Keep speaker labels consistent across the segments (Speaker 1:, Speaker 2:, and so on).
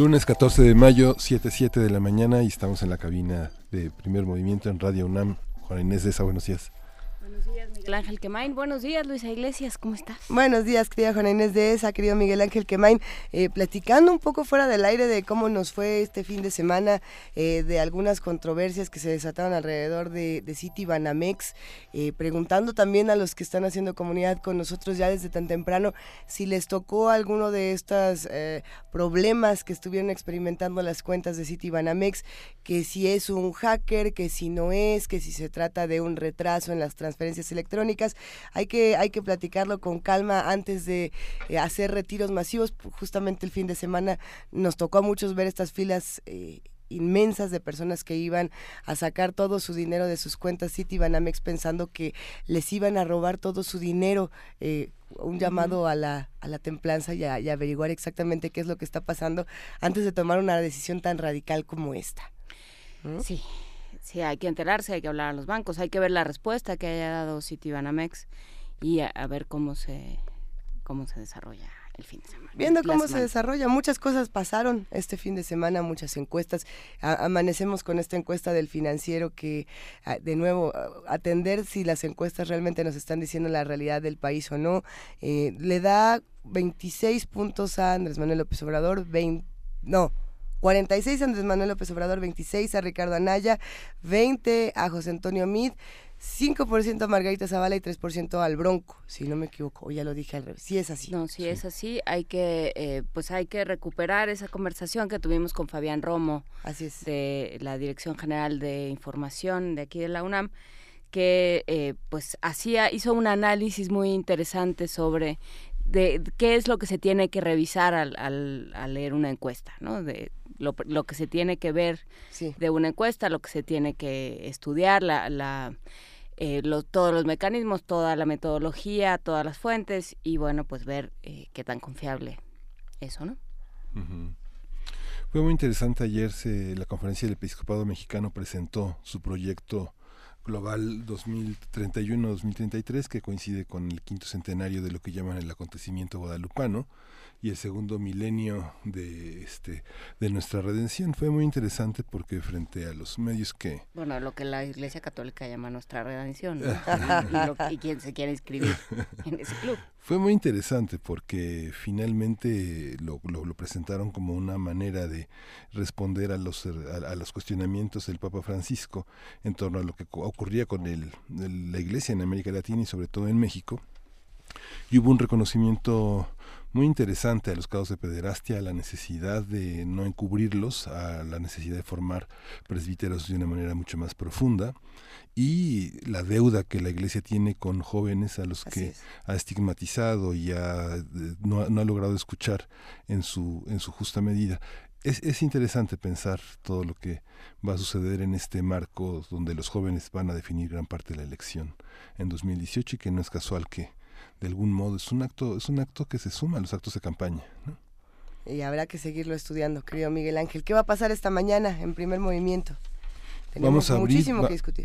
Speaker 1: Lunes 14 de mayo, 7.7 de la mañana y estamos en la cabina de primer movimiento en Radio UNAM. Juan Inés de esa, buenos días.
Speaker 2: Miguel Ángel Quemain. Buenos días, Luisa Iglesias, ¿cómo estás?
Speaker 3: Buenos días, querida Juana Inés de esa, querido Miguel Ángel Quemain. Eh, platicando un poco fuera del aire de cómo nos fue este fin de semana, eh, de algunas controversias que se desataron alrededor de, City Banamex, eh, preguntando también a los que están haciendo comunidad con nosotros ya desde tan temprano si les tocó alguno de estos problemas que estuvieron experimentando las cuentas de City Banamex, que si es un hacker, que si no es, que si se trata de un retraso en las transferencias electrónicas electrónicas. Hay que, hay que platicarlo con calma antes de eh, hacer retiros masivos. Justamente el fin de semana nos tocó a muchos ver estas filas. Eh, inmensas de personas que iban a sacar todo su dinero de sus cuentas Citibanamex pensando que les iban a robar todo su dinero. Eh, un llamado a la, a la templanza y a, averiguar exactamente qué es lo que está pasando antes de tomar una decisión tan radical como esta.
Speaker 2: Sí, Sí, hay que enterarse, hay que hablar a los bancos, hay que ver la respuesta que haya dado Citibanamex y a, ver cómo se cómo se desarrolla el fin de semana.
Speaker 3: Viendo cómo se desarrolla, muchas cosas pasaron este fin de semana, muchas encuestas. amanecemos con esta encuesta del financiero que, de nuevo, atender si las encuestas realmente nos están diciendo la realidad del país o no. Eh, le da 26 puntos a Andrés Manuel López Obrador, 20, no, 46 a Andrés Manuel López Obrador, 26 a Ricardo Anaya, 20 a José Antonio Mid, 5% a Margarita Zavala y 3% al Bronco, si no me equivoco, o ya lo dije al revés. Si es así.
Speaker 2: No, si es así, hay que, eh, pues hay que recuperar esa conversación que tuvimos con Fabián Romo,
Speaker 3: así es.
Speaker 2: de la Dirección General de Información de aquí de la UNAM, que eh, pues hacía, hizo un análisis muy interesante sobre de qué es lo que se tiene que revisar al, al, leer una encuesta, ¿no? De, lo, lo que se tiene que ver de una encuesta, lo que se tiene que estudiar, la, la eh, todos los mecanismos, toda la metodología, todas las fuentes y bueno, pues ver eh, qué tan confiable eso, ¿no?
Speaker 1: Fue muy interesante ayer se, la conferencia del Episcopado Mexicano presentó su proyecto global 2031-2033 que coincide con el quinto centenario de lo que llaman el acontecimiento guadalupano y el segundo milenio de este de nuestra redención. Fue muy interesante porque frente a los medios que
Speaker 2: bueno lo que la Iglesia Católica llama nuestra redención y, quien se quiere inscribir en ese club.
Speaker 1: Fue muy interesante porque finalmente lo, lo, presentaron como una manera de responder a los a, los cuestionamientos del Papa Francisco en torno a lo que ocurría con el, la Iglesia en América Latina y sobre todo en México. Y hubo un reconocimiento muy interesante a los casos de pederastia, a la necesidad de no encubrirlos, a la necesidad de formar presbíteros de una manera mucho más profunda y la deuda que la iglesia tiene con jóvenes a los que ha estigmatizado y no, ha logrado escuchar en su, en su justa medida. Es, es, interesante pensar todo lo que va a suceder en este marco donde los jóvenes van a definir gran parte de la elección en 2018 y que no es casual que de algún modo es un acto es un acto que se suma a los actos de campaña
Speaker 3: y habrá que seguirlo estudiando querido Miguel Ángel. Qué va a pasar esta mañana en primer movimiento
Speaker 1: vamos a abrir,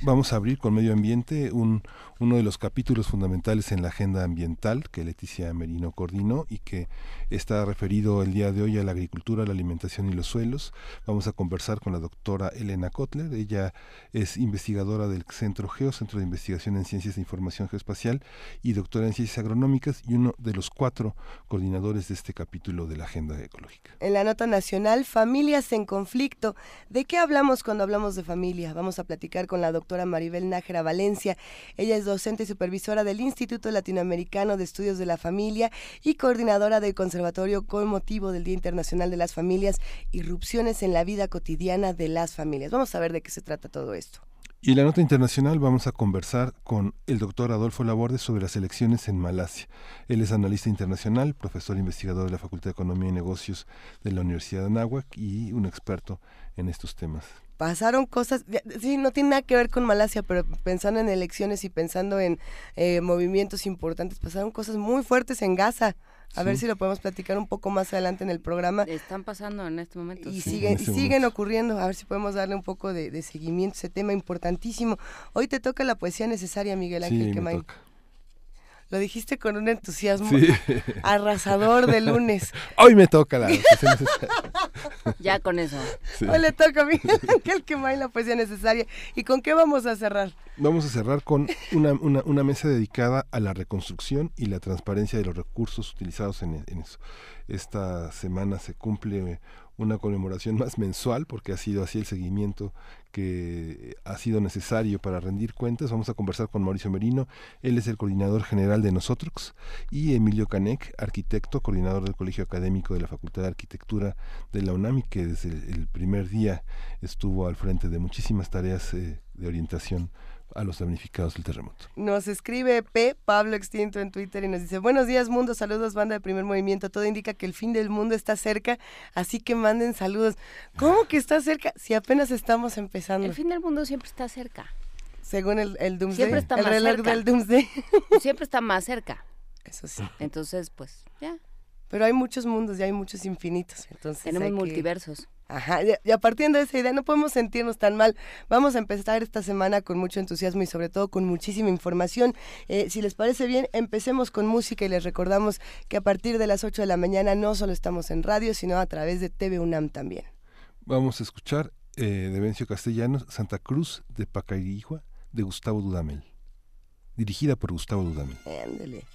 Speaker 1: Vamos a abrir con medio ambiente un, uno de los capítulos fundamentales en la agenda ambiental que Leticia Merino coordinó y que está referido el día de hoy a la agricultura, la alimentación y los suelos. Vamos a conversar con la doctora Elena Kotler. Ella es investigadora del Centro Geo, Centro de Investigación en Ciencias de Información Geoespacial y doctora en Ciencias Agronómicas y uno de los cuatro coordinadores de este capítulo de la agenda ecológica.
Speaker 3: En la nota nacional, familias en conflicto. ¿De qué hablamos cuando hablamos de familia? Vamos a platicar con la doctora Maribel Nájera Valencia. Ella es docente y supervisora del Instituto Latinoamericano de Estudios de la Familia y coordinadora del Conservatorio con motivo del Día Internacional de las Familias, Irrupciones en la vida cotidiana de las familias. Vamos a ver de qué se trata todo esto.
Speaker 1: Y en la nota internacional vamos a conversar con el doctor Adolfo Laborde sobre las elecciones en Malasia. Él es analista internacional, profesor investigador de la Facultad de Economía y Negocios de la Universidad de Anáhuac y un experto en estos temas
Speaker 3: pasaron cosas, sí, no tiene nada que ver con Malasia, pero pensando en elecciones y pensando en eh, movimientos importantes, pasaron cosas muy fuertes en Gaza. A ver si lo podemos platicar un poco más adelante en el programa.
Speaker 2: Están pasando en este momento.
Speaker 3: Y, siguen, y este siguen ocurriendo. A ver si podemos darle un poco de, seguimiento a ese tema importantísimo. Hoy te toca la poesía necesaria, Miguel Ángel
Speaker 1: sí,
Speaker 3: lo dijiste con un entusiasmo arrasador de lunes.
Speaker 1: Hoy me toca la
Speaker 2: Ya con eso.
Speaker 3: Hoy le toca a mí Ángel que la poesía necesaria. ¿Y con qué vamos a cerrar?
Speaker 1: Vamos a cerrar con una, una, una, mesa dedicada a la reconstrucción y la transparencia de los recursos utilizados en, en eso. Esta semana se cumple una conmemoración más mensual, porque ha sido así el seguimiento que ha sido necesario para rendir cuentas. Vamos a conversar con Mauricio Merino, él es el coordinador general de Nosotros, y Emilio Canec, arquitecto, coordinador del Colegio Académico de la Facultad de Arquitectura de la UNAM, que desde el, primer día estuvo al frente de muchísimas tareas eh, de orientación a los damnificados del terremoto.
Speaker 3: Nos escribe P. Pablo Extinto en Twitter y nos dice, buenos días mundo, saludos banda de primer movimiento, todo indica que el fin del mundo está cerca, así que manden saludos. ¿Cómo que está cerca? Si apenas estamos empezando.
Speaker 2: El fin del mundo siempre está cerca.
Speaker 3: Según el, el Doomsday,
Speaker 2: siempre está el reloj del Doomsday. Siempre está más cerca.
Speaker 3: Eso sí.
Speaker 2: Entonces, pues, ya.
Speaker 3: Pero hay muchos mundos y hay muchos infinitos. Entonces
Speaker 2: Tenemos multiversos.
Speaker 3: Ajá, y a partir de esa idea no podemos sentirnos tan mal. Vamos a empezar esta semana con mucho entusiasmo y sobre todo con muchísima información. Eh, si les parece bien, empecemos con música y les recordamos que a partir de las 8 de la mañana no solo estamos en radio, sino a través de TV UNAM también.
Speaker 1: Vamos a escuchar eh, de Vencio Castellanos Santa Cruz de Pacaigua de Gustavo Dudamel, dirigida por Gustavo Dudamel.
Speaker 3: Ándele.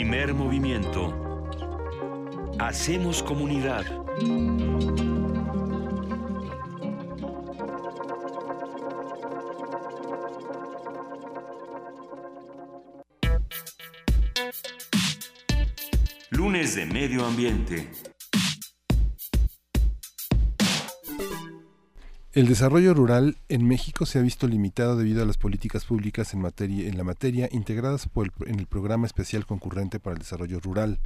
Speaker 4: Primer movimiento. Hacemos comunidad. Lunes de Medio Ambiente.
Speaker 1: El desarrollo rural en México se ha visto limitado debido a las políticas públicas en, materia, en la materia integradas por en el Programa Especial Concurrente para el Desarrollo Rural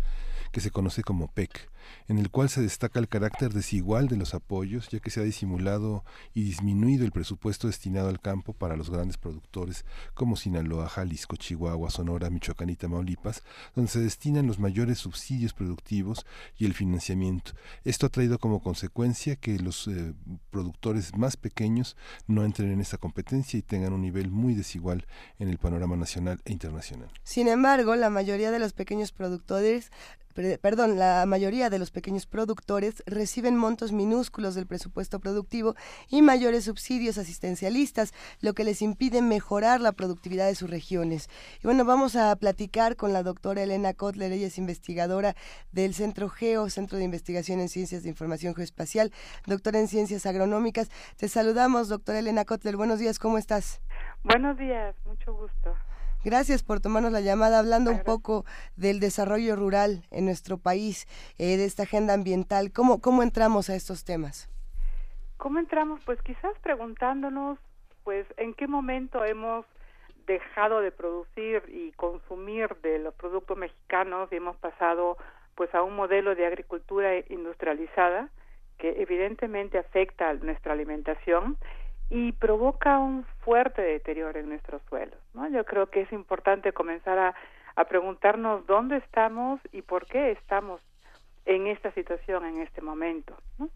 Speaker 1: que se conoce como PEC, en el cual se destaca el carácter desigual de los apoyos, ya que se ha disimulado y disminuido el presupuesto destinado al campo para los grandes productores como Sinaloa, Jalisco, Chihuahua, Sonora, Michoacán y Tamaulipas, donde se destinan los mayores subsidios productivos y el financiamiento. Esto ha traído como consecuencia que los eh, productores más pequeños no entren en esta competencia y tengan un nivel muy desigual en el panorama nacional e internacional.
Speaker 5: Sin embargo, la mayoría de los pequeños productores perdón, la mayoría de los pequeños productores reciben montos minúsculos del presupuesto productivo y mayores subsidios asistencialistas, lo que les impide mejorar la productividad de sus regiones. Y bueno, vamos a platicar con la doctora Elena Kotler, ella es investigadora del Centro GEO, Centro de Investigación en Ciencias de Información Geoespacial, doctora en Ciencias Agronómicas. Te saludamos, doctora Elena Kotler. Buenos días, ¿cómo estás?
Speaker 6: Buenos días, mucho gusto.
Speaker 5: Gracias por tomarnos la llamada hablando un poco del desarrollo rural en nuestro país, eh, de esta agenda ambiental. ¿Cómo, ¿Cómo entramos a estos temas?
Speaker 6: ¿Cómo entramos? Pues quizás preguntándonos, pues, en qué momento hemos dejado de producir y consumir de los productos mexicanos y hemos pasado pues a un modelo de agricultura industrializada que evidentemente afecta a nuestra alimentación y provoca un fuerte deterioro en nuestros suelos. ¿no? Yo creo que es importante comenzar a, a preguntarnos dónde estamos y por qué estamos en esta situación en este momento. ¿no?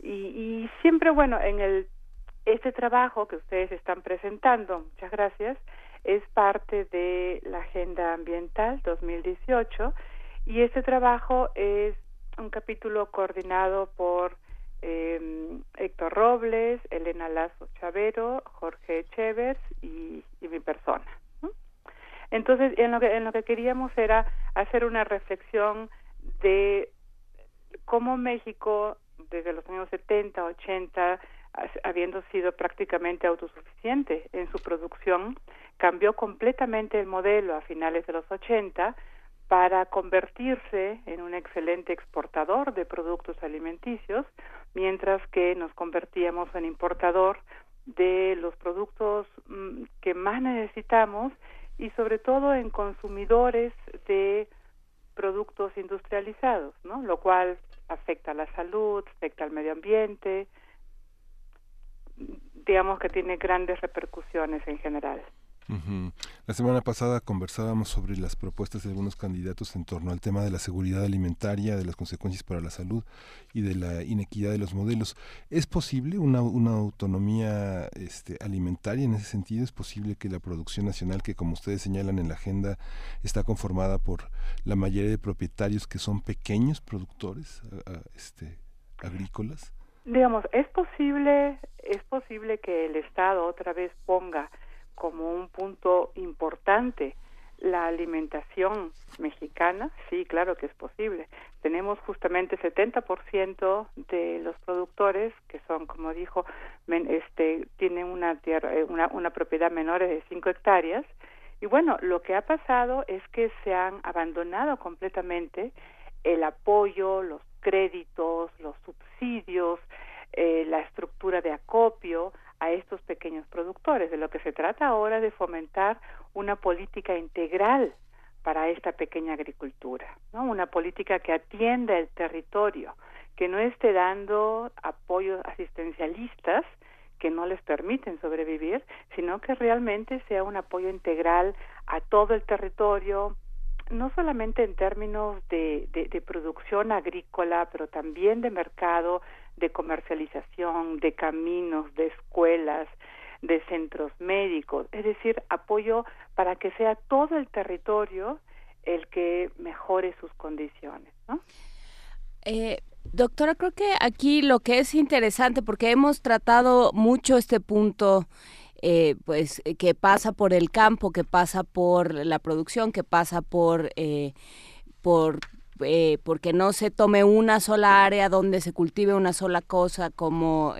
Speaker 6: Y, y siempre, bueno, en el este trabajo que ustedes están presentando, muchas gracias, es parte de la Agenda Ambiental 2018 y este trabajo es un capítulo coordinado por eh, Héctor Robles, Elena Lazo Chavero, Jorge Chevers y, mi persona. Entonces, en lo, que, en lo que queríamos era hacer una reflexión de cómo México, desde los años 70, 80, habiendo sido prácticamente autosuficiente en su producción, cambió completamente el modelo a finales de los 80 para convertirse en un excelente exportador de productos alimenticios, mientras que nos convertíamos en importador de los productos mm, que más necesitamos y sobre todo en consumidores de productos industrializados, ¿no? Lo cual afecta a la salud, afecta al medio ambiente, digamos que tiene grandes repercusiones en general.
Speaker 1: La semana pasada conversábamos sobre las propuestas de algunos candidatos en torno al tema de la seguridad alimentaria, de las consecuencias para la salud y de la inequidad de los modelos. ¿Es posible una, una autonomía este, alimentaria en ese sentido? ¿Es posible que la producción nacional, que como ustedes señalan en la agenda, está conformada por la mayoría de propietarios que son pequeños productores este, agrícolas?
Speaker 6: Digamos, es posible, es posible que el Estado otra vez ponga como un punto importante la alimentación mexicana, sí, claro que es posible. Tenemos justamente 70% de los productores que son, como dijo, este, tienen una, tierra, eh, una, una propiedad menor de 5 hectáreas. Y bueno, lo que ha pasado es que se han abandonado completamente el apoyo, los créditos, los subsidios, eh, la estructura de acopio a estos pequeños productores. De lo que se trata ahora es de fomentar una política integral para esta pequeña agricultura, ¿no? Una política que atienda el territorio, que no esté dando apoyos asistencialistas que no les permiten sobrevivir, sino que realmente sea un apoyo integral a todo el territorio, no solamente en términos de, de, producción agrícola, pero también de mercado, de comercialización, de caminos, de escuelas, de centros médicos, es decir, apoyo para que sea todo el territorio el que mejore sus condiciones. ¿no?
Speaker 2: Eh, doctora, creo que aquí lo que es interesante, porque hemos tratado mucho este punto eh, pues que pasa por el campo, que pasa por la producción, que pasa por eh, por eh, porque no se tome una sola área donde se cultive una sola cosa como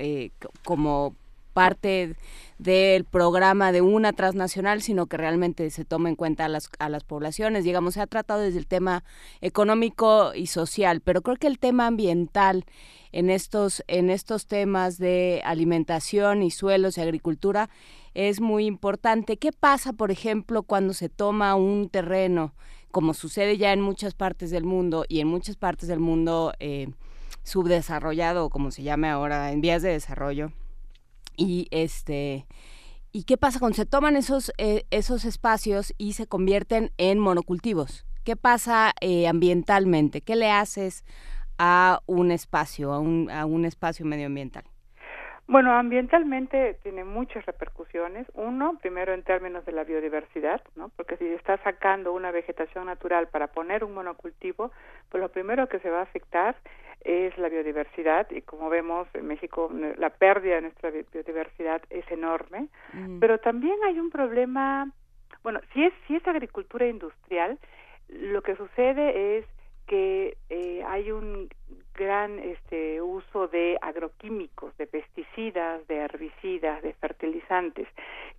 Speaker 2: como parte del programa de una transnacional, sino que realmente se tome en cuenta a las, a las poblaciones. Digamos, se ha tratado desde el tema económico y social, pero creo que el tema ambiental en estos, en estos temas de alimentación y suelos y agricultura es muy importante. ¿Qué pasa, por ejemplo, cuando se toma un terreno, como sucede ya en muchas partes del mundo y en muchas partes del mundo eh, subdesarrollado, como se llame ahora, en vías de desarrollo? Y este ¿y qué pasa cuando se toman esos, eh, esos espacios y se convierten en monocultivos? ¿Qué pasa eh, ambientalmente? ¿Qué le haces a un espacio, a un, a un espacio medioambiental?
Speaker 6: Bueno, ambientalmente tiene muchas repercusiones. Uno, primero en términos de la biodiversidad, ¿no? Porque si estás sacando una vegetación natural para poner un monocultivo, pues lo primero que se va a afectar es la biodiversidad y como vemos en México la pérdida de nuestra biodiversidad es enorme, mm. pero también hay un problema, bueno, si es si es agricultura industrial, lo que sucede es que eh, hay un gran este uso de agroquímicos, de pesticidas, de herbicidas, de fertilizantes,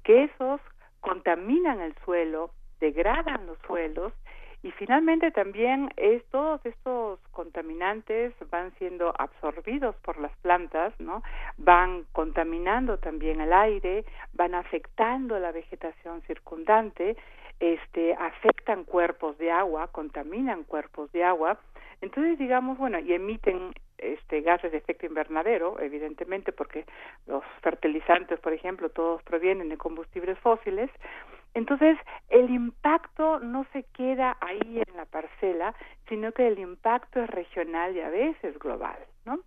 Speaker 6: que esos contaminan el suelo, degradan los suelos y finalmente también todos estos contaminantes van siendo absorbidos por las plantas, ¿no? Van contaminando también el aire, van afectando la vegetación circundante, este afectan cuerpos de agua, contaminan cuerpos de agua entonces, digamos, bueno, y emiten este gases de efecto invernadero, evidentemente, porque los fertilizantes, por ejemplo, todos provienen de combustibles fósiles. Entonces, el impacto no se queda ahí en la parcela, sino que el impacto es regional y a veces global, ¿no?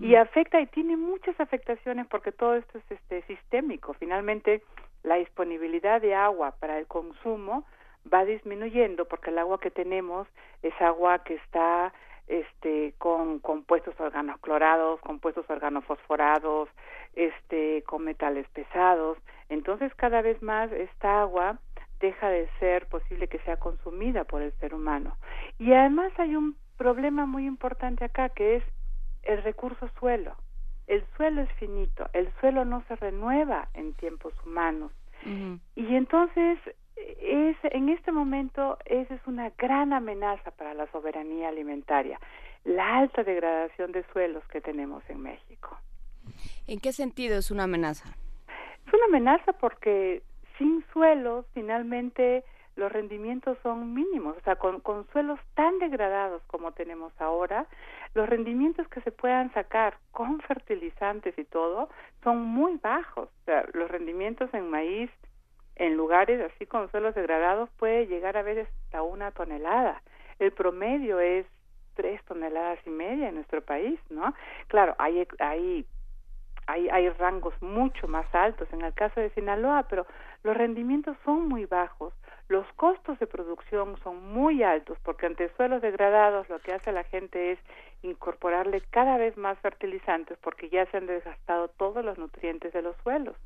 Speaker 6: Y afecta y tiene muchas afectaciones porque todo esto es este sistémico. Finalmente, la disponibilidad de agua para el consumo va disminuyendo porque el agua que tenemos es agua que está este con compuestos organoclorados, compuestos organofosforados, este con metales pesados. Entonces, cada vez más esta agua deja de ser posible que sea consumida por el ser humano. Y además hay un problema muy importante acá que es el recurso suelo. El suelo es finito, el suelo no se renueva en tiempos humanos. Y entonces es en este momento esa es una gran amenaza para la soberanía alimentaria, la alta degradación de suelos que tenemos en México.
Speaker 2: ¿En qué sentido es una amenaza?
Speaker 6: Es una amenaza porque sin suelos finalmente los rendimientos son mínimos, o sea, con, con suelos tan degradados como tenemos ahora, los rendimientos que se puedan sacar con fertilizantes y todo son muy bajos. O sea, los rendimientos en maíz en lugares así con suelos degradados puede llegar a veces hasta una tonelada. El promedio es tres toneladas y media en nuestro país, ¿no? Claro, hay, hay, hay, hay rangos mucho más altos en el caso de Sinaloa, pero los rendimientos son muy bajos, los costos de producción son muy altos, porque ante suelos degradados lo que hace la gente es incorporarle cada vez más fertilizantes porque ya se han desgastado todos los nutrientes de los suelos.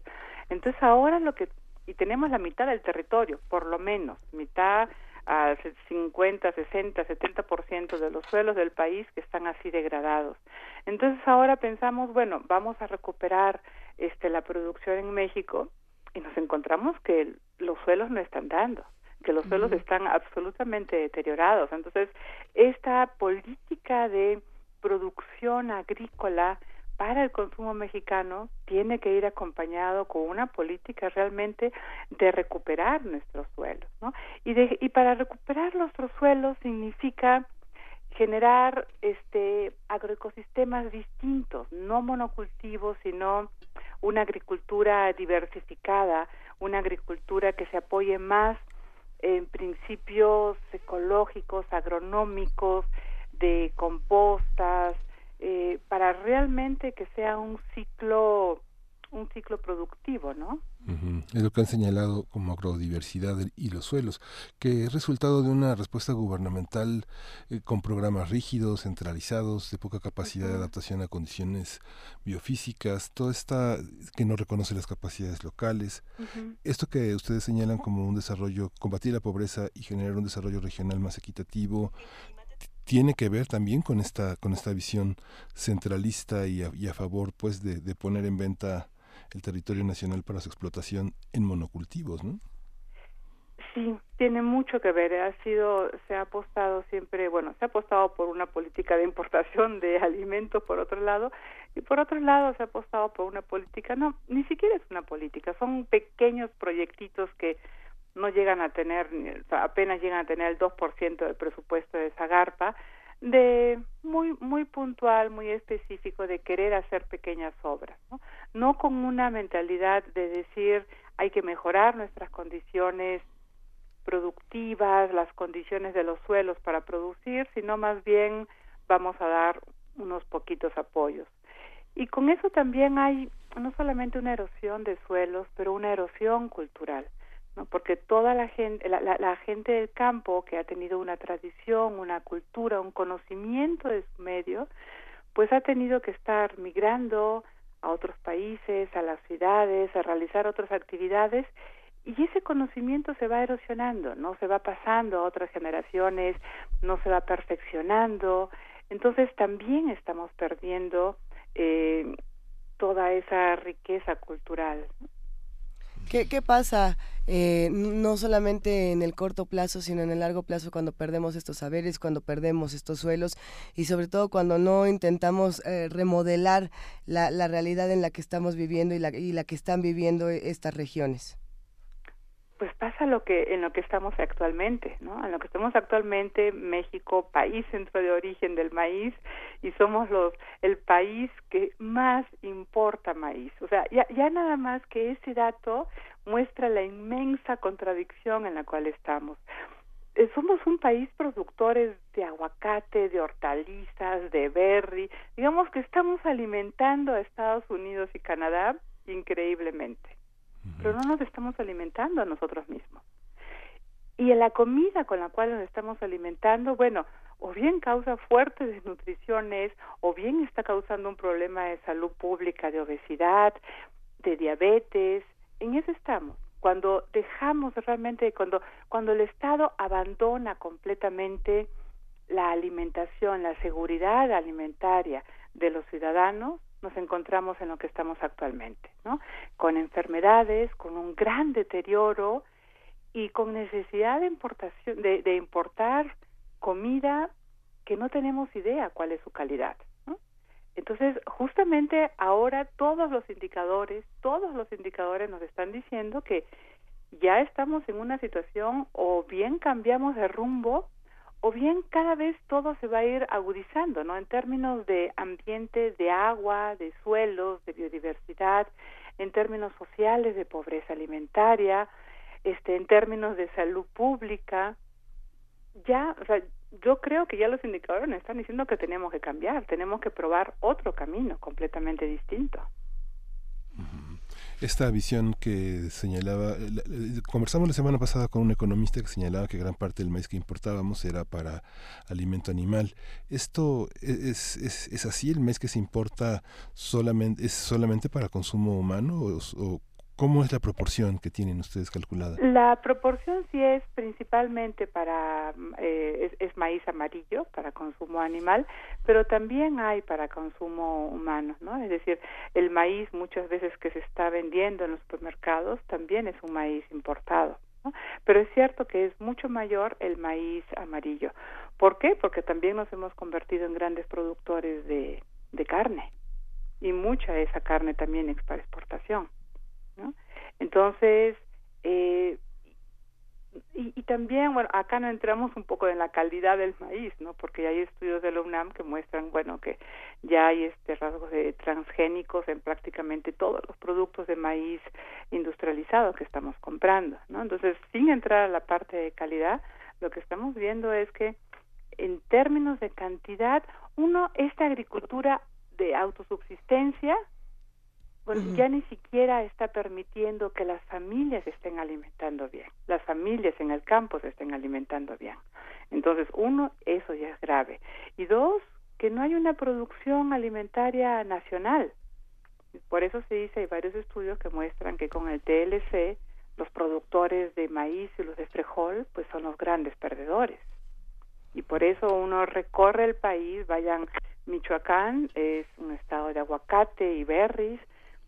Speaker 6: Entonces ahora lo que y tenemos la mitad del territorio, por lo menos, mitad al 50, 60, 70% de los suelos del país que están así degradados. Entonces ahora pensamos, bueno, vamos a recuperar este la producción en México y nos encontramos que los suelos no están dando, que los suelos están absolutamente deteriorados. Entonces, esta política de producción agrícola para el consumo mexicano tiene que ir acompañado con una política realmente de recuperar nuestros suelos, ¿no? Y, de, y para recuperar nuestros suelos significa generar este agroecosistemas distintos, no monocultivos, sino una agricultura diversificada, una agricultura que se apoye más en principios ecológicos, agronómicos, de compostas, eh, para realmente que sea un ciclo un ciclo productivo, ¿no?
Speaker 1: Es lo que han señalado como agrodiversidad y los suelos, que es resultado de una respuesta gubernamental eh, con programas rígidos, centralizados, de poca capacidad de adaptación a condiciones biofísicas, todo esta que no reconoce las capacidades locales. Esto que ustedes señalan como un desarrollo, combatir la pobreza y generar un desarrollo regional más equitativo, tiene que ver también con esta con esta visión centralista y a, favor pues de, de poner en venta el territorio nacional para su explotación en monocultivos, ¿no?
Speaker 6: Sí, tiene mucho que ver. Ha sido, se ha apostado siempre, bueno, se ha apostado por una política de importación de alimentos por otro lado y por otro lado se ha apostado por una política, no, ni siquiera es una política, son pequeños proyectitos que no llegan a tener, apenas llegan a tener el 2% del presupuesto de Zagarpa, de muy muy puntual, muy específico de querer hacer pequeñas obras, ¿no? con una mentalidad de decir hay que mejorar nuestras condiciones productivas, las condiciones de los suelos para producir, sino más bien vamos a dar unos poquitos apoyos. Y con eso también hay no solamente una erosión de suelos, pero una erosión cultural porque toda la gente, la, la, gente del campo que ha tenido una tradición, una cultura, un conocimiento de su medio, pues ha tenido que estar migrando a otros países, a las ciudades, a realizar otras actividades y ese conocimiento se va erosionando, no se va pasando a otras generaciones, no se va perfeccionando, entonces también estamos perdiendo eh, toda esa riqueza cultural.
Speaker 5: ¿Qué, pasa eh, no solamente en el corto plazo, sino en el largo plazo cuando perdemos estos saberes, cuando perdemos estos suelos y sobre todo cuando no intentamos eh, remodelar la, la, realidad en la que estamos viviendo y la, y la que están viviendo estas regiones?
Speaker 6: Pues pasa lo que en lo que estamos actualmente, ¿no? En lo que estamos actualmente, México, país centro de origen del maíz, y somos los el país que más importa maíz. O sea, ya, ya nada más que ese dato muestra la inmensa contradicción en la cual estamos. Eh, somos un país productores de aguacate, de hortalizas, de berry. Digamos que estamos alimentando a Estados Unidos y Canadá increíblemente pero no nos estamos alimentando a nosotros mismos. Y en la comida con la cual nos estamos alimentando, bueno, o bien causa fuertes desnutriciones, o bien está causando un problema de salud pública, de obesidad, de diabetes, en eso estamos. Cuando dejamos realmente, cuando, cuando el Estado abandona completamente la alimentación, la seguridad alimentaria de los ciudadanos, nos encontramos en lo que estamos actualmente, ¿no? Con enfermedades, con un gran deterioro y con necesidad de importación, de, importar comida que no tenemos idea cuál es su calidad. ¿no? Entonces, justamente ahora todos los indicadores, todos los indicadores nos están diciendo que ya estamos en una situación o bien cambiamos de rumbo o bien cada vez todo se va a ir agudizando, ¿no? En términos de ambiente, de agua, de suelos, de biodiversidad, en términos sociales, de pobreza alimentaria, este, en términos de salud pública. Ya, o sea, yo creo que ya los indicadores nos están diciendo que tenemos que cambiar, tenemos que probar otro camino completamente distinto
Speaker 1: esta visión que señalaba, conversamos la semana pasada con un economista que señalaba que gran parte del maíz que importábamos era para alimento animal. ¿Esto e, es, es, es así? ¿El maíz que se importa solamente, es solamente para consumo humano o ¿Cómo es la proporción que tienen ustedes calculada?
Speaker 6: La proporción sí es principalmente para, eh, es, maíz amarillo, para consumo animal, pero también hay para consumo humano, ¿no? Es decir, el maíz muchas veces que se está vendiendo en los supermercados también es un maíz importado. ¿no? Pero es cierto que es mucho mayor el maíz amarillo. ¿Por qué? Porque también nos hemos convertido en grandes productores de, de carne y mucha de esa carne también es para exportación. Entonces, eh, y, y, también, bueno, acá no entramos un poco en la calidad del maíz, ¿no? Porque hay estudios de la UNAM que muestran, bueno, que ya hay este rasgos de transgénicos en prácticamente todos los productos de maíz industrializado que estamos comprando, ¿no? Entonces, sin entrar a la parte de calidad, lo que estamos viendo es que en términos de cantidad, uno, esta agricultura de autosubsistencia ya ni siquiera está permitiendo que las familias estén alimentando bien, las familias en el campo se estén alimentando bien. Entonces, uno, eso ya es grave. Y dos, que no hay una producción alimentaria nacional. Por eso se dice, hay varios estudios que muestran que con el TLC los productores de maíz y los de frijol pues son los grandes perdedores. Y por eso uno recorre el país, vayan Michoacán es un estado de aguacate y berries,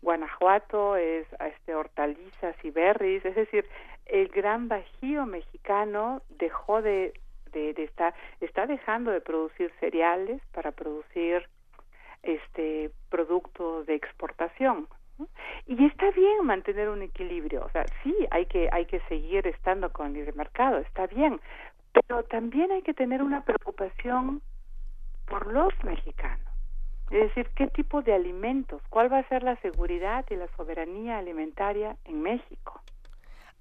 Speaker 6: Guanajuato es este hortalizas y berries, es decir, el gran bajío mexicano dejó de, de, estar, está dejando de producir cereales para producir este productos de exportación. Y está bien mantener un equilibrio, o sea, sí, hay que hay que seguir estando con el mercado, está bien, pero también hay que tener una preocupación por los mexicanos. Es decir, qué tipo de alimentos, cuál va a ser la seguridad y la soberanía alimentaria en México.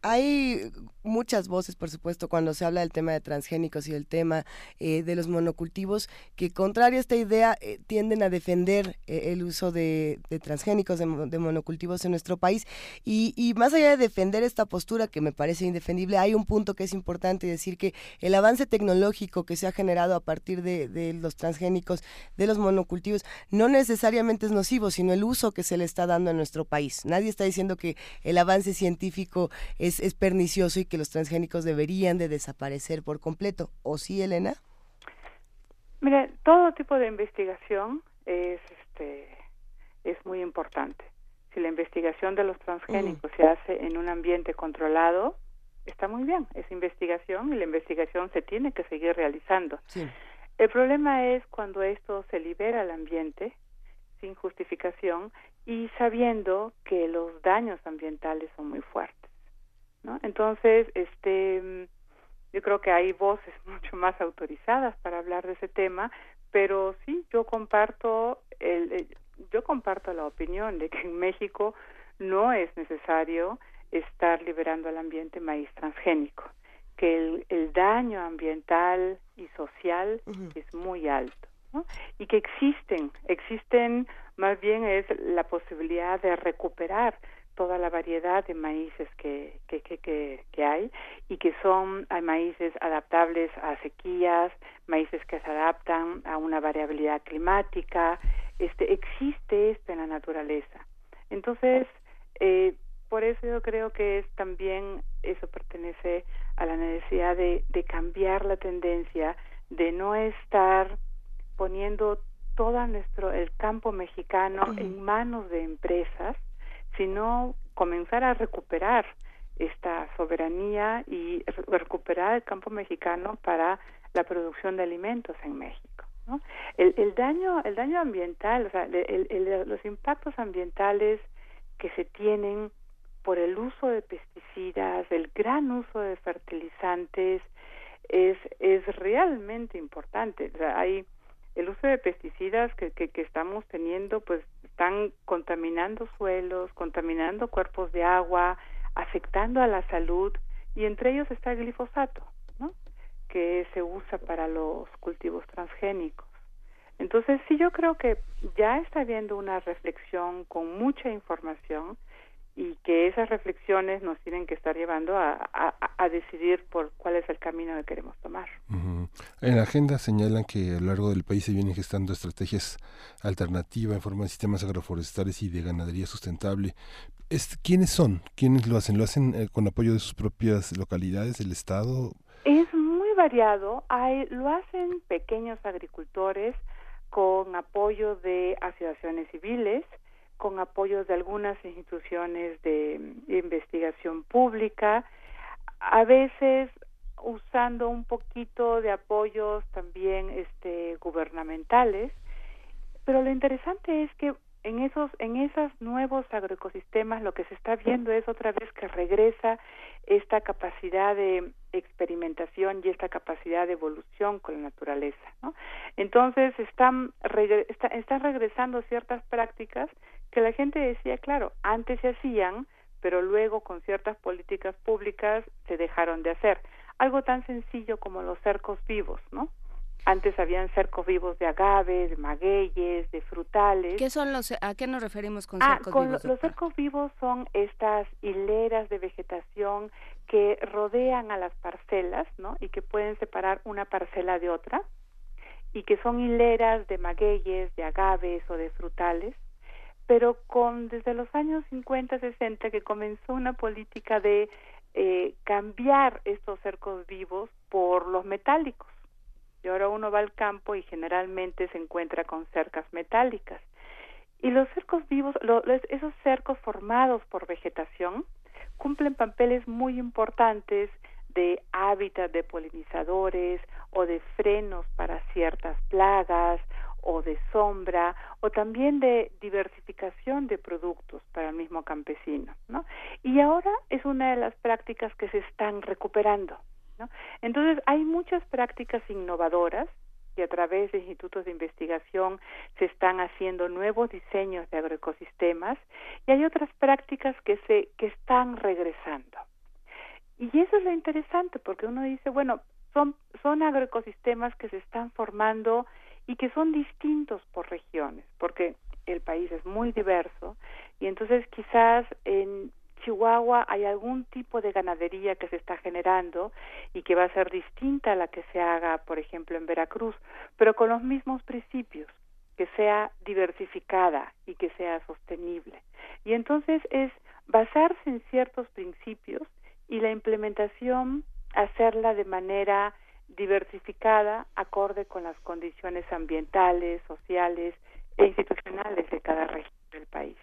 Speaker 5: Hay muchas voces, por supuesto, cuando se habla del tema de transgénicos y del tema eh, de los monocultivos, que contrario a esta idea eh, tienden a defender eh, el uso de, transgénicos, de, monocultivos en nuestro país. Y, más allá de defender esta postura que me parece indefendible, hay un punto que es importante decir que el avance tecnológico que se ha generado a partir de, de los transgénicos, de los monocultivos, no necesariamente es nocivo, sino el uso que se le está dando en nuestro país. Nadie está diciendo que el avance científico es es, pernicioso y que los transgénicos deberían de desaparecer por completo. ¿O sí, Elena?
Speaker 6: Mira, todo tipo de investigación es, este, es muy importante. Si la investigación de los transgénicos mm. se hace en un ambiente controlado, está muy bien, es investigación y la investigación se tiene que seguir realizando. El problema es cuando esto se libera al ambiente sin justificación y sabiendo que los daños ambientales son muy fuertes. ¿No? Entonces, este, yo creo que hay voces mucho más autorizadas para hablar de ese tema, pero sí, yo comparto el, yo comparto la opinión de que en México no es necesario estar liberando al ambiente maíz transgénico, que el, el daño ambiental y social es muy alto. ¿no? y que existen, existen más bien es la posibilidad de recuperar toda la variedad de maíces que, que, que, que, hay y que son hay maíces adaptables a sequías, maíces que se adaptan a una variabilidad climática, este existe esto en la naturaleza. Entonces, eh, por eso yo creo que es también eso pertenece a la necesidad de, de cambiar la tendencia de no estar poniendo todo nuestro el campo mexicano en manos de empresas sino comenzar a recuperar esta soberanía y recuperar el campo mexicano para la producción de alimentos en México. ¿no? El, el daño el daño ambiental, o sea, los impactos ambientales que se tienen por el uso de pesticidas, el gran uso de fertilizantes, es, es realmente importante. O sea, hay el uso de pesticidas que, que, que estamos teniendo, pues están contaminando suelos, contaminando cuerpos de agua, afectando a la salud y entre ellos está el glifosato, ¿no? que se usa para los cultivos transgénicos. Entonces sí yo creo que ya está habiendo una reflexión con mucha información y que esas reflexiones nos tienen que estar llevando a, a, decidir por cuál es el camino que queremos tomar.
Speaker 1: En la agenda señalan que a lo largo del país se vienen gestando estrategias alternativas en forma de sistemas agroforestales y de ganadería sustentable. ¿Quiénes son? ¿Quiénes lo hacen? ¿Lo hacen eh, con apoyo de sus propias localidades, del Estado?
Speaker 6: Es muy variado. Hay, lo hacen pequeños agricultores con apoyo de asociaciones civiles, con apoyo de algunas instituciones de investigación pública, a veces usando un poquito de apoyos también este gubernamentales, pero lo interesante es que en esos en esos nuevos agroecosistemas lo que se está viendo es otra vez que regresa esta capacidad de experimentación y esta capacidad de evolución con la naturaleza, ¿no? Entonces están están regresando ciertas prácticas que la gente decía, claro, antes se hacían, pero luego con ciertas políticas públicas se dejaron de hacer. Algo tan sencillo como los cercos vivos, ¿no? Antes habían cercos vivos de agaves, de magueyes, de frutales.
Speaker 2: ¿Qué son los, ¿A qué nos referimos con
Speaker 6: ah,
Speaker 2: cercos
Speaker 6: con
Speaker 2: vivos?
Speaker 6: Los cercos vivos son estas hileras de vegetación que rodean a las parcelas, ¿no? Y que pueden separar una parcela de otra y que son hileras de magueyes, de agaves o de frutales, pero con desde los años 50, 60 que comenzó una política de eh, cambiar estos cercos vivos por los metálicos. Y ahora uno va al campo y generalmente se encuentra con cercas metálicas. Y los cercos vivos, esos cercos formados por vegetación, cumplen papeles muy importantes de hábitat de polinizadores o de frenos para ciertas plagas o de sombra o también de diversificación de productos para el mismo campesino, ¿no? Y ahora es una de las prácticas que se están recuperando, ¿no? Entonces hay muchas prácticas innovadoras y a través de institutos de investigación se están haciendo nuevos diseños de agroecosistemas y hay otras prácticas que se que están regresando. Y eso es lo interesante porque uno dice, bueno, son son agroecosistemas que se están formando y que son distintos por regiones, porque el país es muy diverso y entonces quizás en Chihuahua hay algún tipo de ganadería que se está generando y que va a ser distinta a la que se haga, por ejemplo, en Veracruz, pero con los mismos principios, que sea diversificada y que sea sostenible. Y entonces es basarse en ciertos principios y la implementación hacerla de manera diversificada acorde con las condiciones ambientales, sociales e institucionales de cada región del país.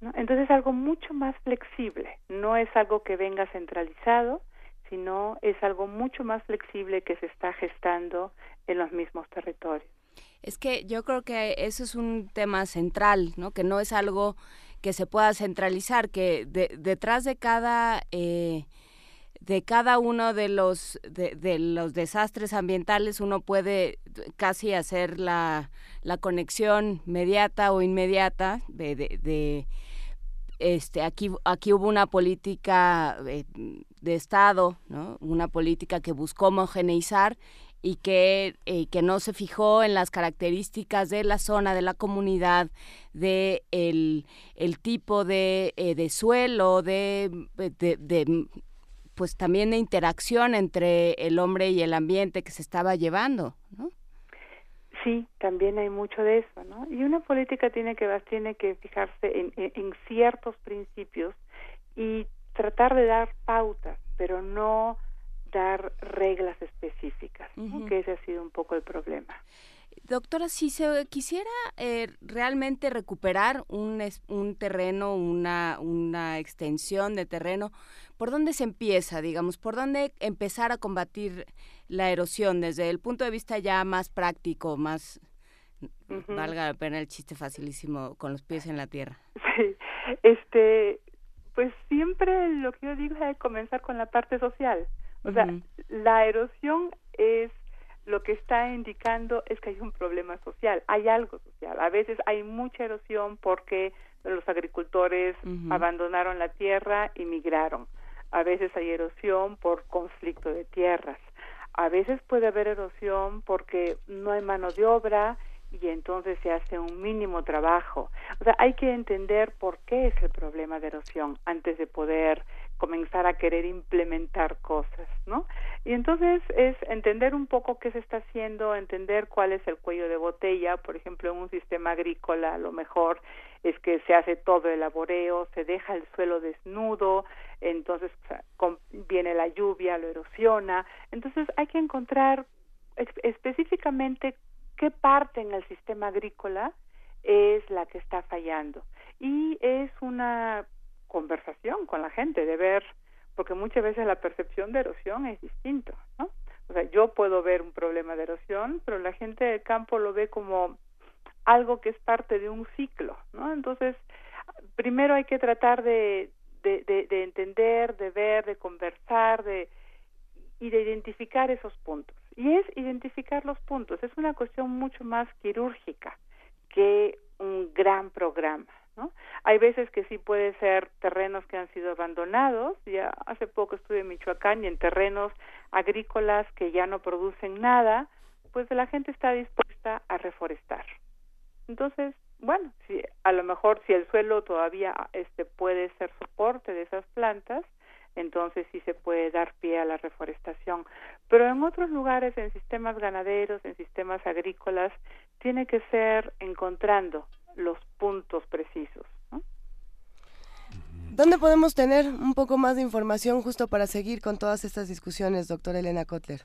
Speaker 6: ¿no? Entonces es algo mucho más flexible, no es algo que venga centralizado, sino es algo mucho más flexible que se está gestando en los mismos territorios.
Speaker 2: Es que yo creo que eso es un tema central, ¿no? Que no es algo que se pueda centralizar, que detrás de cada eh, de cada uno de los de, los desastres ambientales uno puede casi hacer la, la conexión mediata o inmediata de, de, este aquí aquí hubo una política de, de, estado no una política que buscó homogeneizar y que, eh, que no se fijó en las características de la zona, de la comunidad, de el, el tipo de, eh, de suelo, de, de, pues también de interacción entre el hombre y el ambiente que se estaba llevando, ¿no?
Speaker 6: Sí, también hay mucho de eso, ¿no? Y una política tiene que tiene que fijarse en, en, ciertos principios y tratar de dar pautas, pero no dar reglas específicas, que ese ha sido un poco el problema.
Speaker 2: Doctora, si se quisiera eh, realmente recuperar un, un terreno, una, una extensión de terreno, ¿por dónde se empieza, digamos? ¿Por dónde empezar a combatir la erosión desde el punto de vista ya más práctico, más, valga la pena el chiste facilísimo, con los pies en la tierra?
Speaker 6: Sí, este, pues siempre lo que yo digo es comenzar con la parte social. O sea, la erosión es lo que está indicando es que hay un problema social, hay algo social. A veces hay mucha erosión porque los agricultores abandonaron la tierra y migraron. A veces hay erosión por conflicto de tierras. A veces puede haber erosión porque no hay mano de obra y entonces se hace un mínimo trabajo. O sea, hay que entender por qué es el problema de erosión antes de poder comenzar a querer implementar cosas, ¿no? Y entonces es entender un poco qué se está haciendo, entender cuál es el cuello de botella, por ejemplo, en un sistema agrícola a lo mejor es que se hace todo el laboreo, se deja el suelo desnudo, entonces viene la lluvia, lo erosiona, entonces hay que encontrar específicamente qué parte en el sistema agrícola es la que está fallando. Y es una conversación con la gente, de ver, porque muchas veces la percepción de erosión es distinto, ¿no? O sea, yo puedo ver un problema de erosión, pero la gente del campo lo ve como algo que es parte de un ciclo, ¿no? Entonces, primero hay que tratar de, de, de, de entender, de ver, de conversar, de y de identificar esos puntos. Y es identificar los puntos, es una cuestión mucho más quirúrgica que un gran programa. ¿No? Hay veces que sí puede ser terrenos que han sido abandonados. Ya hace poco estuve en Michoacán y en terrenos agrícolas que ya no producen nada, pues la gente está dispuesta a reforestar. Entonces, bueno, si a lo mejor si el suelo todavía este puede ser soporte de esas plantas, entonces sí se puede dar pie a la reforestación. Pero en otros lugares, en sistemas ganaderos, en sistemas agrícolas, tiene que ser encontrando los puntos precisos.
Speaker 3: ¿Dónde podemos tener un poco más de información justo para seguir con todas estas discusiones, doctora Elena Kotler?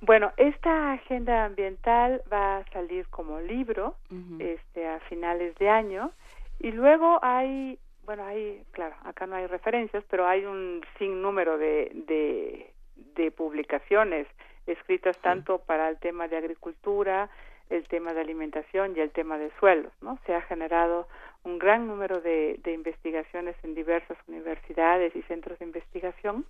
Speaker 6: Bueno, esta agenda ambiental va a salir como libro este, a finales de año y luego hay bueno, hay, claro, acá no hay referencias, pero hay un sinnúmero de, de, de publicaciones escritas tanto para el tema de agricultura, el tema de alimentación y el tema de suelos, ¿no? Se ha generado un gran número de, de investigaciones en diversas universidades y centros de investigación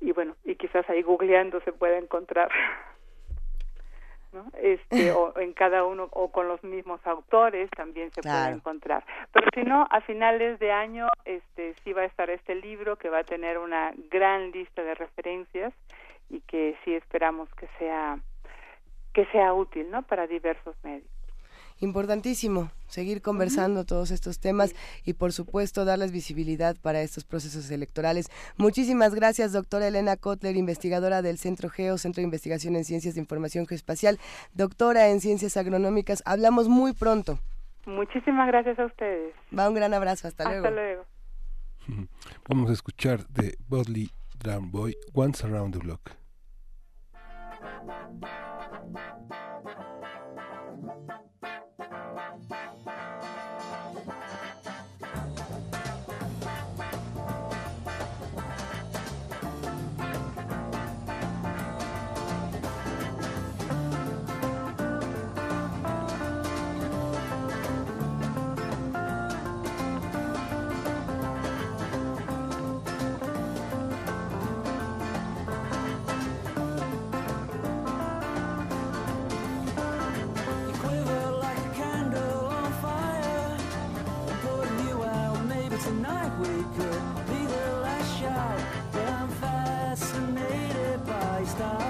Speaker 6: y bueno, y quizás ahí googleando se puede encontrar ¿no? Este, o en cada uno, o con los mismos autores también se puede encontrar. Pero si no, a finales de año, este, sí va a estar este libro que va a tener una gran lista de referencias y que sí esperamos que sea, que sea útil, ¿no? Para diversos medios
Speaker 3: importantísimo seguir conversando todos estos temas y por supuesto darles visibilidad para estos procesos electorales. Muchísimas gracias, doctora Elena Kotler, investigadora del Centro Geo, Centro de Investigación en Ciencias de Información Geoespacial, doctora en Ciencias Agronómicas. Hablamos muy pronto.
Speaker 6: Muchísimas gracias a ustedes.
Speaker 3: Va un gran abrazo, hasta,
Speaker 6: luego. Hasta luego.
Speaker 7: Vamos a escuchar de Bodley Drum Boy, Once Around the Block.
Speaker 4: Bye. star.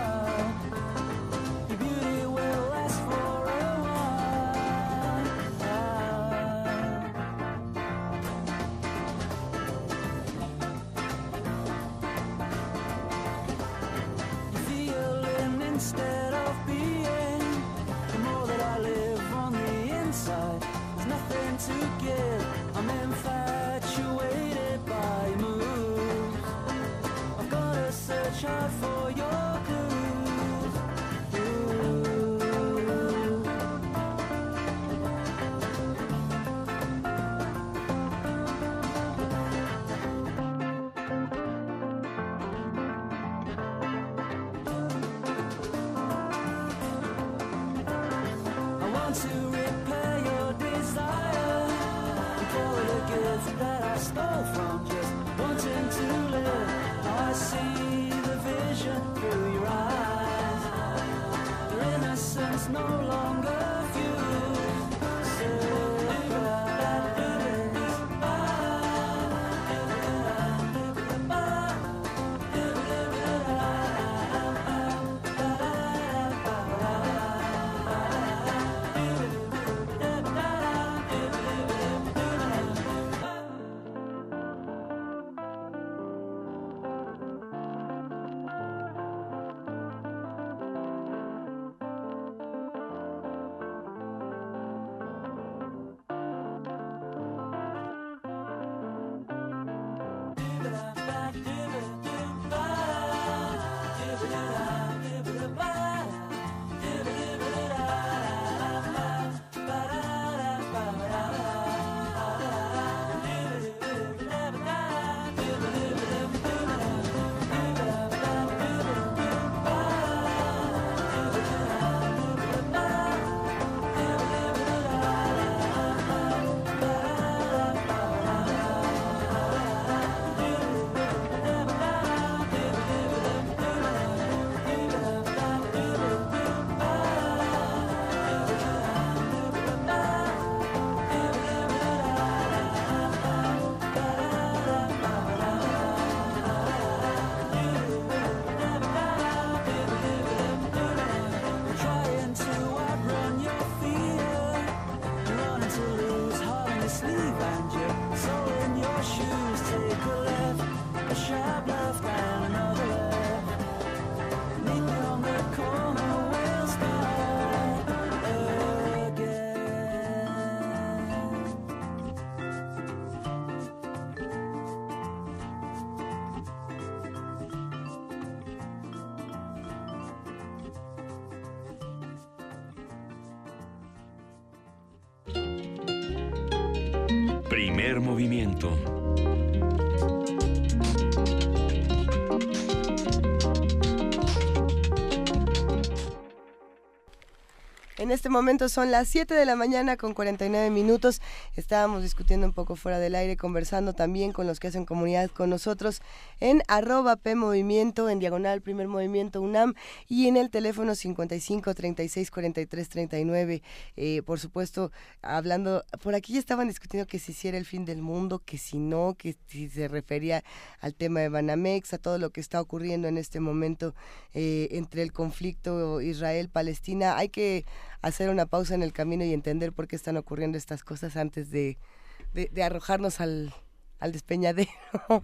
Speaker 4: Movimiento.
Speaker 3: En este momento son las 7 de la mañana con 49 minutos. Estábamos discutiendo un poco fuera del aire, conversando también con los que hacen comunidad con nosotros en arroba P Movimiento, en diagonal Primer Movimiento UNAM y en el teléfono 55 36 43 39. por supuesto, hablando, por aquí ya estaban discutiendo que si hiciera el fin del mundo, que si no, que si se refería al tema de Banamex, a todo lo que está ocurriendo en este momento eh, entre el conflicto Israel-Palestina. Hay que hacer una pausa en el camino y entender por qué están ocurriendo estas cosas antes de, de, arrojarnos al, al despeñadero.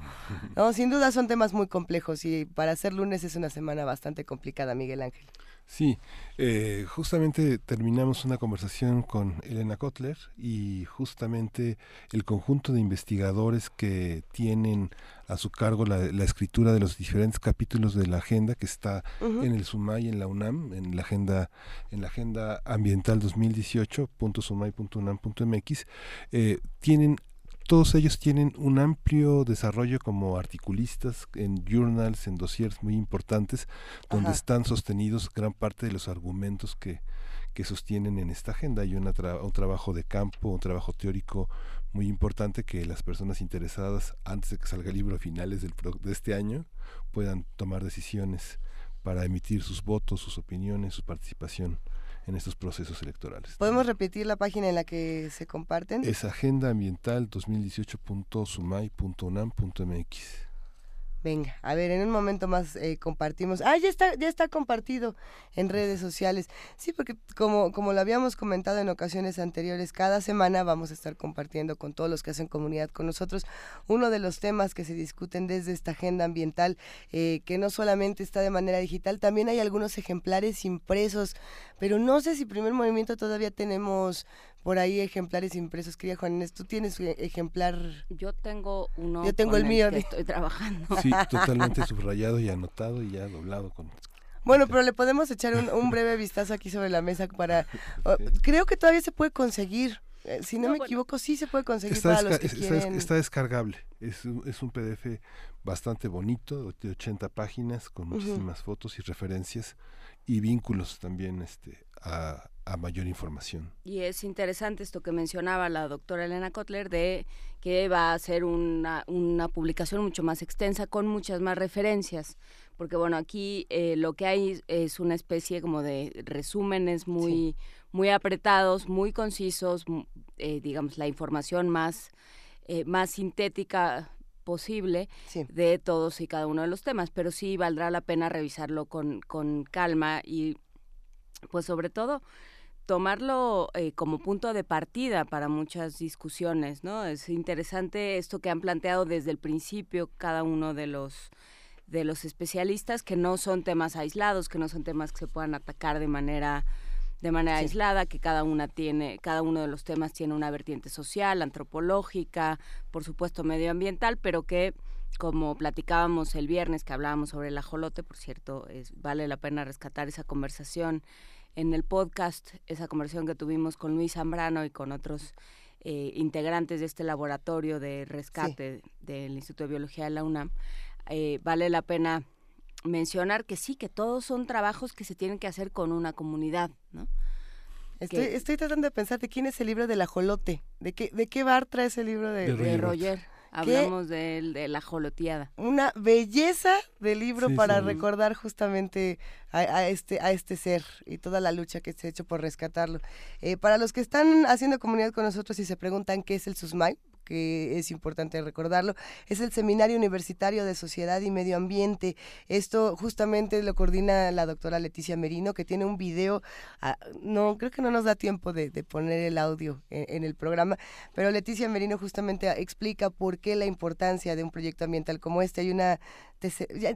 Speaker 3: no, sin duda son temas muy complejos y para hacer lunes es una semana bastante complicada, Miguel Ángel.
Speaker 1: Sí, eh, justamente terminamos una conversación con Elena Kotler y justamente el conjunto de investigadores que tienen a su cargo la, escritura de los diferentes capítulos de la agenda que está en el SUMAY en la UNAM, en la agenda en la agenda ambiental 2018.sumay.unam.mx, eh, tienen todos ellos tienen un amplio desarrollo como articulistas en journals, en dossiers muy importantes, donde están sostenidos gran parte de los argumentos que, que sostienen en esta agenda. Hay un trabajo de campo, un trabajo teórico muy importante que las personas interesadas, antes de que salga el libro a finales del de este año, puedan tomar decisiones para emitir sus votos, sus opiniones, su participación en estos procesos electorales.
Speaker 3: ¿Podemos repetir la página en la que se comparten?
Speaker 1: Es agenda ambiental 2018.sumay.unam.mx.
Speaker 3: Venga, a ver, en un momento más eh, compartimos. Ah, ya está, ya está compartido en redes sociales. Sí, porque como, como lo habíamos comentado en ocasiones anteriores, cada semana vamos a estar compartiendo con todos los que hacen comunidad con nosotros uno de los temas que se discuten desde esta agenda ambiental, eh, que no solamente está de manera digital, también hay algunos ejemplares impresos, pero no sé si primer movimiento todavía tenemos por ahí ejemplares impresos. Quería Juan Inés, ¿tú tienes ejemplar?
Speaker 2: Yo tengo uno.
Speaker 3: Yo tengo el mío.
Speaker 2: estoy trabajando.
Speaker 1: Sí, totalmente subrayado y anotado y ya doblado con...
Speaker 3: Bueno, pero le podemos echar un, breve vistazo aquí sobre la mesa para... creo que todavía se puede conseguir. Eh, si no, me equivoco, sí se puede conseguir
Speaker 1: está
Speaker 3: para los que
Speaker 1: está, descargable. Es, es un PDF bastante bonito, de 80 páginas, con muchísimas fotos y referencias y vínculos también este, a, a mayor información.
Speaker 2: Y es interesante esto que mencionaba la doctora Elena Kotler de que va a ser una, una publicación mucho más extensa con muchas más referencias, porque bueno, aquí eh, lo que hay es una especie como de resúmenes muy, muy apretados, muy concisos, eh, digamos, la información más, eh, más sintética posible de todos y cada uno de los temas, pero sí valdrá la pena revisarlo con, con calma y pues sobre todo tomarlo eh, como punto de partida para muchas discusiones, ¿no? Es interesante esto que han planteado desde el principio cada uno de los de los especialistas que no son temas aislados, que no son temas que se puedan atacar de manera de manera aislada, que cada una tiene, cada uno de los temas tiene una vertiente social, antropológica, por supuesto medioambiental, pero que como platicábamos el viernes que hablábamos sobre el ajolote, por cierto, es, vale la pena rescatar esa conversación en el podcast, esa conversación que tuvimos con Luis Zambrano y con otros eh, integrantes de este laboratorio de rescate del Instituto de Biología de la UNAM, eh, vale la pena mencionar que sí, que todos son trabajos que se tienen que hacer con una comunidad, ¿no?
Speaker 3: Estoy, estoy tratando de pensar de quién es el libro del ajolote, de qué, de qué bar trae ese libro de,
Speaker 2: de Roger. Hablamos de, la joloteada.
Speaker 3: Una belleza de libro para recordar justamente a, este, a este ser y toda la lucha que se ha hecho por rescatarlo. Eh, para los que están haciendo comunidad con nosotros y se preguntan qué es el SUSMAI, que es importante recordarlo, es el Seminario Universitario de Sociedad y Medio Ambiente. Esto justamente lo coordina la doctora Leticia Merino, que tiene un video, ah, no, creo que no nos da tiempo de, poner el audio en, el programa, pero Leticia Merino justamente explica por qué la importancia de un proyecto ambiental como este. Hay una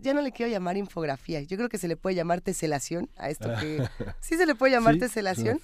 Speaker 3: ya, no le quiero llamar infografía, yo creo que se le puede llamar teselación a esto que... sí se le puede llamar teselación.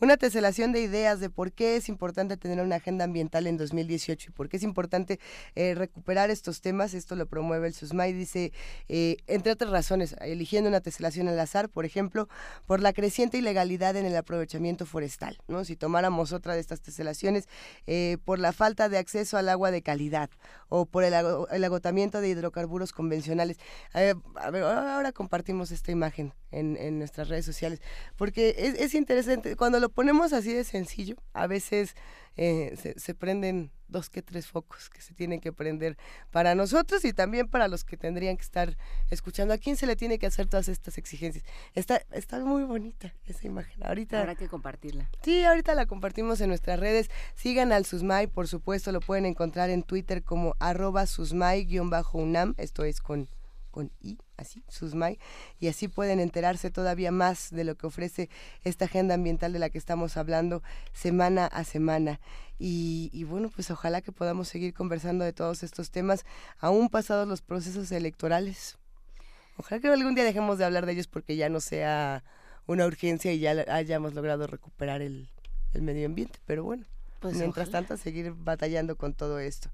Speaker 3: Una teselación de ideas de por qué es importante tener una agenda ambiental en 2018 y por qué es importante eh, recuperar estos temas. Esto lo promueve el SUSMAI, dice, eh, entre otras razones, eligiendo una teselación al azar, por ejemplo, por la creciente ilegalidad en el aprovechamiento forestal. ¿no? Si tomáramos otra de estas teselaciones, eh, por la falta de acceso al agua de calidad o por el, agotamiento de hidrocarburos convencionales. A ver, ahora compartimos esta imagen en, nuestras redes sociales, porque es, interesante, cuando lo ponemos así de sencillo, a veces eh, se, prenden dos que tres focos que se tienen que prender para nosotros y también para los que tendrían que estar escuchando. ¿A quién se le tiene que hacer todas estas exigencias? Está, está muy bonita esa imagen. Ahorita,
Speaker 2: Habrá que compartirla.
Speaker 3: Sí, ahorita la compartimos en nuestras redes. Sigan al Susmai, por supuesto, lo pueden encontrar en Twitter como arroba susmai-unam, esto es con con I, así, SUSMAI, y así pueden enterarse todavía más de lo que ofrece esta agenda ambiental de la que estamos hablando semana a semana. Y, bueno, pues ojalá que podamos seguir conversando de todos estos temas, aún pasados los procesos electorales. Ojalá que algún día dejemos de hablar de ellos porque ya no sea una urgencia y ya hayamos logrado recuperar el, medio ambiente, pero bueno. Pues mientras tanto, seguir batallando con todo esto.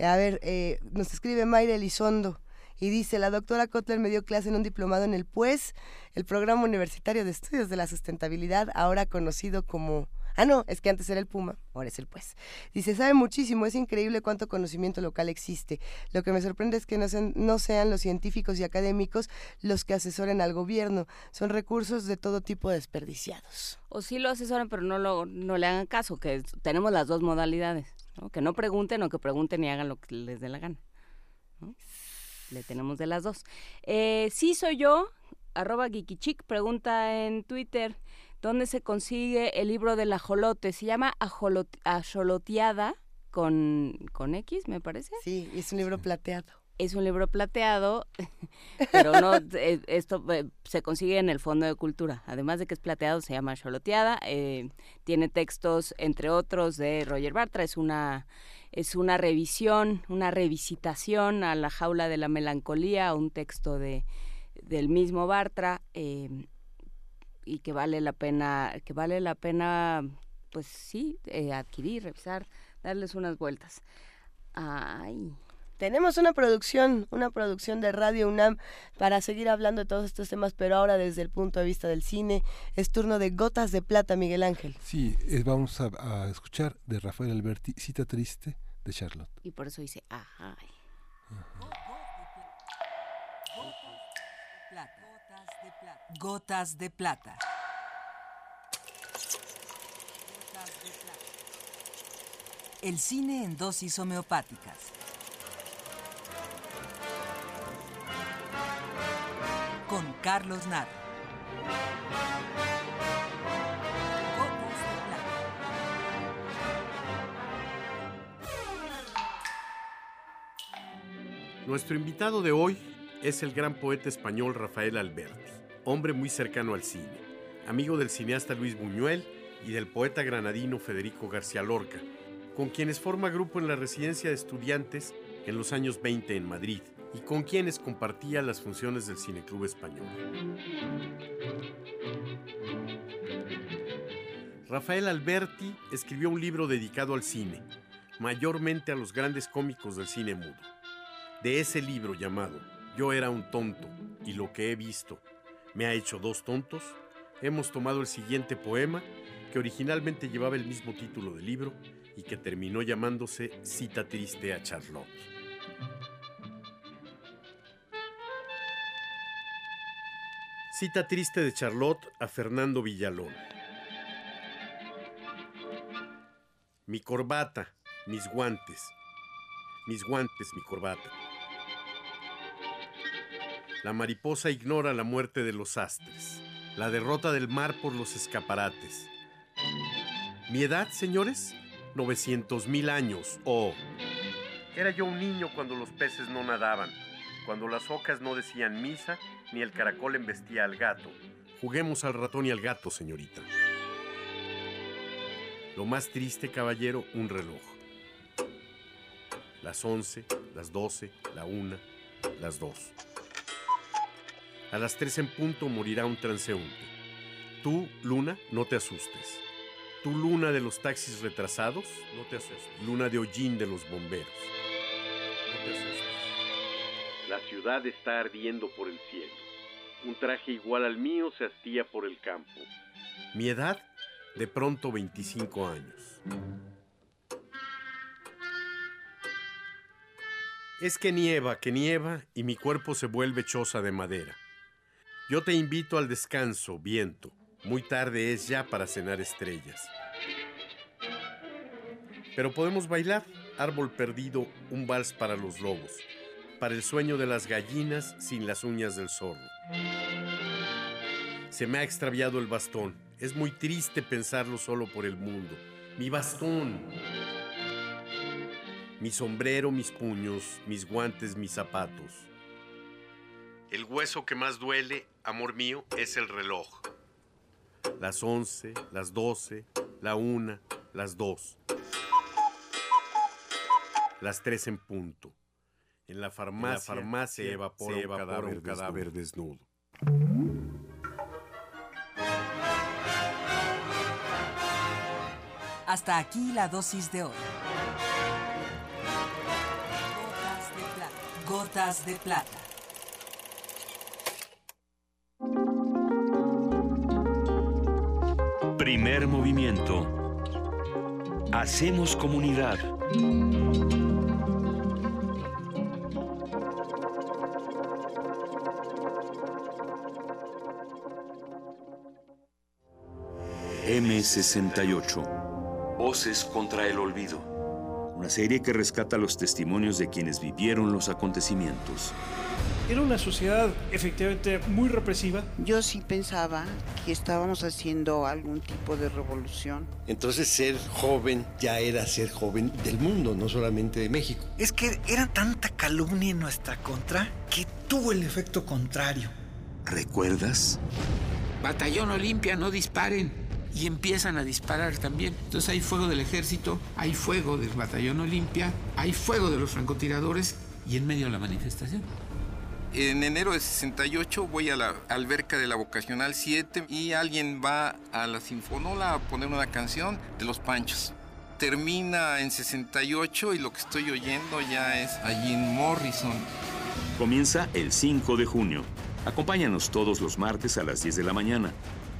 Speaker 3: A ver, eh, nos escribe Mayra Elizondo y dice, la doctora Kotler me dio clase en un diplomado en el PUES, el Programa Universitario de Estudios de la Sustentabilidad, ahora conocido como... Ah, no, es que antes era el Puma, ahora es el Pues. Dice, sabe muchísimo, es increíble cuánto conocimiento local existe. Lo que me sorprende es que no sean, los científicos y académicos los que asesoren al gobierno. Son recursos de todo tipo desperdiciados.
Speaker 2: O sí lo asesoran, pero no, lo, no le hagan caso, que tenemos las dos modalidades. Que no pregunten o que pregunten y hagan lo que les dé la gana le tenemos de las dos. Eh, sí soy yo, arroba Gikichik, pregunta en Twitter, ¿dónde se consigue el libro del ajolote? Se llama Ajoloteada con, con X, me parece.
Speaker 3: Sí, es un libro plateado.
Speaker 2: Es un libro plateado, pero no, eh, esto eh, se consigue en el Fondo de Cultura. Además de que es plateado, se llama Choloteada. Eh, tiene textos, entre otros, de Roger Bartra. Es una es una revisión, una revisitación a la jaula de la melancolía, un texto de, del mismo Bartra eh, y que vale la pena, que vale la pena, pues sí, eh, adquirir, revisar, darles unas vueltas. Ay.
Speaker 3: Tenemos una producción, una producción de Radio UNAM para seguir hablando de todos estos temas, pero ahora desde el punto de vista del cine. Es turno de Gotas de Plata, Miguel Ángel.
Speaker 1: Sí, vamos a, a, escuchar de Rafael Alberti, Cita Triste, de Charlotte.
Speaker 2: Y por eso dice, ajá.
Speaker 8: Gotas de plata. El cine en dosis homeopáticas. Con Carlos Naro.
Speaker 9: Nuestro invitado de hoy es el gran poeta español Rafael Alberti, hombre muy cercano al cine, amigo del cineasta Luis Buñuel y del poeta granadino Federico García Lorca, con quienes forma grupo en la residencia de estudiantes en los años 20 en Madrid y con quienes compartía las funciones del Cineclub Español. Rafael Alberti escribió un libro dedicado al cine, mayormente a los grandes cómicos del cine mudo. De ese libro llamado Yo era un tonto y lo que he visto me ha hecho dos tontos, hemos tomado el siguiente poema que originalmente llevaba el mismo título del libro y que terminó llamándose Cita triste a Charlotte. Cita triste de Charlotte a Fernando Villalón. Mi corbata, mis guantes, mis guantes, mi corbata. La mariposa ignora la muerte de los astres, la derrota del mar por los escaparates. ¿Mi edad, señores? 900 mil años. Oh. Era yo un niño cuando los peces no nadaban, cuando las ocas no decían misa, ni el caracol embestía al gato. Juguemos al ratón y al gato, señorita. Lo más triste, caballero, un reloj. Las 11, las 12, la 1, las dos. A las tres en punto morirá un transeúnte. Tú, Luna, no te asustes. Tú, Luna de los taxis retrasados, no te asustes. Luna de hollín de los bomberos. No te asustes. La ciudad está ardiendo por el cielo. Un traje igual al mío se hastía por el campo. Mi edad, de pronto 25 años. Es que nieva, que nieva y mi cuerpo se vuelve choza de madera. Yo te invito al descanso, viento. Muy tarde es ya para cenar estrellas. Pero podemos bailar, árbol perdido, un vals para los lobos, para el sueño de las gallinas sin las uñas del zorro. Se me ha extraviado el bastón. Es muy triste pensarlo solo por el mundo. Mi bastón. Mi sombrero, mis puños, mis guantes, mis zapatos. El hueso que más duele, amor mío, es el reloj. Las once, las doce, la una, las dos. Las tres en punto. En la farmacia,
Speaker 10: En la farmacia
Speaker 9: se evapora,
Speaker 10: se
Speaker 9: un
Speaker 10: evapora
Speaker 9: cadáver,
Speaker 10: un cadáver
Speaker 9: desnudo.
Speaker 8: Hasta aquí la dosis de hoy. Gotas de plata. Gotas de plata.
Speaker 4: Primer movimiento. Hacemos comunidad. M68. Voces contra el olvido. Una serie que rescata los testimonios de quienes vivieron los acontecimientos.
Speaker 11: Era una sociedad efectivamente muy represiva.
Speaker 12: Yo sí pensaba que estábamos haciendo algún tipo de revolución.
Speaker 13: Entonces ser joven ya era ser joven del mundo, no solamente de México.
Speaker 14: Es que era tanta calumnia en nuestra contra que tuvo el efecto contrario.
Speaker 4: ¿Recuerdas?
Speaker 15: Batallón Olimpia, no disparen. Y empiezan a disparar también. Entonces hay fuego del ejército, hay fuego del Batallón Olimpia, hay fuego de los francotiradores y en medio la manifestación.
Speaker 16: En enero de 68 voy a la alberca de la Vocacional 7 y alguien va a la Sinfonola a poner una canción de Los Panchos. Termina en 68 y lo que estoy oyendo ya es a Jim Morrison.
Speaker 4: Comienza el 5 de junio. Acompáñanos todos los martes a las 10 de la mañana.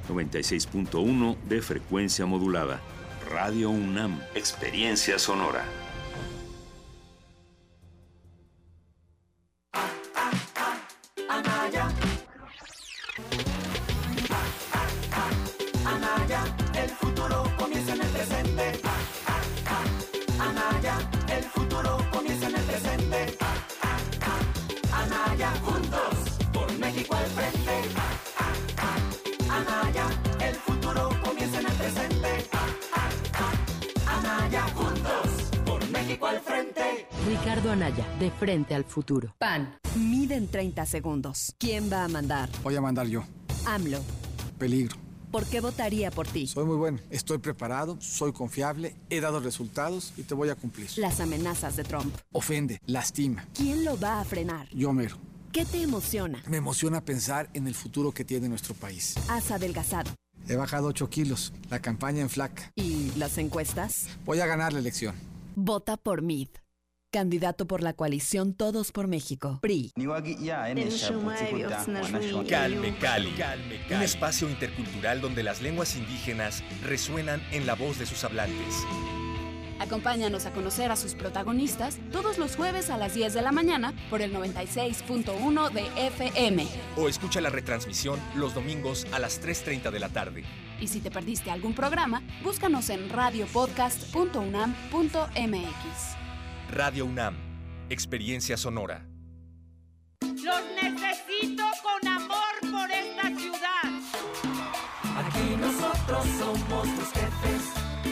Speaker 4: 96.1 de frecuencia modulada. Radio UNAM. Experiencia sonora.
Speaker 17: Anaya. Anaya, al frente.
Speaker 18: Ricardo Anaya, de frente al futuro.
Speaker 19: PAN. Mide en 30 segundos. ¿Quién va a mandar?
Speaker 20: Voy a mandar yo.
Speaker 19: AMLO.
Speaker 20: Peligro.
Speaker 19: ¿Por qué votaría por ti?
Speaker 20: Soy muy bueno. Estoy preparado, soy confiable, he dado resultados y te voy a cumplir.
Speaker 19: Las amenazas de Trump.
Speaker 20: Ofende, lastima.
Speaker 19: ¿Quién lo va a frenar?
Speaker 20: Yo mero.
Speaker 19: ¿Qué te emociona?
Speaker 20: Me emociona pensar en el futuro que tiene nuestro país.
Speaker 19: Has adelgazado.
Speaker 20: He bajado 8 kilos. La campaña en flaca.
Speaker 19: ¿Y las encuestas?
Speaker 20: Voy a ganar la elección.
Speaker 19: Vota por MID. Candidato por la coalición Todos por México. PRI.
Speaker 21: Calme Cali, un espacio intercultural donde las lenguas indígenas resuenan en la voz de sus hablantes.
Speaker 22: Acompáñanos a conocer a sus protagonistas todos los jueves a las 10 de la mañana por el 96.1 de FM.
Speaker 21: O escucha la retransmisión los domingos a las 3.30 de la tarde.
Speaker 22: Y si te perdiste algún programa, búscanos en radiopodcast.unam.mx.
Speaker 21: Radio UNAM, Experiencia Sonora.
Speaker 23: Los necesito con amor por esta ciudad.
Speaker 17: Aquí nosotros somos los jefes,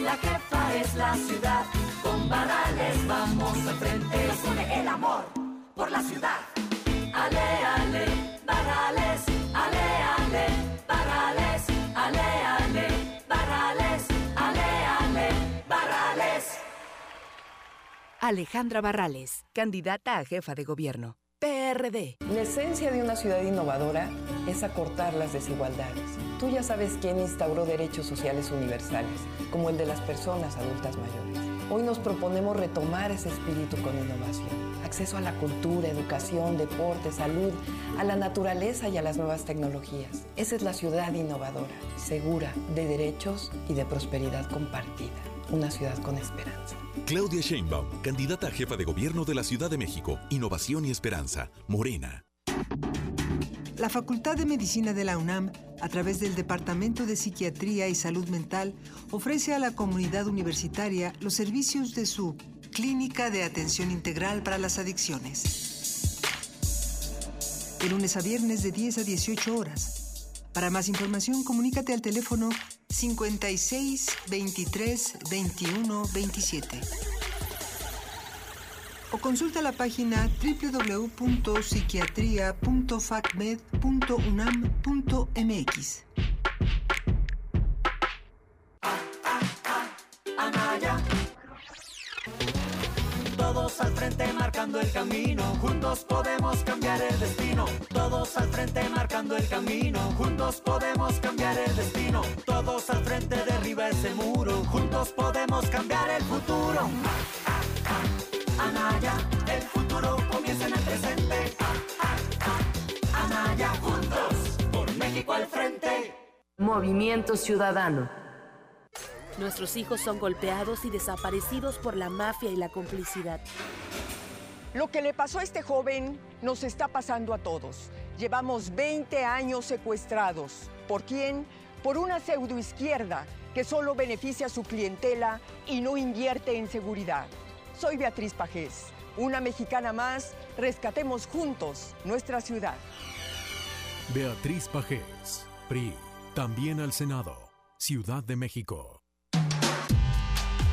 Speaker 17: la jefa es la ciudad. Con Barrales vamos al frente, nos une el amor por la ciudad. Ale, ale, Barrales, ale, ale,
Speaker 24: Alejandra Barrales, candidata a jefa de gobierno.
Speaker 19: PRD.
Speaker 25: La esencia de una ciudad innovadora es acortar las desigualdades. Tú ya sabes quién instauró derechos sociales universales, como el de las personas adultas mayores. Hoy nos proponemos retomar ese espíritu con innovación. Acceso a la cultura, educación, deporte, salud, a la naturaleza y a las nuevas tecnologías. Esa es la ciudad innovadora, segura, de derechos y de prosperidad compartida. Una ciudad con esperanza.
Speaker 10: Claudia Sheinbaum, candidata a jefa de gobierno de la Ciudad de México. Innovación y esperanza. Morena.
Speaker 24: La Facultad de Medicina de la UNAM, a través del Departamento de Psiquiatría y Salud Mental, ofrece a la comunidad universitaria los servicios de su Clínica de Atención Integral para las Adicciones. De lunes a viernes de 10 a 18 horas. Para más información, comunícate al teléfono 56 23 21 27 o consulta la página www.psiquiatria.facmed.unam.mx.
Speaker 17: Todos al frente marcando el camino, juntos podemos cambiar el destino. Todos al frente marcando el camino, juntos podemos cambiar el destino. Todos al frente derriba ese muro, juntos podemos cambiar el futuro. Anaya, el futuro comienza en el presente. Anaya, juntos, por México al frente.
Speaker 18: Movimiento Ciudadano.
Speaker 26: Nuestros hijos son golpeados y desaparecidos por la mafia y la complicidad.
Speaker 27: Lo que le pasó a este joven nos está pasando a todos. Llevamos 20 años secuestrados. ¿Por quién? Por una pseudoizquierda que solo beneficia a su clientela y no invierte en seguridad. Soy Beatriz Pajés, una mexicana más. Rescatemos juntos nuestra ciudad.
Speaker 28: Beatriz Pajés, PRI, también al Senado, Ciudad de México.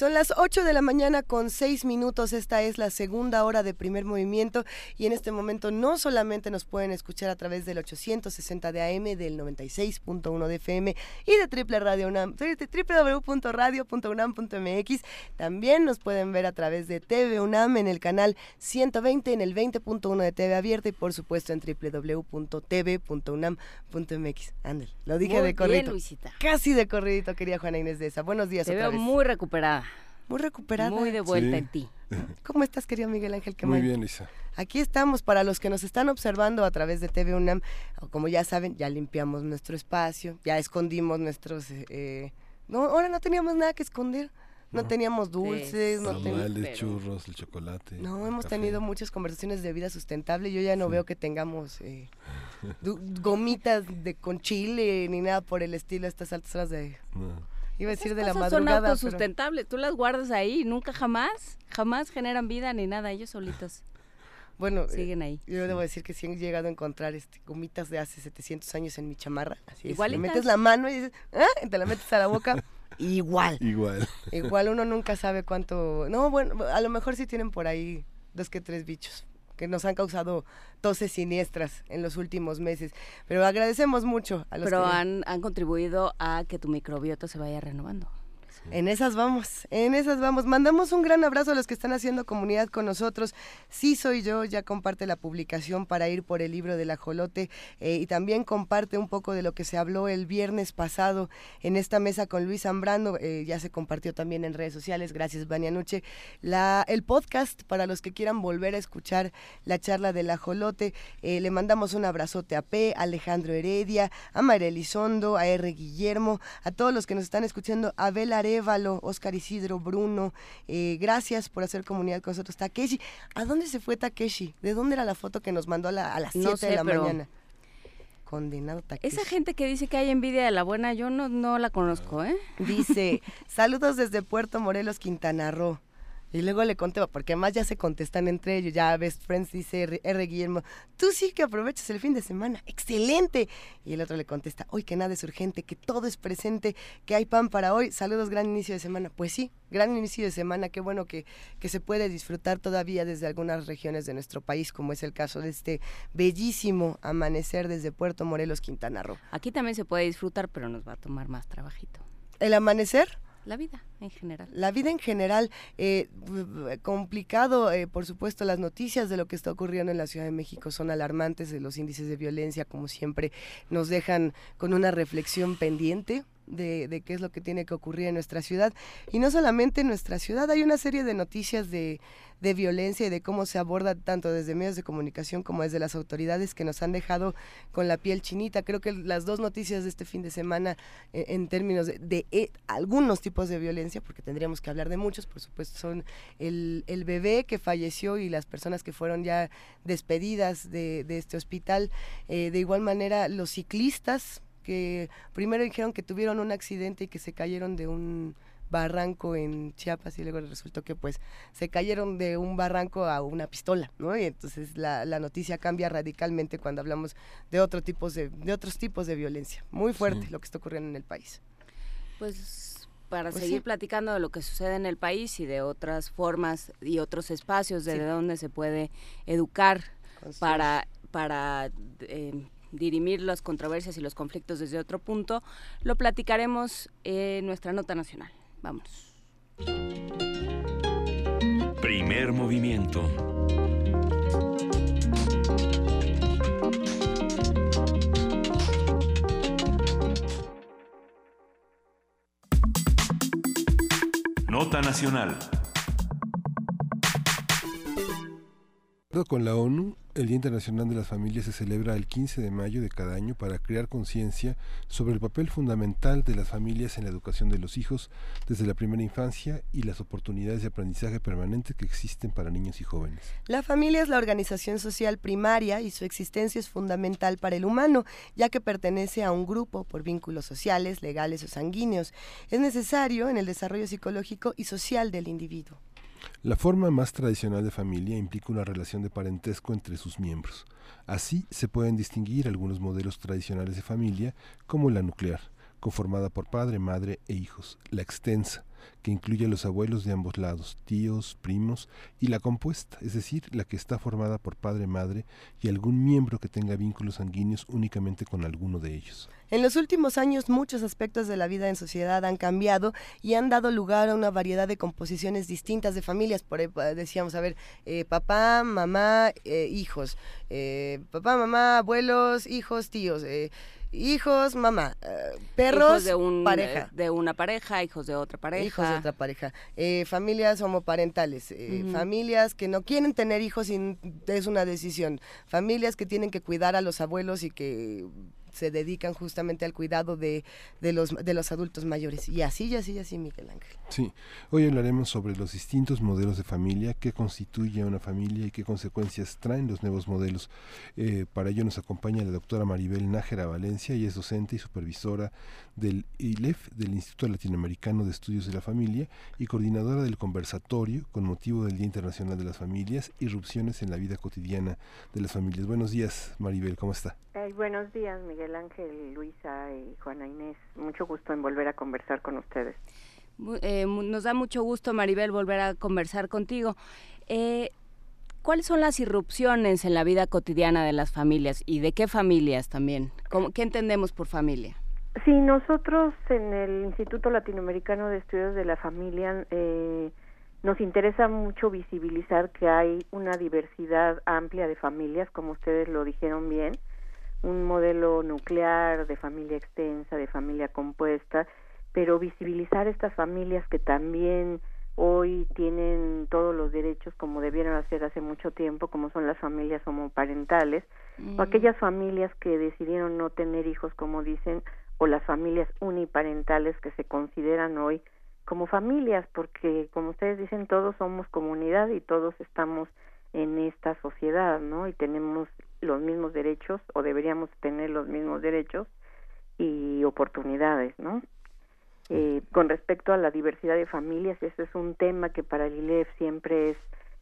Speaker 3: Son las 8 de la mañana con 6 minutos. Esta es la segunda hora de primer movimiento y en este momento no solamente nos pueden escuchar a través del 860 de AM, del 96.1 de FM y de triple radio UNAM, www.radio.unam.mx. También nos pueden ver a través de TV UNAM en el canal 120 en el 20.1 de TV abierta y por supuesto en www.tv.unam.mx. Ándale, lo dije
Speaker 2: Muy
Speaker 3: de
Speaker 2: bien,
Speaker 3: corrido.
Speaker 2: Luisita.
Speaker 3: Casi de corridito, quería Juana Inés de esa. Buenos días
Speaker 2: Te
Speaker 3: otra vez.
Speaker 2: muy recuperada.
Speaker 3: Muy recuperada.
Speaker 2: Muy de vuelta
Speaker 1: Sí.
Speaker 2: en ti.
Speaker 3: ¿Cómo estás, querido Miguel Ángel
Speaker 1: Muy bien, Lisa.
Speaker 3: Aquí estamos para los que nos están observando a través de TV UNAM. Como ya saben, ya limpiamos nuestro espacio, ya escondimos nuestros... eh, eh, no, ahora no teníamos nada que esconder. No, teníamos dulces, no teníamos...
Speaker 1: Churros, el chocolate.
Speaker 3: No, hemos
Speaker 1: café.
Speaker 3: tenido muchas conversaciones de vida sustentable. Yo ya no veo que tengamos eh, gomitas de con chile ni nada por el estilo a estas altas horas de...
Speaker 1: No.
Speaker 3: Iba a decir de la
Speaker 2: son
Speaker 3: madrugada, pero-
Speaker 2: autosustentables. Tú las guardas ahí nunca jamás, jamás generan vida ni nada. Ellos solitos.
Speaker 3: Bueno,
Speaker 2: siguen ahí.
Speaker 3: Yo debo decir que sí he llegado a encontrar este, gomitas de hace 700 años en mi chamarra. Así es. Le metes la mano y dices, ¿ah? Y te la metes a la boca. Igual.
Speaker 1: Igual.
Speaker 3: Igual uno nunca sabe cuánto. No, bueno, a lo mejor sí tienen por ahí dos que tres bichos que nos han causado toses siniestras en los últimos meses. Pero agradecemos mucho a los
Speaker 2: Pero
Speaker 3: que...
Speaker 2: han, han contribuido a que tu microbiota se vaya renovando.
Speaker 3: En esas vamos, en esas vamos. Mandamos un gran abrazo a los que están haciendo comunidad con nosotros. Sí soy yo, ya comparte la publicación para ir por el libro del ajolote eh, y también comparte un poco de lo que se habló el viernes pasado en esta mesa con Luis Zambrano. eh, ya se compartió también en redes sociales, gracias Vania Nuche. La, el podcast para los que quieran volver a escuchar la charla del ajolote. Eh, le mandamos un abrazote a P, a Alejandro Heredia, a María Elizondo, a R. Guillermo, a todos los que nos están escuchando, a Arevalo, Oscar Isidro, Bruno. eh, gracias por hacer comunidad con nosotros. Takeshi, ¿a dónde se fue Takeshi? ¿De dónde era la foto que nos mandó a, la- a las 7
Speaker 2: No
Speaker 3: de la
Speaker 2: pero-
Speaker 3: mañana? Condenado Takeshi.
Speaker 2: Esa gente que dice que hay envidia de la buena, yo no, no la conozco, ¿eh?
Speaker 3: Dice, saludos desde Puerto Morelos, Quintana Roo. Y luego le conté, porque además ya se contestan entre ellos, ya Best Friends dice R, R. Guillermo, tú sí que aprovechas el fin de semana, excelente. Y el otro le contesta, hoy que nada es urgente, que todo es presente, que hay pan para hoy, saludos, gran inicio de semana. Pues sí, gran inicio de semana, qué bueno que, que se puede disfrutar todavía desde algunas regiones de nuestro país, como es el caso de este bellísimo amanecer desde Puerto Morelos, Quintana Roo.
Speaker 2: Aquí también se puede disfrutar, pero nos va a tomar más trabajito.
Speaker 3: ¿El amanecer?
Speaker 2: La vida en general.
Speaker 3: La vida en general, eh, complicado, eh, por supuesto, las noticias de lo que está ocurriendo en la Ciudad de México son alarmantes, los índices de violencia, como siempre, nos dejan con una reflexión pendiente, de, qué es lo que tiene que ocurrir en nuestra ciudad. Y no solamente en nuestra ciudad, hay una serie de noticias de, de violencia y de cómo se aborda tanto desde medios de comunicación como desde las autoridades que nos han dejado con la piel chinita. Creo que las dos noticias de este fin de semana eh, en términos de, de eh, algunos tipos de violencia, porque tendríamos que hablar de muchos, por supuesto, son el, el bebé que falleció y las personas que fueron ya despedidas de, de este hospital. Eh, de igual manera, los ciclistas que primero dijeron que tuvieron un accidente y que se cayeron de un barranco en Chiapas y luego resultó que pues se cayeron de un barranco a una pistola, ¿no? Y entonces la, la noticia cambia radicalmente cuando hablamos de otro tipos de, de otros tipos de violencia. Muy fuerte sí. lo que está ocurriendo en el país.
Speaker 2: Pues para pues seguir sí. platicando de lo que sucede en el país y de otras formas y otros espacios de sí. donde se puede educar para, para eh, dirimir las controversias y los conflictos desde otro punto, lo platicaremos en nuestra nota nacional. Vamos.
Speaker 4: Primer movimiento. Nota nacional.
Speaker 1: Con la ONU, el Día Internacional de las Familias se celebra el 15 de mayo de cada año para crear conciencia sobre el papel fundamental de las familias en la educación de los hijos desde la primera infancia y las oportunidades de aprendizaje permanente que existen para niños y jóvenes.
Speaker 3: La familia es la organización social primaria y su existencia es fundamental para el humano, ya que pertenece a un grupo por vínculos sociales, legales o sanguíneos. Es necesario en el desarrollo psicológico y social del individuo.
Speaker 1: La forma más tradicional de familia implica una relación de parentesco entre sus miembros. Así se pueden distinguir algunos modelos tradicionales de familia, como la nuclear, conformada por padre, madre e hijos, la extensa, que incluye a los abuelos de ambos lados, tíos, primos, y la compuesta, es decir, la que está formada por padre, madre y algún miembro que tenga vínculos sanguíneos únicamente con alguno de ellos.
Speaker 3: En los últimos años muchos aspectos de la vida en sociedad han cambiado y han dado lugar a una variedad de composiciones distintas de familias. Por decíamos, a ver, eh, papá, mamá, eh, hijos, eh, papá, mamá, abuelos, hijos, tíos hijos, mamá, eh, perros,
Speaker 2: hijos de un,
Speaker 3: pareja.
Speaker 2: De una pareja, hijos de otra pareja.
Speaker 3: Hijos de otra pareja. Eh, familias homoparentales, eh, uh -huh. familias que no quieren tener hijos y es una decisión. Familias que tienen que cuidar a los abuelos y que se dedican justamente al cuidado de, de, los, de los adultos mayores. Y así, y así, y así, Miguel Ángel.
Speaker 1: Sí, hoy hablaremos sobre los distintos modelos de familia, qué constituye una familia y qué consecuencias traen los nuevos modelos. Eh, para ello nos acompaña la doctora Maribel Nájera Valencia, y es docente y supervisora del ILEF, del Instituto Latinoamericano de Estudios de la Familia, y coordinadora del conversatorio con motivo del Día Internacional de las Familias, irrupciones en la vida cotidiana de las familias. Buenos días, Maribel, ¿cómo está?
Speaker 29: Buenos días, Miguel Ángel, Luisa y Juana Inés. Mucho gusto en volver a conversar con ustedes.
Speaker 2: Eh, nos da mucho gusto, Maribel, volver a conversar contigo. Eh, ¿Cuáles son las irrupciones en la vida cotidiana de las familias y de qué familias también? ¿Cómo, ¿Qué entendemos por familia?
Speaker 29: Sí, nosotros en el Instituto Latinoamericano de Estudios de la Familia eh, nos interesa mucho visibilizar que hay una diversidad amplia de familias, como ustedes lo dijeron bien, un modelo nuclear de familia extensa, de familia compuesta, pero visibilizar estas familias que también hoy tienen todos los derechos como debieron hacer hace mucho tiempo, como son las familias homoparentales, mm. o aquellas familias que decidieron no tener hijos, como dicen, o las familias uniparentales que se consideran hoy como familias, porque como ustedes dicen, todos somos comunidad y todos estamos en esta sociedad, ¿no? Y tenemos los mismos derechos o deberíamos tener los mismos derechos y oportunidades, ¿no? Eh, con respecto a la diversidad de familias, ese es un tema que para el ILEF siempre es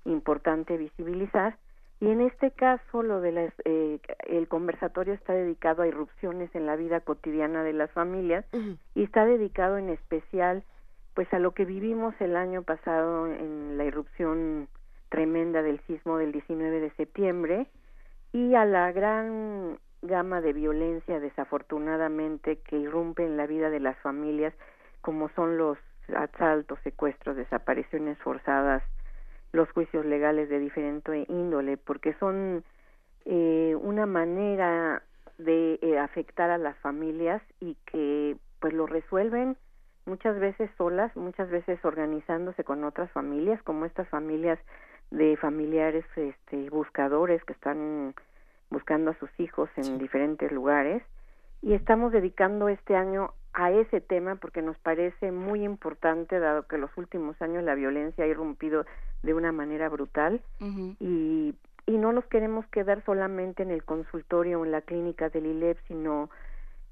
Speaker 29: importante visibilizar. Y en este caso, lo de las, eh, el conversatorio está dedicado a irrupciones en la vida cotidiana de las familias y está dedicado en especial, pues, a lo que vivimos el año pasado en la irrupción tremenda del sismo del 19 de septiembre y a la gran gama de violencia desafortunadamente que irrumpe en la vida de las familias como son los asaltos, secuestros, desapariciones forzadas, los juicios legales de diferente índole, porque son eh, una manera de eh, afectar a las familias y que pues lo resuelven muchas veces solas, muchas veces organizándose con otras familias, como estas familias de familiares este, buscadores que están buscando a sus hijos en diferentes lugares. Y estamos dedicando este año a ese tema porque nos parece muy importante dado que los últimos años la violencia ha irrumpido de una manera brutal y, y no nos queremos quedar solamente en el consultorio o en la clínica del ILEP sino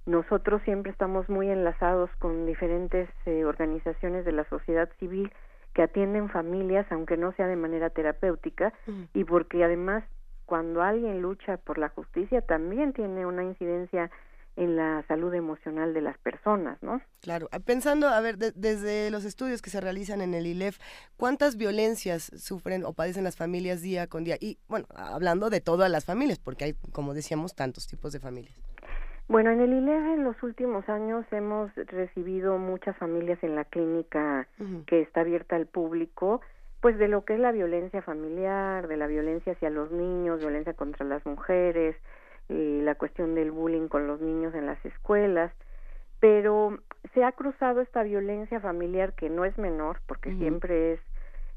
Speaker 29: nosotros siempre estamos muy enlazados con diferentes eh, organizaciones de la sociedad civil que atienden familias aunque no sea de manera terapéutica y porque además cuando alguien lucha por la justicia también tiene una incidencia en la salud emocional de las personas, ¿no?
Speaker 3: Claro, ah, pensando, a ver, desde los estudios que se realizan en el ILEF, ¿cuántas violencias sufren o padecen las familias día con día? Y bueno, hablando de todas las familias, porque hay, como decíamos, tantos tipos de familias.
Speaker 29: Bueno, en el ILEF en los últimos años hemos recibido muchas familias en la clínica que está abierta al público, pues de lo que es la violencia familiar, de la violencia hacia los niños, violencia contra las mujeres, y la cuestión del bullying con los niños en las escuelas, pero se ha cruzado esta violencia familiar que no es menor, porque siempre es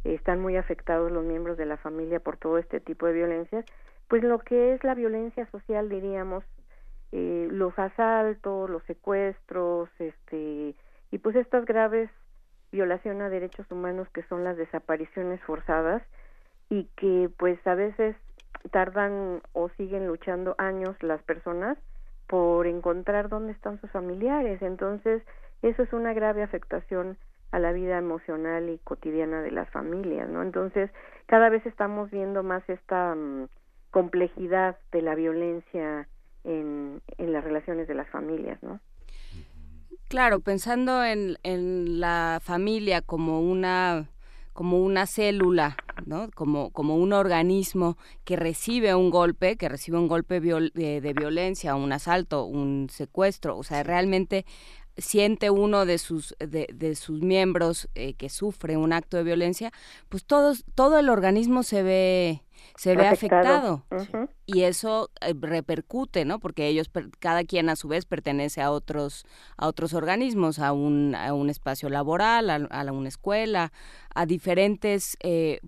Speaker 29: están muy afectados los miembros de la familia por todo este tipo de violencias, pues lo que es la violencia social diríamos eh, los asaltos, los secuestros, este y pues estas graves violaciones a derechos humanos que son las desapariciones forzadas y que pues a veces tardan o siguen luchando años las personas por encontrar dónde están sus familiares. Entonces, eso es una grave afectación a la vida emocional y cotidiana de las familias, ¿no? Entonces, cada vez estamos viendo más esta mm, complejidad de la violencia en, en las relaciones de las familias, ¿no?
Speaker 2: Claro, pensando en, en la familia como una como una célula, ¿no? Como, como un organismo que recibe un golpe, que recibe un golpe de, de, violencia, un asalto, un secuestro, o sea, realmente siente uno de sus de, de sus miembros eh, que sufre un acto de violencia, pues todos todo el organismo se ve se ve afectado, y eso eh, repercute, ¿no? Porque ellos cada quien a su vez pertenece a otros a otros organismos, a un a un espacio laboral, a, a una escuela, a diferentes eh,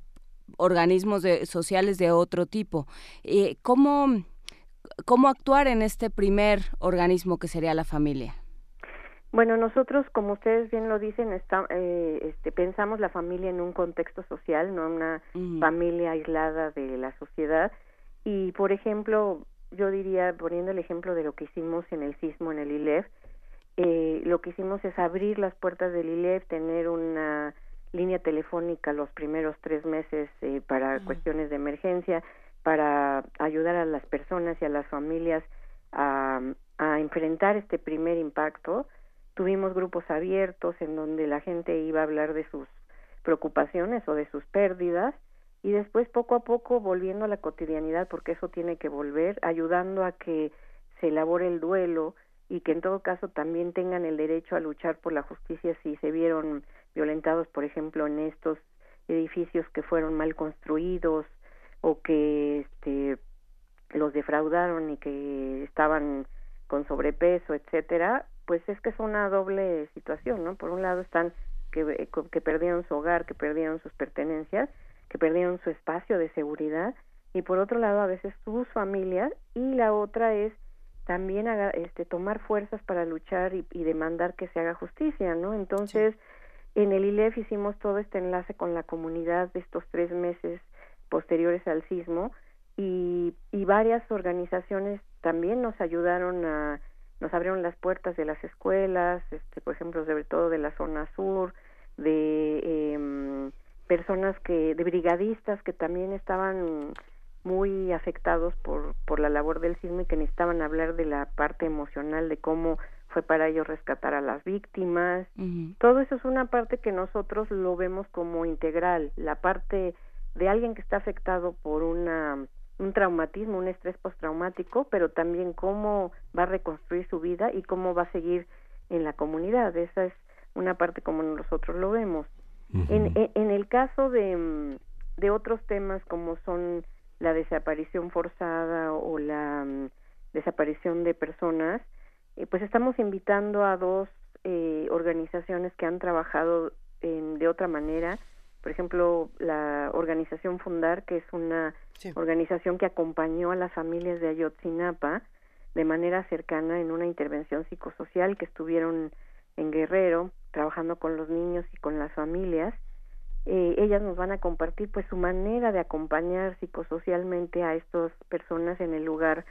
Speaker 2: organismos de, sociales de otro tipo. Eh, ¿Cómo cómo actuar en este primer organismo que sería la familia?
Speaker 29: Bueno, nosotros, como ustedes bien lo dicen, está, eh, este, pensamos la familia en un contexto social, no una familia aislada de la sociedad. Y, por ejemplo, yo diría, poniendo el ejemplo de lo que hicimos en el sismo en el ILEF, eh, lo que hicimos es abrir las puertas del ILEF, tener una línea telefónica los primeros tres meses eh, para cuestiones de emergencia, para ayudar a las personas y a las familias a, a enfrentar este primer impacto Tuvimos grupos abiertos en donde la gente iba a hablar de sus preocupaciones o de sus pérdidas y después poco a poco volviendo a la cotidianidad porque eso tiene que volver ayudando a que se elabore el duelo y que en todo caso también tengan el derecho a luchar por la justicia si se vieron violentados por ejemplo en estos edificios que fueron mal construidos o que este los defraudaron y que estaban con sobrepeso etcétera pues es que es una doble situación, ¿no? Por un lado están que, que perdieron su hogar, que perdieron sus pertenencias, que perdieron su espacio de seguridad y por otro lado a veces sus familias y la otra es también este, tomar fuerzas para luchar y, demandar que se haga justicia, ¿no? Entonces, en el ILEF hicimos todo este enlace con la comunidad de estos tres meses posteriores al sismo y, y varias organizaciones también nos ayudaron a nos abrieron las puertas de las escuelas, este, por ejemplo, sobre todo de la zona sur, de em, personas que, de brigadistas que también estaban muy afectados por, por la labor del sismo y que necesitaban hablar de la parte emocional, de cómo fue para ellos rescatar a las víctimas. Todo eso es una parte que nosotros lo vemos como integral, la parte de alguien que está afectado por una un traumatismo, un estrés postraumático, pero también cómo va a reconstruir su vida y cómo va a seguir en la comunidad. Esa es una parte como nosotros lo vemos. en, en, el caso de, de otros temas como son la desaparición forzada o la mm, desaparición de personas, eh, pues estamos invitando a dos eh, organizaciones que han trabajado de otra manera. Por ejemplo, la organización Fundar, que es una organización que acompañó a las familias de Ayotzinapa de manera cercana en una intervención psicosocial que estuvieron en Guerrero, trabajando con los niños y con las familias. Eh, ellas nos van a compartir pues su manera de acompañar psicosocialmente a estas personas en el lugar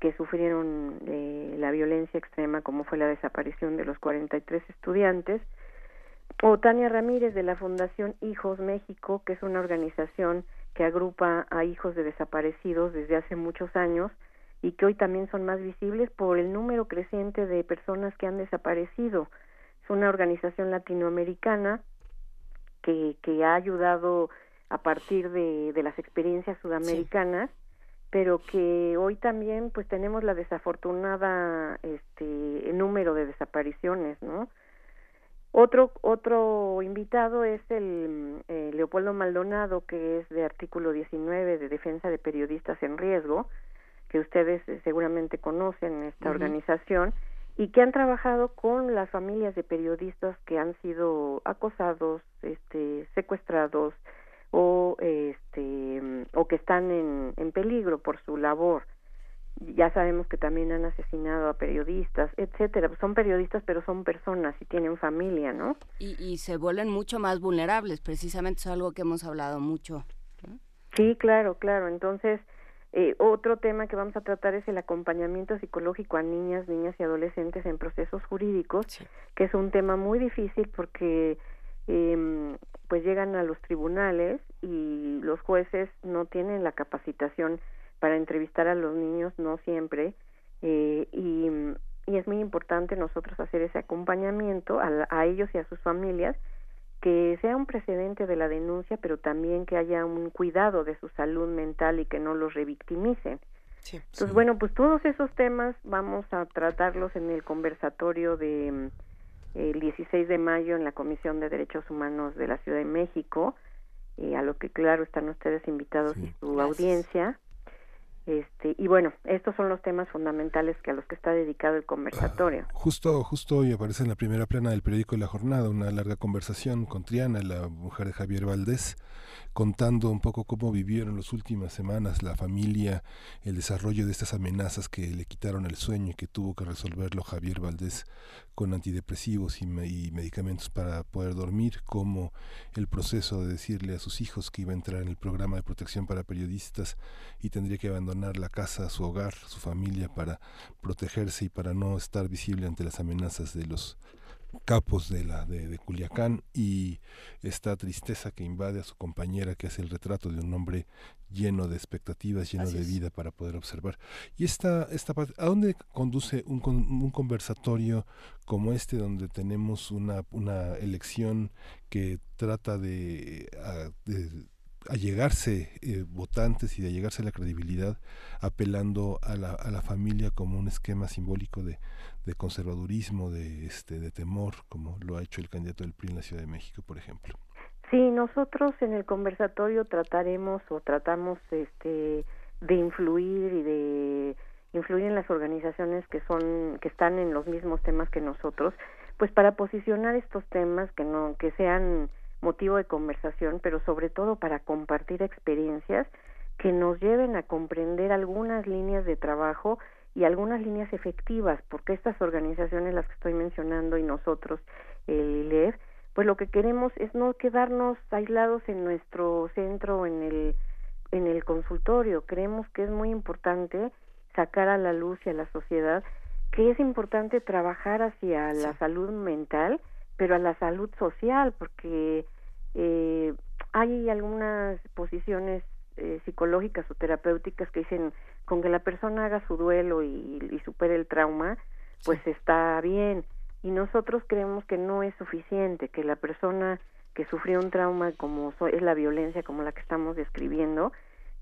Speaker 29: que sufrieron eh, la violencia extrema como fue la desaparición de los 43 estudiantes o Tania Ramírez de la Fundación Hijos México que es una organización que agrupa a hijos de desaparecidos desde hace muchos años y que hoy también son más visibles por el número creciente de personas que han desaparecido. Es una organización latinoamericana que, que ha ayudado a partir de, de las experiencias sudamericanas, pero que hoy también pues tenemos la desafortunada este número de desapariciones, ¿no? Otro, otro invitado es el eh, Leopoldo Maldonado, que es de artículo 19 de Defensa de Periodistas en Riesgo, que ustedes eh, seguramente conocen esta organización, y que han trabajado con las familias de periodistas que han sido acosados, este, secuestrados o, este, o que están en, en peligro por su labor ya sabemos que también han asesinado a periodistas, etcétera. Son periodistas, pero son personas y tienen familia, ¿no?
Speaker 2: Y, y se vuelven mucho más vulnerables, precisamente es algo que hemos hablado mucho.
Speaker 29: Sí, claro, claro. Entonces, eh, otro tema que vamos a tratar es el acompañamiento psicológico a niñas, niñas y adolescentes en procesos jurídicos, que es un tema muy difícil porque eh, pues llegan a los tribunales y los jueces no tienen la capacitación para entrevistar a los niños, no siempre, eh, y, y, es muy importante nosotros hacer ese acompañamiento a, a, ellos y a sus familias, que sea un precedente de la denuncia, pero también que haya un cuidado de su salud mental y que no los revictimicen. Entonces, bueno, pues todos esos temas vamos a tratarlos en el conversatorio de el 16 de mayo en la Comisión de Derechos Humanos de la Ciudad de México, y a lo que claro están ustedes invitados y su audiencia. Este, y bueno, estos son los temas fundamentales que a los que está dedicado el conversatorio.
Speaker 1: justo, justo hoy aparece en la primera plana del periódico La Jornada una larga conversación con Triana, la mujer de Javier Valdés, contando un poco cómo vivieron las últimas semanas la familia, el desarrollo de estas amenazas que le quitaron el sueño y que tuvo que resolverlo Javier Valdés con antidepresivos y, medicamentos para poder dormir, como el proceso de decirle a sus hijos que iba a entrar en el programa de protección para periodistas y tendría que abandonar la casa, su hogar, su familia para protegerse y para no estar visible ante las amenazas de los capos de la de, Culiacán y esta tristeza que invade a su compañera que hace el retrato de un hombre lleno de expectativas, lleno de vida para poder observar. Y esta, esta ¿a dónde conduce un, un conversatorio como este donde tenemos una, una elección que trata de, de allegarse eh, votantes y de allegarse la credibilidad apelando a la, a la familia como un esquema simbólico de, de conservadurismo, de, este, de temor, como lo ha hecho el candidato del PRI en la Ciudad de México, por ejemplo.
Speaker 29: Sí, nosotros en el conversatorio trataremos o tratamos este, de influir y de influir en las organizaciones que son que están en los mismos temas que nosotros, pues para posicionar estos temas que no que sean motivo de conversación, pero sobre todo para compartir experiencias que nos lleven a comprender algunas líneas de trabajo y algunas líneas efectivas, porque estas organizaciones, las que estoy mencionando, y nosotros, el ILEF, pues lo que queremos es no quedarnos aislados en nuestro centro, en el, en el consultorio. Creemos que es muy importante sacar a la luz y a la sociedad que es importante trabajar hacia la salud mental, pero a la salud social, porque eh, hay algunas posiciones eh, psicológicas o terapéuticas que dicen con que la persona haga su duelo y, y supere el trauma, pues está bien. Y nosotros creemos que no es suficiente, que la persona que sufrió un trauma como es la violencia, como la que estamos describiendo,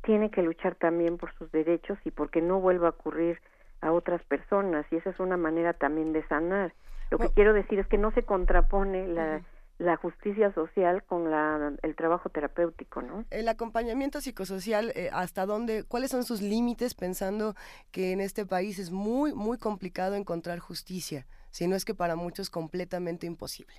Speaker 29: tiene que luchar también por sus derechos y porque no vuelva a ocurrir a otras personas. Y esa es una manera también de sanar. Lo que quiero decir es que no se contrapone la, la justicia social con la, el trabajo terapéutico, ¿no?
Speaker 3: El acompañamiento psicosocial, eh, ¿hasta dónde, cuáles son sus límites pensando que en este país es muy, muy complicado encontrar justicia, si no es que para muchos completamente imposible?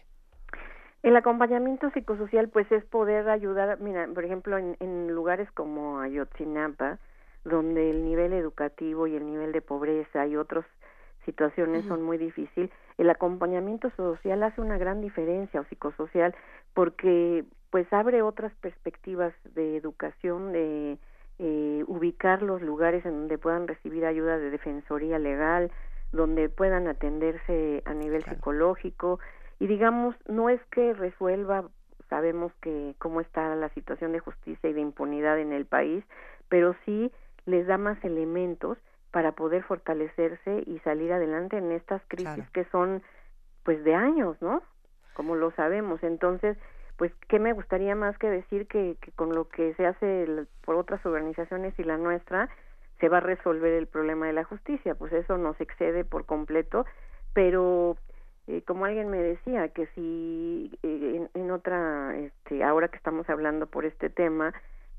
Speaker 29: El acompañamiento psicosocial, pues, es poder ayudar, mira, por ejemplo, en, en lugares como Ayotzinapa, donde el nivel educativo y el nivel de pobreza y otras situaciones son muy difíciles, el acompañamiento social hace una gran diferencia o psicosocial porque pues abre otras perspectivas de educación, de eh, ubicar los lugares en donde puedan recibir ayuda de defensoría legal, donde puedan atenderse a nivel psicológico. Y digamos no es que resuelva sabemos que cómo está la situación de justicia y de impunidad en el país pero sí les da más elementos para poder fortalecerse y salir adelante en estas crisis que son pues de años no como lo sabemos. Entonces pues qué me gustaría más que decir que, que con lo que se hace por otras organizaciones y la nuestra se va a resolver el problema de la justicia pues eso nos excede por completo pero eh, como alguien me decía que si eh, en, otra este ahora que estamos hablando por este tema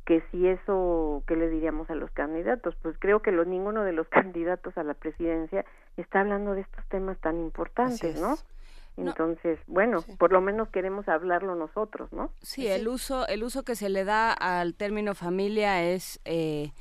Speaker 29: que si eso qué le diríamos a los candidatos pues creo que ninguno de los candidatos a la presidencia está hablando de estos temas tan importantes no entonces, bueno, por lo menos queremos hablarlo nosotros, ¿no?
Speaker 2: Sí, el uso, el uso que se le da al término familia es eh,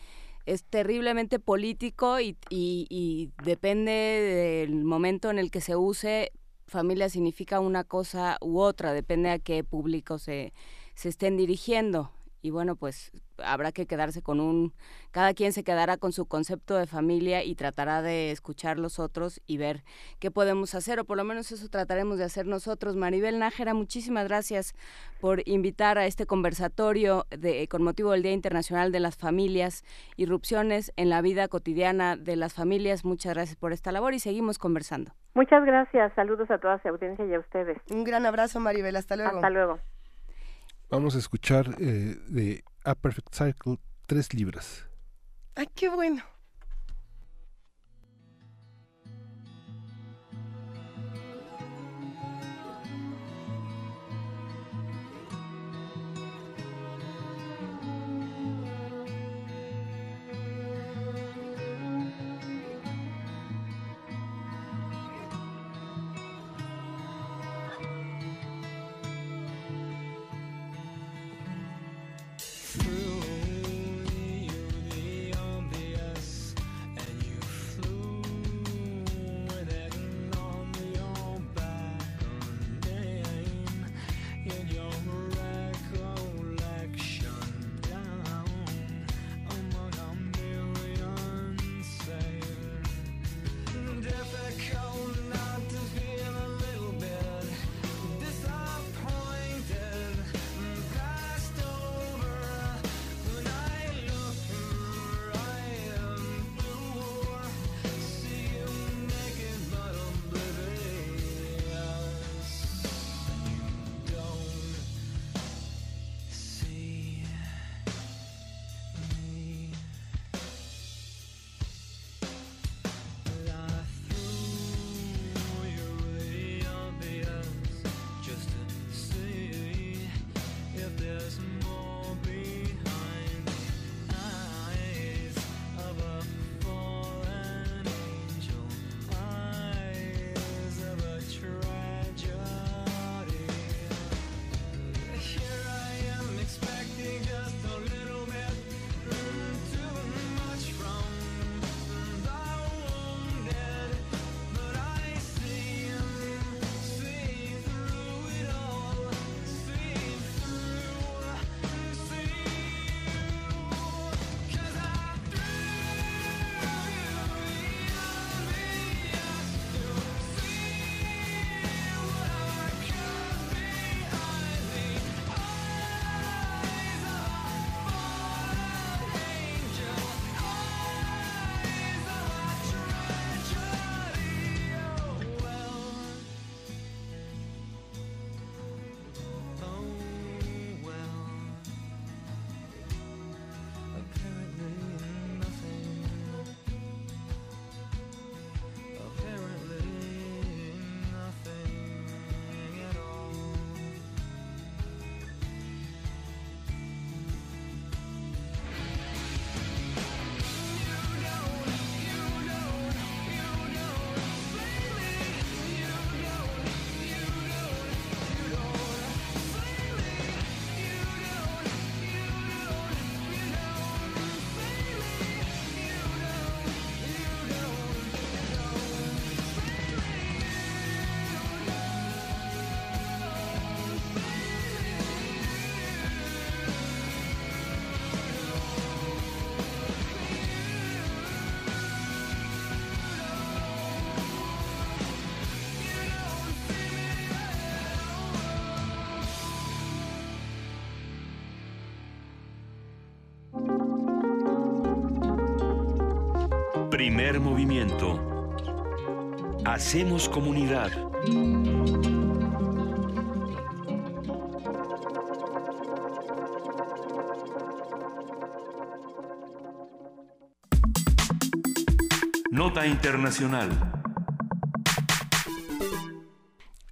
Speaker 2: es terriblemente político y, y, y, depende del momento en el que se use, familia significa una cosa u otra, depende a qué público se, se estén dirigiendo. Y bueno, pues habrá que quedarse con un, cada quien se quedará con su concepto de familia y tratará de escuchar los otros y ver qué podemos hacer, o por lo menos eso trataremos de hacer nosotros. Maribel Nájera, muchísimas gracias por invitar a este conversatorio de, con motivo del Día Internacional de las Familias, irrupciones en la vida cotidiana de las familias. Muchas gracias por esta labor y seguimos conversando.
Speaker 29: Muchas gracias, saludos a toda su audiencia y a ustedes.
Speaker 3: Un gran abrazo, Maribel, hasta luego.
Speaker 29: Hasta luego.
Speaker 1: Vamos a escuchar eh, de A Perfect Cycle tres libras.
Speaker 3: ¡Ay, qué bueno!
Speaker 4: Primer movimiento. Hacemos comunidad. Nota Internacional.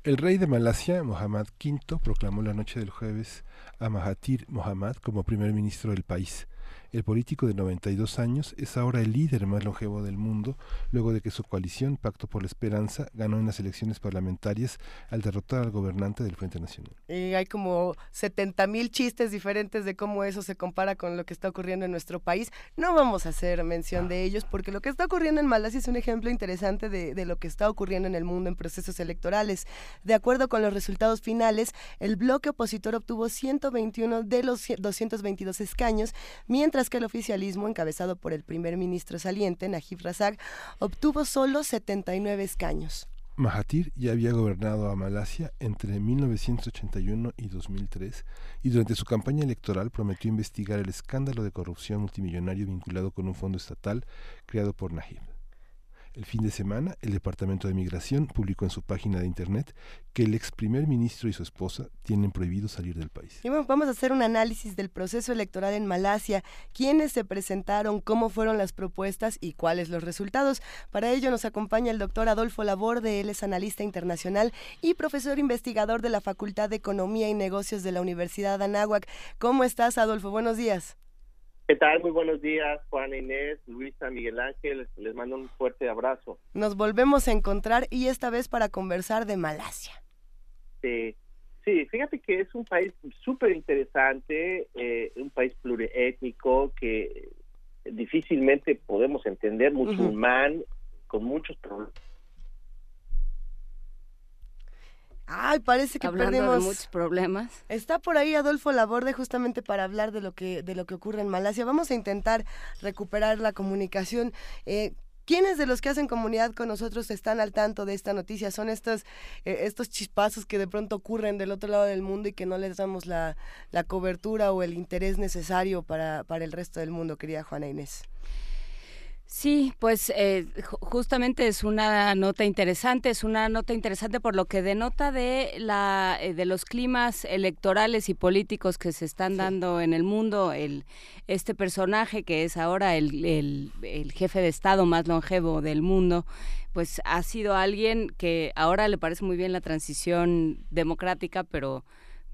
Speaker 1: El rey de Malasia, Mohammad V, proclamó la noche del jueves a Mahathir Mohamad como primer ministro del país. El político de 92 años es ahora el líder más longevo del mundo, luego de que su coalición, Pacto por la Esperanza, ganó en las elecciones parlamentarias al derrotar al gobernante del Frente Nacional.
Speaker 3: Y hay como 70 mil chistes diferentes de cómo eso se compara con lo que está ocurriendo en nuestro país. No vamos a hacer mención de ellos porque lo que está ocurriendo en Malasia es un ejemplo interesante de, de lo que está ocurriendo en el mundo en procesos electorales. De acuerdo con los resultados finales, el bloque opositor obtuvo 121 de los 222 escaños, mientras que el oficialismo, encabezado por el primer ministro saliente, Najib Razak, obtuvo solo 79 escaños.
Speaker 1: Mahathir ya había gobernado a Malasia entre 1981 y 2003 y durante su campaña electoral prometió investigar el escándalo de corrupción multimillonario vinculado con un fondo estatal creado por Najib. El fin de semana, el Departamento de Migración publicó en su página de Internet que el ex primer ministro y su esposa tienen prohibido salir del país.
Speaker 3: Y bueno, vamos a hacer un análisis del proceso electoral en Malasia, quiénes se presentaron, cómo fueron las propuestas y cuáles los resultados. Para ello nos acompaña el doctor Adolfo Laborde, él es analista internacional y profesor investigador de la Facultad de Economía y Negocios de la Universidad de Anáhuac. ¿Cómo estás, Adolfo? Buenos días.
Speaker 30: ¿Qué tal? Muy buenos días, Juan Inés, Luisa, Miguel Ángel. Les mando un fuerte abrazo.
Speaker 3: Nos volvemos a encontrar y esta vez para conversar de Malasia.
Speaker 30: Sí, sí fíjate que es un país súper interesante, eh, un país pluriétnico que difícilmente podemos entender, musulmán, con muchos problemas
Speaker 3: Ay, parece que
Speaker 2: Hablando
Speaker 3: perdimos
Speaker 2: de muchos problemas.
Speaker 3: Está por ahí Adolfo Laborde justamente para hablar de lo que de lo que ocurre en Malasia. Vamos a intentar recuperar la comunicación. Eh, ¿Quiénes de los que hacen comunidad con nosotros están al tanto de esta noticia? Son estos, eh, estos chispazos que de pronto ocurren del otro lado del mundo y que no les damos la, la cobertura o el interés necesario para, para el resto del mundo, querida Juana Inés.
Speaker 2: Sí, pues eh, ju- justamente es una nota interesante, es una nota interesante por lo que denota de la eh, de los climas electorales y políticos que se están dando en el mundo. El este personaje que es ahora el, el- el jefe de estado más longevo del mundo, pues ha sido alguien que ahora le parece muy bien la transición democrática, pero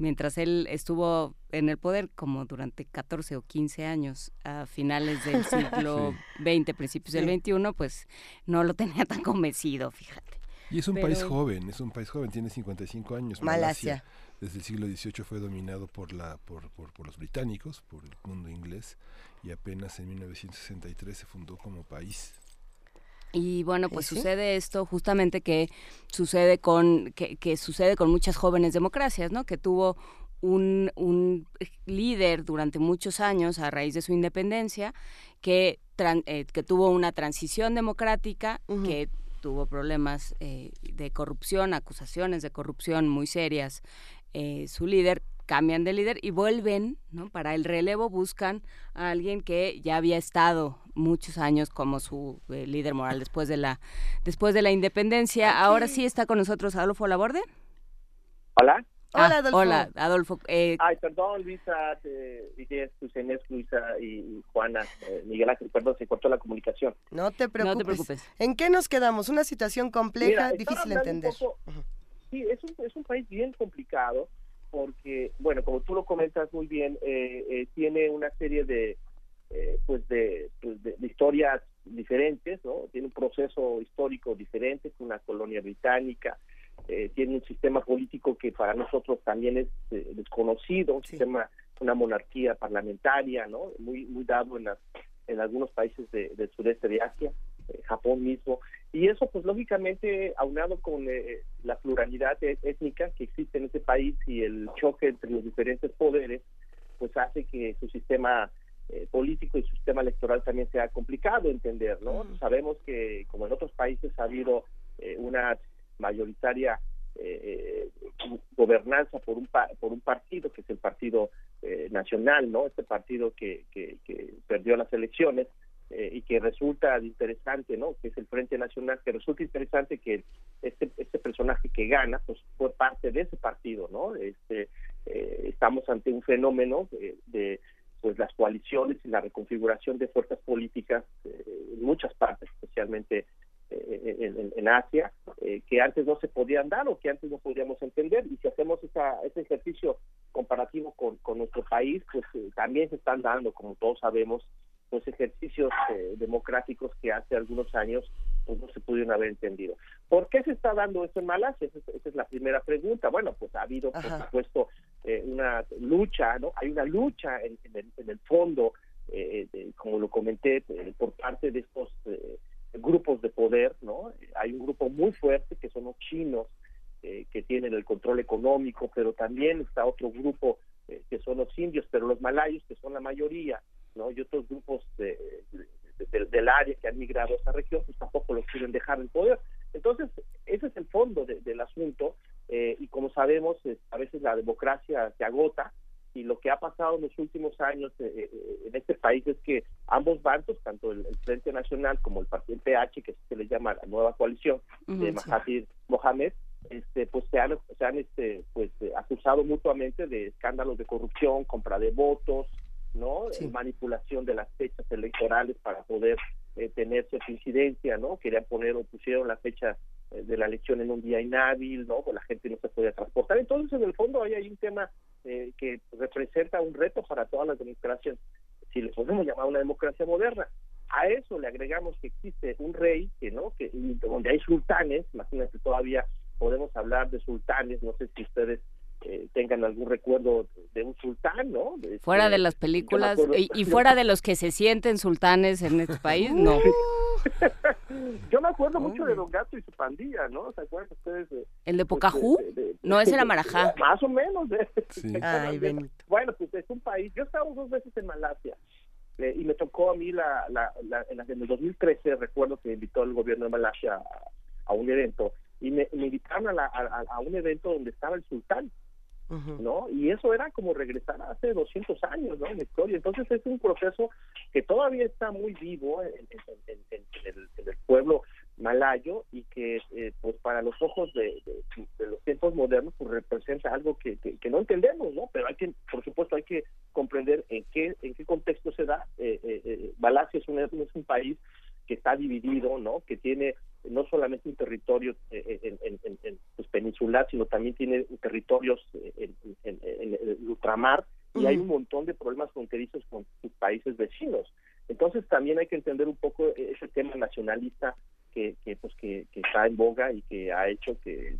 Speaker 2: mientras él estuvo en el poder como durante 14 o 15 años a finales del siglo XX, principios del. XXI, pues no lo tenía tan convencido, fíjate.
Speaker 1: Y es un
Speaker 2: Pero-
Speaker 1: país joven, es un país joven, tiene 55 años.
Speaker 3: Malasia.
Speaker 1: Desde el siglo XVIII fue dominado por, la, por, por, por los británicos, por el mundo inglés, y apenas en 1963 se fundó como país.
Speaker 2: Y bueno, pues
Speaker 1: Sí.
Speaker 2: sucede esto justamente que sucede con que, que sucede con muchas jóvenes democracias, ¿no? Que tuvo un, un líder durante muchos años a raíz de su independencia que tran- eh, que tuvo una transición democrática que tuvo problemas eh, de corrupción, acusaciones de corrupción muy serias. Eh, su líder cambian de líder y vuelven, ¿no? Para el relevo buscan a alguien que ya había estado muchos años como su eh, líder moral después de la después de la independencia. Ahora sí está con nosotros Adolfo Laborde.
Speaker 30: Hola.
Speaker 2: Ah,
Speaker 3: Hola, Adolfo.
Speaker 2: Hola, Adolfo. Eh,
Speaker 30: Ay, perdón, Luisa, te, Luisa y Juana, eh, Miguel Ángel, perdón, se cortó la comunicación.
Speaker 3: No te preocupes.
Speaker 2: preocupes.
Speaker 3: ¿En qué nos quedamos? Una situación compleja,
Speaker 30: Mira,
Speaker 3: difícil de entender.
Speaker 30: poco- sí, es un, es un país bien complicado porque, bueno, como tú lo comentas muy bien, eh, eh, tiene una serie de, eh, pues de, pues de- de historias diferentes, ¿no? Tiene un proceso histórico diferente, es una colonia británica, eh, tiene un sistema político que para nosotros también es eh, desconocido, un sistema, una monarquía parlamentaria, ¿no? Muy, muy dado en las en algunos países de- del sureste de Asia, eh, Japón mismo, y eso pues lógicamente aunado con eh, la pluralidad e- étnica que existe en ese país y el choque entre los diferentes poderes, pues hace que su sistema eh, político y su sistema electoral también sea complicado de entender, ¿no? Sabemos que como en otros países ha habido eh, una mayoritaria eh, gobernanza por un pa- por un partido que es el partido eh, nacional no este partido que, que, que perdió las elecciones eh, y que resulta interesante, ¿no? Que es el Frente Nacional, que resulta interesante que este, este personaje que gana, pues fue parte de ese partido, ¿no? Este, eh, estamos ante un fenómeno de, de, pues las coaliciones y la reconfiguración de fuerzas políticas eh, en muchas partes, especialmente eh, en, Asia, eh, que antes no se podían dar o que antes no podíamos entender. Y si hacemos esa, ese ejercicio comparativo con, con nuestro país, pues eh, también se están dando, como todos sabemos, pues ejercicios eh, democráticos que hace algunos años pues no se pudieron haber entendido. ¿Por qué se está dando esto en Malasia? Esa, esa es la primera pregunta. Bueno, pues ha habido, por supuesto, eh, una lucha, ¿no? Hay una lucha en, en el, en el fondo, eh, de- como lo comenté, eh, por parte de estos eh, grupos de poder, ¿no? Hay un grupo muy fuerte que son los chinos, eh, que tienen el control económico, pero también está otro grupo eh, que son los indios, pero los malayos, que son la mayoría, ¿no? Y otros grupos de- de- de- del área que han migrado a esa región, pues tampoco los quieren dejar en poder. Entonces, ese es el fondo de- del asunto, eh, y como sabemos, eh, a veces la democracia se agota, y lo que ha pasado en los últimos años eh, eh, en este país es que ambos bandos, tanto el, el Frente Nacional como el Partido PH, que se le llama la nueva coalición de
Speaker 31: sí.
Speaker 30: Mahathir Mohamed, este, pues se han, se han este, pues, eh, acusado mutuamente de escándalos de corrupción, compra de votos, no manipulación de las fechas electorales para poder eh, tener cierta incidencia, ¿no? Querían poner o pusieron la fecha eh, de la elección en un día inhábil, ¿no? Pues la gente no se podía transportar. Entonces, en el fondo, ahí hay un tema eh, que representa un reto para todas las democracias, si le podemos llamar una democracia moderna. A eso le agregamos que existe un rey, que no, que donde hay sultanes, imagínate todavía podemos hablar de sultanes, no sé si ustedes eh, tengan algún recuerdo de un sultán, ¿no? De-
Speaker 2: Fuera de
Speaker 30: este,
Speaker 2: las películas
Speaker 30: acuerdo-
Speaker 2: y, y fuera de los que se sienten sultanes en este país, no.
Speaker 30: Yo me acuerdo mucho de Don Gato y su pandilla, ¿no? ¿Se acuerdan ustedes? de-
Speaker 2: ¿El de
Speaker 30: pues,
Speaker 2: Pocahú?
Speaker 30: de- de-
Speaker 2: No, ese era
Speaker 30: de-
Speaker 2: Marajá.
Speaker 30: Más o menos. de-
Speaker 3: Ay, Benito.
Speaker 30: Bueno, pues es un país. Yo he estado dos veces en Malasia eh, y me tocó a mí la, la, la- en, la- en el 2013, recuerdo que me invitó el gobierno de Malasia a, a un evento y me, me invitaron a, la- a- a un evento donde estaba el sultán. ¿No? Y eso era como regresar hace 200 años, ¿no? En la historia. Entonces es un proceso que todavía está muy vivo en, el, pueblo malayo y que, eh, pues para los ojos de, los tiempos modernos, pues representa algo que, que, que no entendemos, ¿no? Pero hay que, por supuesto, hay que comprender en qué en qué contexto se da. Eh, eh, eh, Malasia es un, es un país que está dividido, ¿no? Que tiene no solamente un territorio eh, en, en- en- en, pues, peninsular, sino también tiene territorios eh, en, el ultramar y hay un montón de problemas fronterizos con sus países vecinos. Entonces también hay que entender un poco ese tema nacionalista que, que pues que, que está en boga y que ha hecho que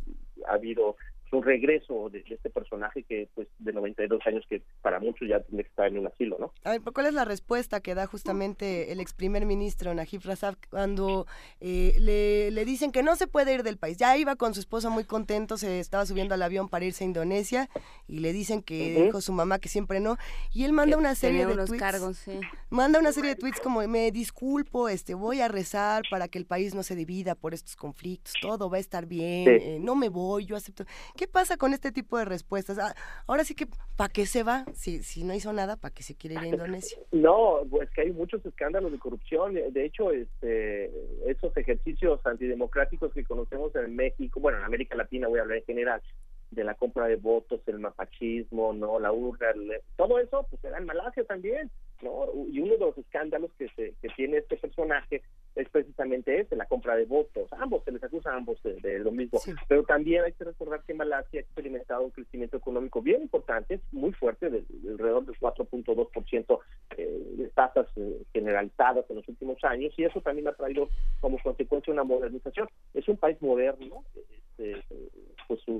Speaker 30: ha habido un regreso de, de este personaje que pues de 92 años que para muchos ya tiene que estar en un asilo, ¿no?
Speaker 3: A ver, ¿cuál es la respuesta que da justamente el ex primer ministro Najib Razak cuando eh, le, le dicen que no se puede ir del país? Ya iba con su esposa muy contento, se estaba subiendo al avión para irse a Indonesia y le dicen que
Speaker 2: Ujú.
Speaker 3: dijo su mamá que siempre no. Y él manda
Speaker 2: Que
Speaker 3: una serie de tweets.
Speaker 2: cargos, sí.
Speaker 3: Manda una serie de tweets como me disculpo, este, voy a rezar para que el país no se divida por estos conflictos, todo va a estar bien,
Speaker 30: Sí.
Speaker 3: eh, no me voy, yo acepto. ¿Qué pasa con este tipo de respuestas? Ah, ahora sí que, ¿para qué se va? Si, si no hizo nada, ¿para qué se quiere ir a Indonesia?
Speaker 30: No, pues que hay muchos escándalos de corrupción. De hecho, este, esos ejercicios antidemocráticos que conocemos en México, bueno, en América Latina voy a hablar en general, de la compra de votos, el mapachismo, no, la urna, el- todo eso, pues era en Malasia también, ¿no? Y uno de los escándalos que, se, que tiene este personaje es precisamente ese, la compra de votos. Ambos, se les acusa a ambos de, de lo mismo. Pero también hay que recordar que Malasia ha experimentado un crecimiento económico bien importante, muy fuerte, de, de alrededor del 4.2% eh, de tasas eh, generalizadas en los últimos años, y eso también ha traído como consecuencia una modernización. Es un país moderno,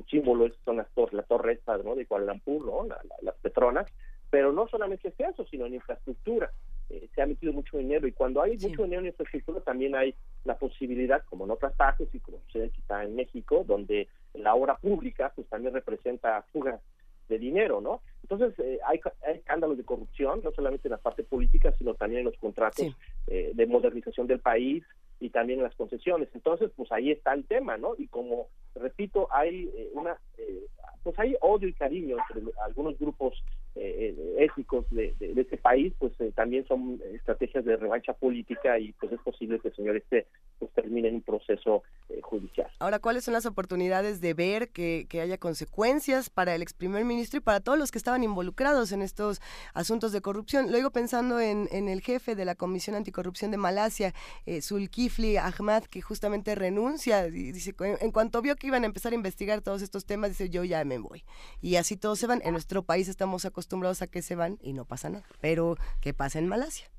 Speaker 30: su símbolo son las torres, la torre esta, ¿no? de Kuala Lumpur, ¿no? La- la- las Petronas, pero no solamente es eso, sino en infraestructura. Eh, se ha metido mucho dinero y cuando hay mucho dinero en infraestructura también hay la posibilidad, como en otras partes y como sucede quizá en México, donde la obra pública pues también representa fugas de dinero, ¿no? Entonces eh, hay, hay escándalos de corrupción, no solamente en la parte política, sino también en los contratos eh, de modernización del país y también en las concesiones. Entonces, pues ahí está el tema, ¿no? Y como repito, hay eh, una, eh, pues hay odio y cariño entre algunos grupos eh, étnicos de, de, este país, pues eh, también son estrategias de revancha política y pues es posible que el señor este pues termine un proceso eh,
Speaker 3: Ahora, ¿cuáles son las oportunidades de ver que, haya consecuencias para el ex primer ministro y para todos los que estaban involucrados en estos asuntos de corrupción? Lo digo pensando en, el jefe de la Comisión Anticorrupción de Malasia, eh, Zulkifli Ahmad, que justamente renuncia y dice, en cuanto vio que iban a empezar a investigar todos estos temas, dice, yo ya me voy. Y así todos se van. En nuestro país estamos acostumbrados a que se van y no pasa nada. Pero, ¿qué pasa en Malasia?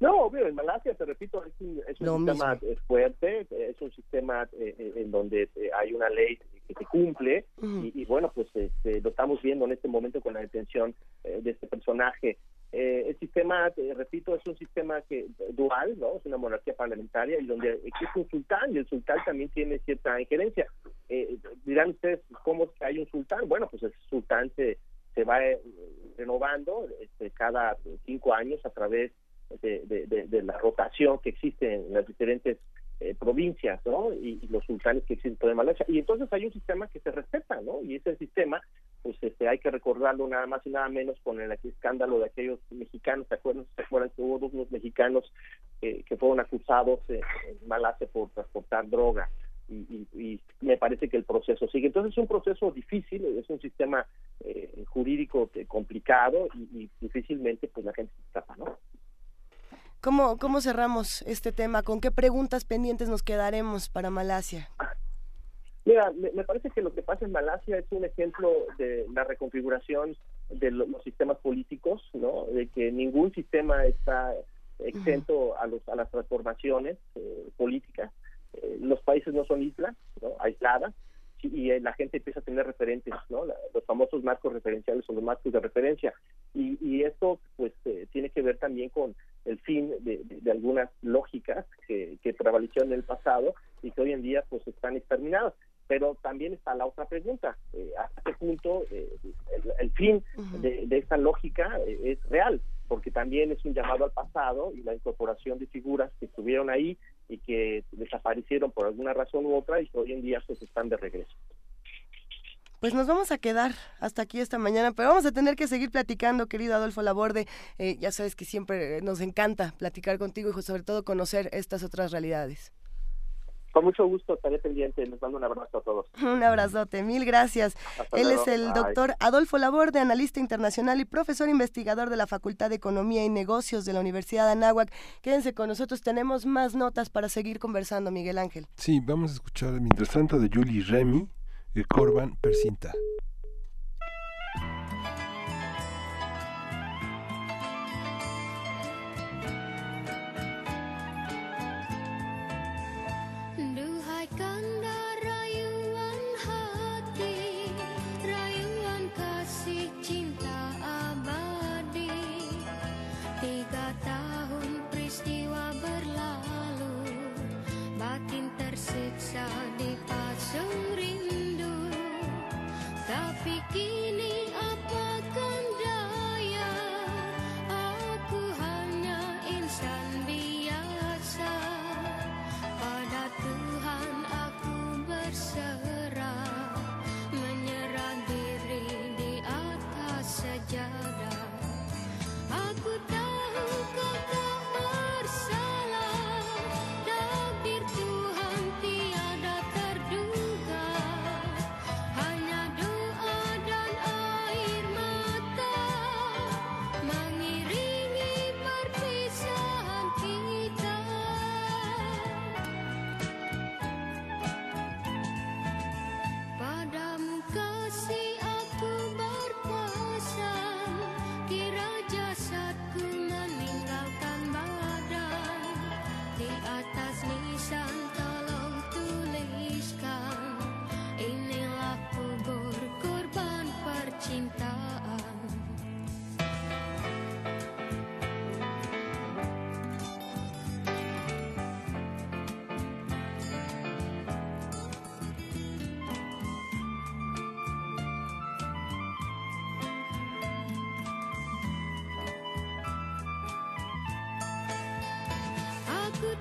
Speaker 30: No, obvio, en Malasia, te repito, es un, sistema fuerte, es un sistema eh, eh, en donde eh, hay una ley que se cumple y, bueno, pues este, lo estamos viendo en este momento con la detención de este personaje. el sistema, repito, es un sistema que dual, ¿no? Es una monarquía parlamentaria y donde existe un sultán y el sultán también tiene cierta injerencia. dirán ustedes, ¿cómo es que hay un sultán? Bueno, pues el sultán se se va eh, renovando este, cada cinco años a través de, la rotación que existe en las diferentes eh, provincias, ¿no? Y, los sultanes que existen en Malasia. Y entonces hay un sistema que se respeta, ¿no? Y ese sistema, pues este, hay que recordarlo nada más y nada menos con el escándalo de aquellos mexicanos, ¿se acuerdan? ¿Se acuerdan que hubo unos mexicanos eh, que fueron acusados en Malasia por transportar droga? y, me parece que el proceso sigue. Entonces es un proceso difícil, es un sistema eh, jurídico complicado y, difícilmente pues la gente se escapa, ¿no?
Speaker 3: ¿Cómo, ¿Cómo cerramos este tema? ¿Con qué preguntas pendientes nos quedaremos para Malasia?
Speaker 30: Mira, me, parece que lo que pasa en Malasia es un ejemplo de la reconfiguración de los sistemas políticos, ¿no? De que ningún sistema está exento a, los, a las transformaciones eh, políticas eh, los países no son islas ¿no? aisladas y eh, la gente empieza a tener referentes, ¿no? los famosos marcos referenciales o los marcos de referencia. Y, y esto pues eh, tiene que ver también con el fin de, de, algunas lógicas que, que prevalecieron en el pasado y que hoy en día pues están exterminadas. Pero también está la otra pregunta, ¿hasta qué punto el, fin de, de, esta lógica es real? Porque también es un llamado al pasado y la incorporación de figuras que estuvieron ahí y que desaparecieron por alguna razón u otra y que hoy en día pues están de regreso.
Speaker 3: Pues nos vamos a quedar hasta aquí esta mañana, pero vamos a tener que seguir platicando, querido Adolfo Laborde. Eh, ya sabes que siempre nos encanta platicar contigo y sobre todo conocer estas otras realidades.
Speaker 30: Con mucho gusto, estaré pendiente. Les mando un abrazo a todos.
Speaker 3: Un abrazote, mil gracias. Él es el doctor Adolfo Laborde, analista internacional y profesor investigador de la Facultad de Economía y Negocios de la Universidad de Anáhuac. Quédense con nosotros, tenemos más notas para seguir conversando, Miguel Ángel.
Speaker 31: Sí, vamos a escuchar mientras tanto de Julie Remy, Corban Persinta.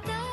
Speaker 31: tahu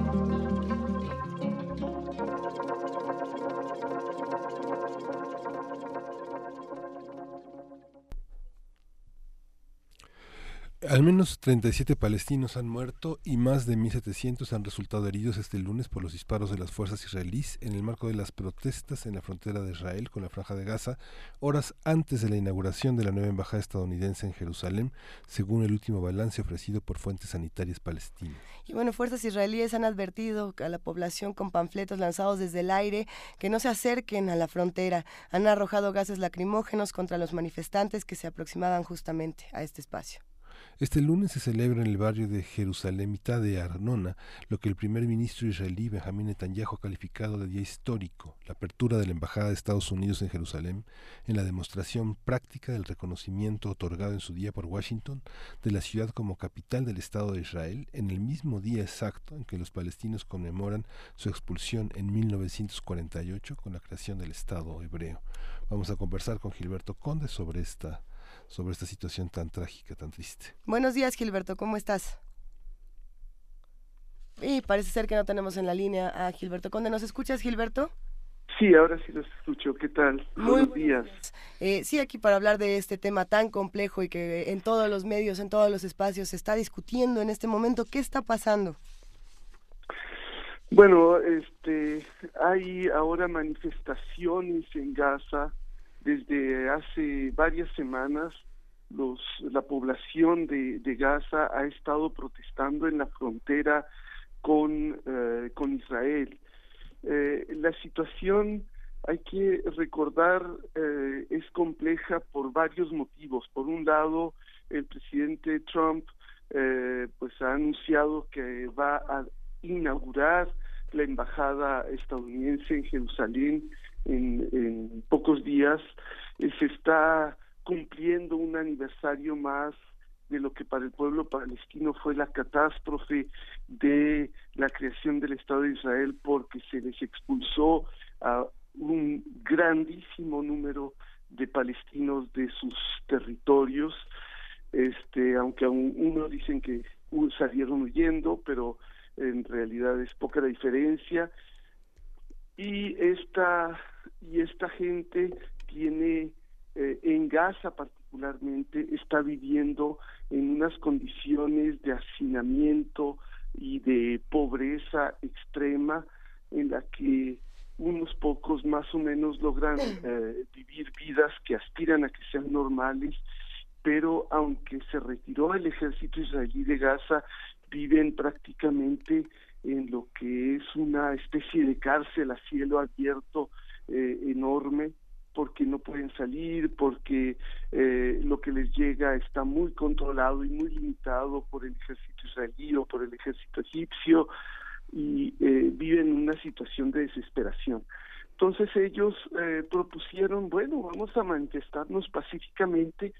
Speaker 1: Menos 37 palestinos han muerto y más de 1.700 han resultado heridos este lunes por los disparos de las fuerzas israelíes en el marco de las protestas en la frontera de Israel con la Franja de Gaza, horas antes de la inauguración de la nueva embajada estadounidense en Jerusalén, según el último balance ofrecido por fuentes sanitarias palestinas.
Speaker 3: Y bueno, fuerzas israelíes han advertido a la población con panfletos lanzados desde el aire que no se acerquen a la frontera. Han arrojado gases lacrimógenos contra los manifestantes que se aproximaban justamente a este espacio.
Speaker 1: Este lunes se celebra en el barrio de Jerusalén, mitad de Arnona, lo que el primer ministro israelí Benjamín Netanyahu ha calificado de día histórico, la apertura de la Embajada de Estados Unidos en Jerusalén, en la demostración práctica del reconocimiento otorgado en su día por Washington de la ciudad como capital del Estado de Israel, en el mismo día exacto en que los palestinos conmemoran su expulsión en 1948 con la creación del Estado hebreo. Vamos a conversar con Gilberto Conde sobre esta sobre esta situación tan trágica, tan triste.
Speaker 3: Buenos días, Gilberto, ¿cómo estás? Y parece ser que no tenemos en la línea a Gilberto Conde. ¿Nos escuchas, Gilberto?
Speaker 32: Sí, ahora sí los escucho. ¿Qué tal?
Speaker 3: Muy
Speaker 32: buenos días.
Speaker 3: Eh, sí, aquí para hablar de este tema tan complejo y que en todos los medios, en todos los espacios se está discutiendo en este momento. ¿Qué está pasando?
Speaker 32: Bueno, este, hay ahora manifestaciones en Gaza desde hace varias semanas. Los, la población de, Gaza ha estado protestando en la frontera con, eh, con Israel. Eh, la situación, hay que recordar, eh, es compleja por varios motivos. Por un lado, el presidente Trump eh, pues ha anunciado que va a inaugurar la embajada estadounidense en Jerusalén en, pocos días. Eh, se está cumpliendo un aniversario más de lo que para el pueblo palestino fue la catástrofe de la creación del Estado de Israel porque se les expulsó a un grandísimo número de palestinos de sus territorios este aunque aún uno dicen que salieron huyendo pero en realidad es poca la diferencia y esta y esta gente tiene eh, en Gaza particularmente está viviendo en unas condiciones de hacinamiento y de pobreza extrema en la que unos pocos más o menos logran eh, vivir vidas que aspiran a que sean normales, pero aunque se retiró el ejército israelí de Gaza, viven prácticamente en lo que es una especie de cárcel a cielo abierto eh, enorme porque no pueden salir, porque eh, lo que les llega está muy controlado y muy limitado por el ejército israelí o por el ejército egipcio y eh, viven en una situación de desesperación. Entonces ellos eh, propusieron, bueno, vamos a manifestarnos pacíficamente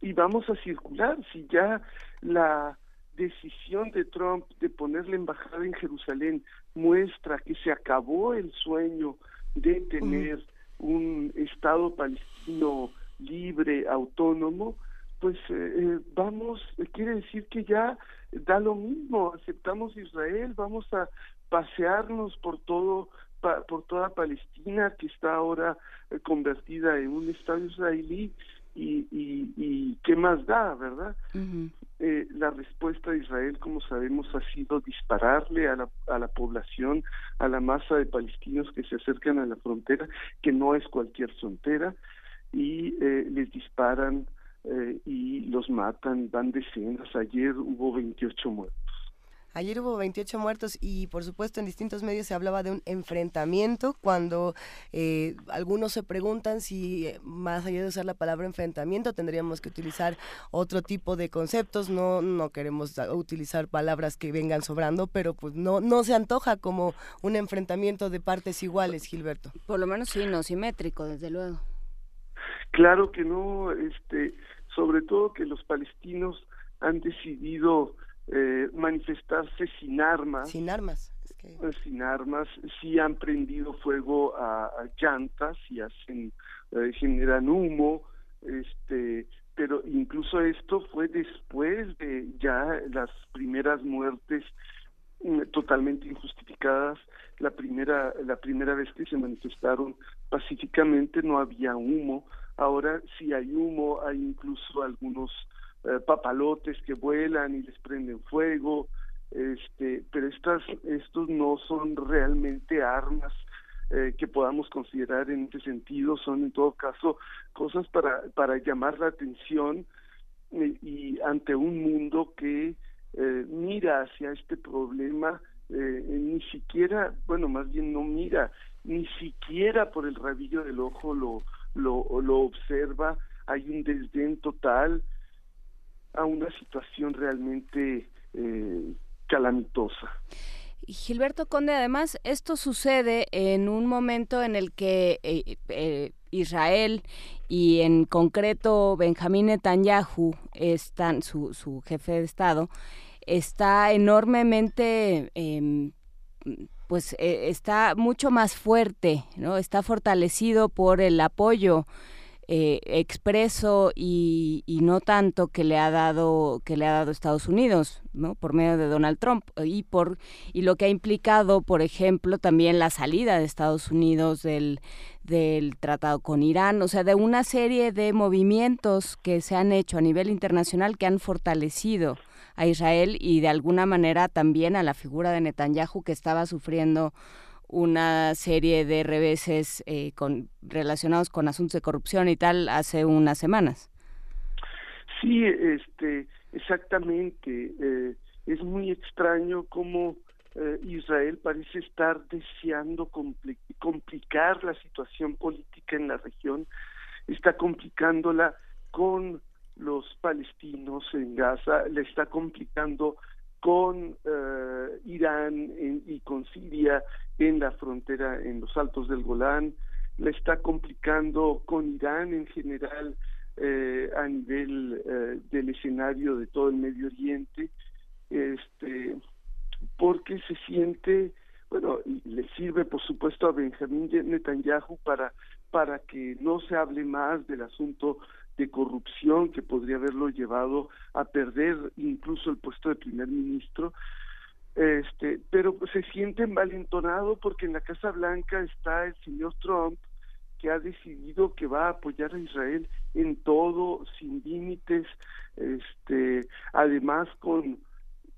Speaker 32: y vamos a circular. Si ya la decisión de Trump de poner la embajada en Jerusalén muestra que se acabó el sueño de tener un Estado palestino libre, autónomo, pues eh, eh, vamos, quiere decir que ya da lo mismo, aceptamos Israel, vamos a pasearnos por todo por toda Palestina que está ahora eh, convertida en un Estado israelí y, y, y qué más da, ¿verdad? Eh, la respuesta de Israel, como sabemos, ha sido dispararle a la, a la población, a la masa de palestinos que se acercan a la frontera, que no es cualquier frontera, y eh, les disparan eh, y los matan, van decenas. Ayer hubo 28 muertos.
Speaker 3: Ayer hubo 28 muertos y por supuesto en distintos medios se hablaba de un enfrentamiento cuando eh, algunos se preguntan si eh, más allá de usar la palabra enfrentamiento tendríamos que utilizar otro tipo de conceptos. No, no queremos utilizar palabras que vengan sobrando, pero pues no, no se antoja como un enfrentamiento de partes iguales, Gilberto.
Speaker 2: Por lo menos sí, no simétrico, desde luego.
Speaker 32: Claro que no, este, sobre todo que los palestinos han decidido eh, manifestarse sin armas.
Speaker 3: Sin armas.
Speaker 32: eh, Sin armas, sí han prendido fuego a, a llantas y hacen, eh, generan humo, este, pero incluso esto fue después de ya las primeras muertes mm, totalmente injustificadas. La primera, la primera vez que se manifestaron pacíficamente no había humo. Ahora sí hay humo, hay incluso algunos eh, papalotes que vuelan y les prenden fuego. Este, pero estas, estos no son realmente armas eh, que podamos considerar en este sentido, son en todo caso cosas para, para llamar la atención y, y ante un mundo que eh, mira hacia este problema, eh, ni siquiera, bueno, más bien no mira, ni siquiera por el rabillo del ojo lo, lo, lo observa, hay un desdén total a una situación realmente eh, calamitosa.
Speaker 2: Gilberto Conde, además, esto sucede en un momento en el que eh, eh, Israel y en concreto Benjamín Netanyahu, están, su, su jefe de Estado, está enormemente, em, pues está mucho más fuerte, ¿no? Está fortalecido por el apoyo eh, expreso y, y no tanto que le ha dado que le ha dado Estados Unidos no por medio de Donald Trump y por y lo que ha implicado por ejemplo también la salida de Estados Unidos del del tratado con Irán o sea de una serie de movimientos que se han hecho a nivel internacional que han fortalecido a Israel y de alguna manera también a la figura de Netanyahu que estaba sufriendo una serie de reveses eh, con, relacionados con asuntos de corrupción y tal hace unas semanas.
Speaker 32: Sí, este, exactamente. Eh, es muy extraño cómo eh, Israel parece estar deseando compli- complicar la situación política en la región, está complicándola con los palestinos en Gaza, le está complicando con eh, Irán y con Siria en la frontera en los altos del Golán, le está complicando con Irán en general eh, a nivel eh, del escenario de todo el Medio Oriente, este, porque se siente, bueno, le sirve por supuesto a Benjamín Netanyahu para para que no se hable más del asunto de corrupción que podría haberlo llevado a perder incluso el puesto de primer ministro. Este pero se siente envalentonado porque en la Casa Blanca está el señor Trump que ha decidido que va a apoyar a Israel en todo sin límites este además con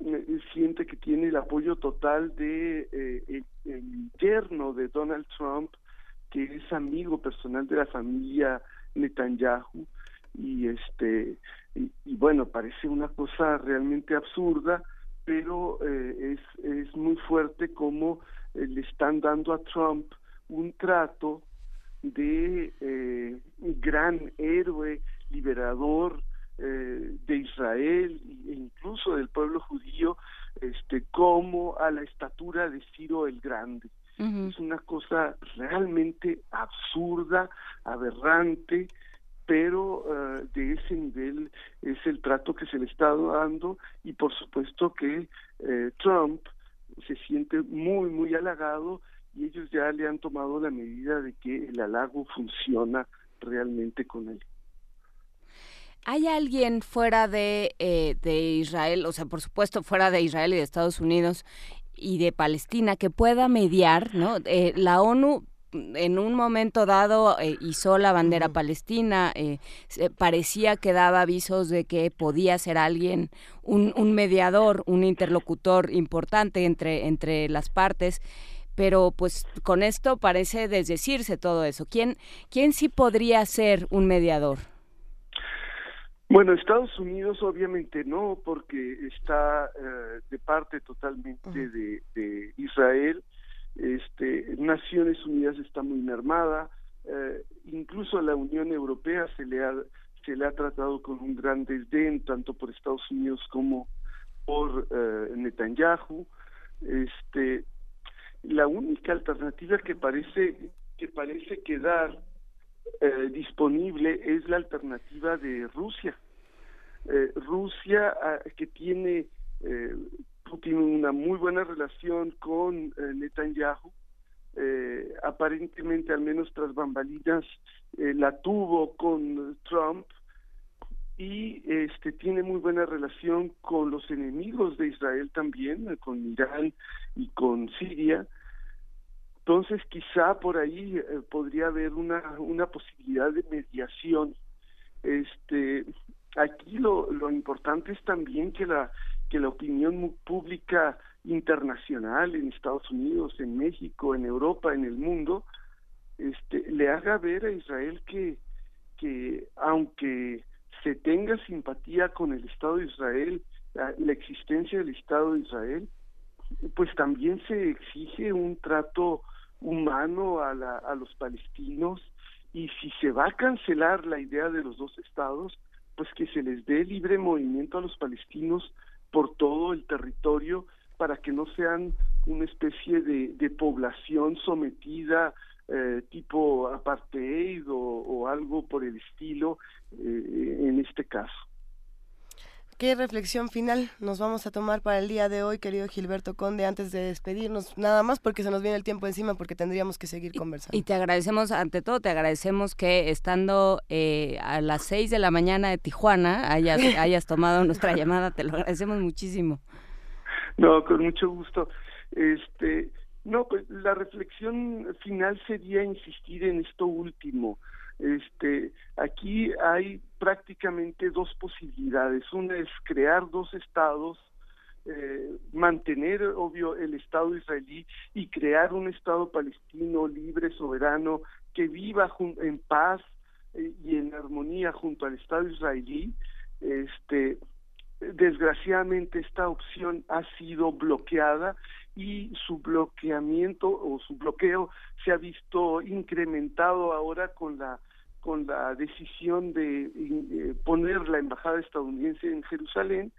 Speaker 32: eh, siente que tiene el apoyo total de eh, el yerno de Donald Trump que es amigo personal de la familia Netanyahu y este y, y bueno parece una cosa realmente absurda pero eh, es es muy fuerte como eh, le están dando a Trump un trato de eh, gran héroe liberador eh, de Israel e incluso del pueblo judío este como a la estatura de Ciro el Grande. Es una cosa realmente absurda, aberrante, pero eh, de ese nivel es el trato que se le está dando y por supuesto que eh, Trump se siente muy, muy halagado y ellos ya le han tomado la medida de que el halago funciona realmente con él.
Speaker 2: ¿Hay alguien fuera de, eh, de Israel, o sea, por supuesto fuera de Israel y de Estados Unidos y de Palestina, que pueda mediar, ¿no? Eh, la ONU en un momento dado eh, izó la bandera palestina, eh, parecía que daba avisos de que podía ser alguien, un, un mediador, un interlocutor importante entre, entre las partes, pero pues con esto parece desdecirse todo eso. ¿Quién, quién sí podría ser un mediador?
Speaker 32: Bueno, Estados Unidos obviamente no, porque está eh, de parte totalmente de, de Israel. Este, Naciones Unidas está muy mermada, eh, incluso a la Unión Europea se le ha se le ha tratado con un gran desdén tanto por Estados Unidos como por eh, Netanyahu. Este, la única alternativa que parece que parece quedar eh, disponible es la alternativa de Rusia. Eh, Rusia ah, que tiene tiene una muy buena relación con eh, Netanyahu, eh, aparentemente al menos tras bambalinas eh, la tuvo con Trump y este tiene muy buena relación con los enemigos de Israel también, con Irán y con Siria. Entonces quizá por ahí podría haber una una posibilidad de mediación. Este aquí lo lo importante es también que la que la opinión pública internacional en Estados Unidos, en México, en Europa, en el mundo, este, le haga ver a Israel que, que aunque se tenga simpatía con el Estado de Israel, la, la existencia del Estado de Israel, pues también se exige un trato humano a, la, a los palestinos y si se va a cancelar la idea de los dos estados, pues que se les dé libre movimiento a los palestinos por todo el territorio para que no sean una especie de, población sometida eh, tipo apartheid o, o algo por el estilo eh, en este caso.
Speaker 3: ¿Qué reflexión final nos vamos a tomar para el día de hoy, querido Gilberto Conde, antes de despedirnos? Nada más porque se nos viene el tiempo encima, porque tendríamos que seguir conversando.
Speaker 2: Y te agradecemos, ante todo, te agradecemos que estando eh, a las 6 de la mañana de Tijuana hayas, hayas tomado nuestra llamada, te lo agradecemos muchísimo.
Speaker 32: No, con mucho gusto. Este, no, pues la reflexión final sería insistir en esto último. Este, aquí hay prácticamente dos posibilidades. Una es crear dos estados, eh, mantener, obvio, el Estado israelí y crear un Estado palestino libre, soberano, que viva en paz eh, y en armonía junto al Estado israelí. Este, desgraciadamente esta opción ha sido bloqueada y su bloqueamiento o su bloqueo se ha visto incrementado ahora con la con la decisión de eh, poner la embajada estadounidense en Jerusalén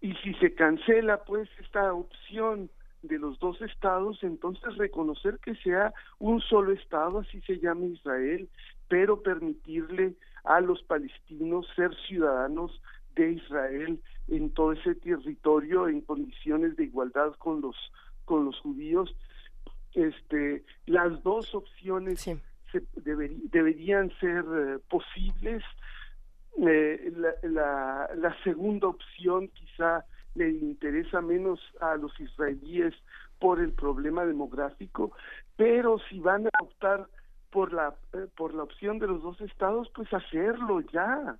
Speaker 32: y si se cancela pues esta opción de los dos estados, entonces reconocer que sea un solo estado, así se llama Israel, pero permitirle a los palestinos ser ciudadanos de Israel en todo ese territorio en condiciones de igualdad con los con los judíos. Este, las dos opciones se deberi- deberían ser eh, posibles. Eh, la segunda opción quizá le interesa menos a los israelíes por el problema demográfico, pero si van a optar por la eh, por la opción de los dos estados, pues hacerlo ya.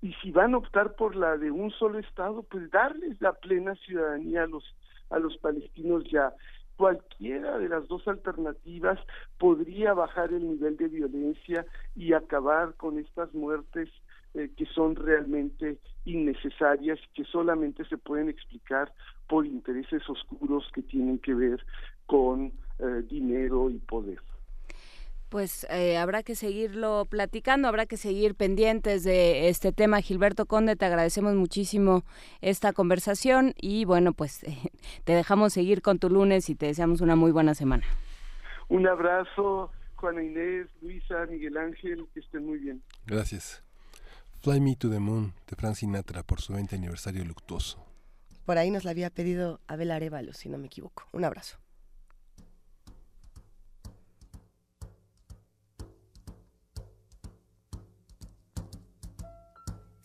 Speaker 32: Y si van a optar por la de un solo estado, pues darles la plena ciudadanía a los a los palestinos ya. Cualquiera de las dos alternativas podría bajar el nivel de violencia y acabar con estas muertes eh, que son realmente innecesarias, que solamente se pueden explicar por intereses oscuros que tienen que ver con eh, dinero y poder.
Speaker 2: Pues eh, habrá que seguirlo platicando, habrá que seguir pendientes de este tema. Gilberto Conde, te agradecemos muchísimo esta conversación y bueno, pues eh, te dejamos seguir con tu lunes y te deseamos una muy buena semana.
Speaker 32: Un abrazo, Juana Inés, Luisa, Miguel Ángel, que estén muy bien.
Speaker 1: Gracias. Fly Me to the Moon de Frank Sinatra por su 20 aniversario luctuoso.
Speaker 3: Por ahí nos la había pedido Abel Arevalo, si no me equivoco. Un abrazo.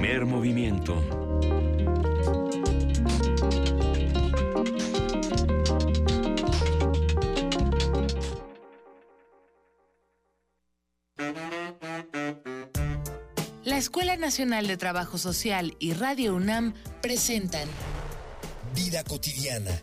Speaker 4: Primer movimiento.
Speaker 33: La Escuela Nacional de Trabajo Social y Radio UNAM presentan
Speaker 34: Vida cotidiana,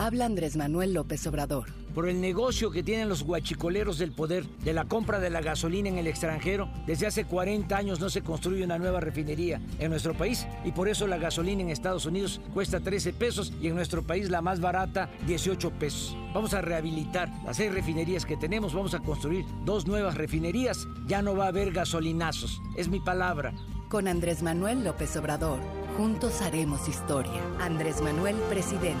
Speaker 19: Habla Andrés Manuel López Obrador.
Speaker 35: por el negocio que tienen los guachicoleros del poder de la compra de la gasolina en el extranjero. Desde hace 40 años no se construye una nueva refinería en nuestro país y por eso la gasolina en Estados Unidos cuesta 13 pesos y en nuestro país la más barata 18 pesos. Vamos a rehabilitar las seis refinerías que tenemos, vamos a construir dos nuevas refinerías. Ya no va a haber gasolinazos, es mi palabra.
Speaker 19: Con Andrés Manuel López Obrador, juntos haremos historia. Andrés Manuel, presidente.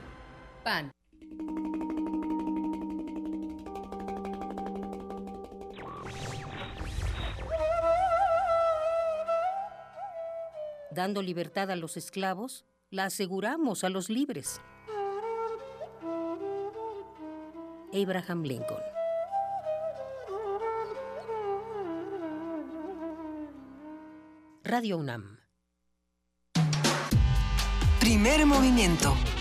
Speaker 36: PAN.
Speaker 2: Dando libertad a los esclavos, la aseguramos a los libres. Abraham Lincoln. Radio UNAM.
Speaker 24: Primer movimiento.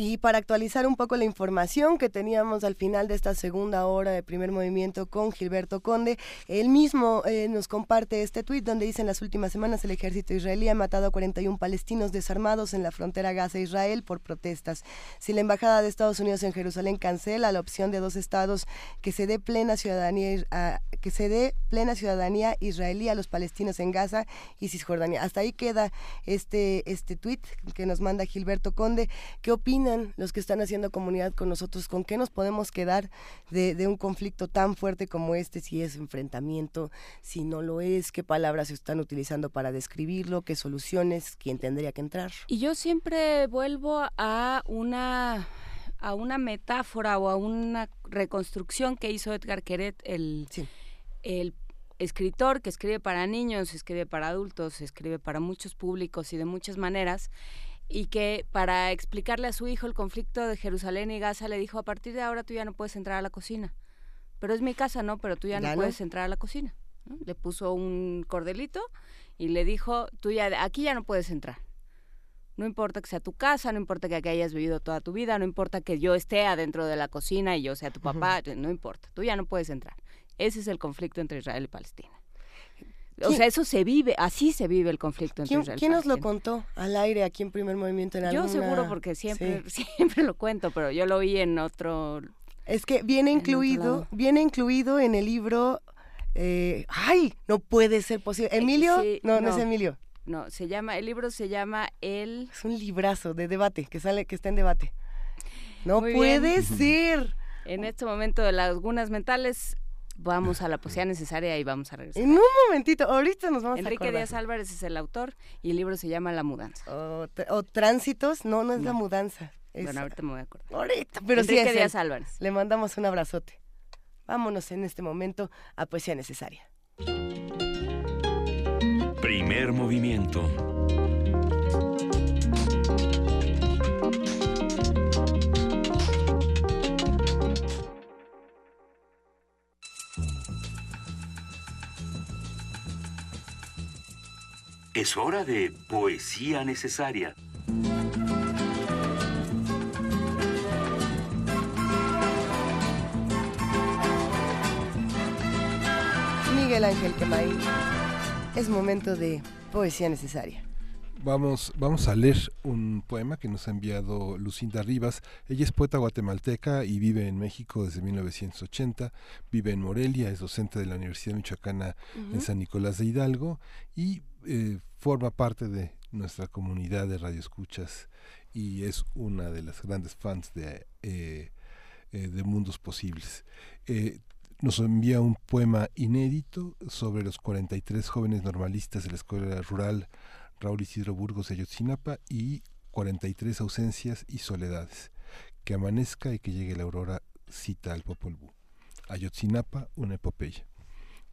Speaker 3: Y para actualizar un poco la información que teníamos al final de esta segunda hora de primer movimiento con Gilberto Conde, él mismo eh, nos comparte este tuit donde dice en las últimas semanas el ejército israelí ha matado a 41 palestinos desarmados en la frontera Gaza-Israel por protestas. Si la embajada de Estados Unidos en Jerusalén cancela la opción de dos estados que se dé plena ciudadanía que se dé plena ciudadanía israelí a los palestinos en Gaza y Cisjordania. Hasta ahí queda este este tuit que nos manda Gilberto Conde. ¿Qué opina los que están haciendo comunidad con nosotros? ¿Con qué nos podemos quedar de, un conflicto tan fuerte como este? Si es enfrentamiento, si no lo es, qué palabras se están utilizando para describirlo, qué soluciones, quién tendría que entrar.
Speaker 2: Y yo siempre vuelvo a una a una metáfora o a una reconstrucción que hizo Edgar Queret, el, el escritor que escribe para niños, escribe para adultos, escribe para muchos públicos y de muchas maneras, y que para explicarle a su hijo el conflicto de Jerusalén y Gaza le dijo, a partir de ahora tú ya no puedes entrar a la cocina. Pero es mi casa, ¿no? Pero tú ya, no, puedes entrar a la cocina. Le puso un cordelito y le dijo, tú ya, aquí ya no puedes entrar. No importa que sea tu casa, no importa que aquí hayas vivido toda tu vida, no importa que yo esté adentro de la cocina y yo sea tu papá, no importa, tú ya no puedes entrar. Ese es el conflicto entre Israel y Palestina. O sea, eso se vive, así se vive el conflicto entre
Speaker 3: ¿Quién,
Speaker 2: Israel
Speaker 3: ¿Quién nos lo contó al aire aquí en Primer Movimiento? En
Speaker 2: yo
Speaker 3: alguna...
Speaker 2: seguro porque siempre, siempre lo cuento, pero yo lo oí en otro...
Speaker 3: Es que viene incluido, viene incluido en el libro... Eh, ¡Ay! No puede ser posible.
Speaker 2: Eh,
Speaker 3: ¿Emilio? no, no, es Emilio.
Speaker 2: No, se llama, el libro se llama El...
Speaker 3: Es un librazo de debate, que sale, que está en debate. No puede ser.
Speaker 2: En este momento de lagunas mentales vamos a la poesía necesaria y vamos a regresar.
Speaker 3: En un momentito, ahorita nos vamos
Speaker 2: Enrique
Speaker 3: a
Speaker 2: Díaz Álvarez es el autor y el libro se llama La mudanza.
Speaker 3: O, Tránsitos, no, no es La mudanza.
Speaker 2: Bueno, ahorita me voy a acordar.
Speaker 3: Ahorita, pero
Speaker 2: Enrique
Speaker 3: sí es
Speaker 2: Díaz
Speaker 3: él.
Speaker 2: Álvarez.
Speaker 3: Le mandamos un abrazote. Vámonos en este momento a Poesía Necesaria.
Speaker 4: Primer movimiento. Es hora de poesía necesaria.
Speaker 3: Miguel Ángel Quemain. Es momento de poesía necesaria.
Speaker 1: Vamos, vamos a leer un poema que nos ha enviado Lucinda Rivas. Ella es poeta guatemalteca y vive en México desde 1980. Vive en Morelia, es docente de la Universidad Michoacana en. San Nicolás de Hidalgo y eh, forma parte de nuestra comunidad de radioescuchas y es una de las grandes fans de, eh, eh, de Mundos Posibles. Eh, nos envía un poema inédito sobre los 43 jóvenes normalistas de la Escuela Rural Raúl Isidro Burgos de Ayotzinapa y 43 ausencias y soledades. Que amanezca y que llegue la aurora cita al Popol. Ayotzinapa, una epopeya.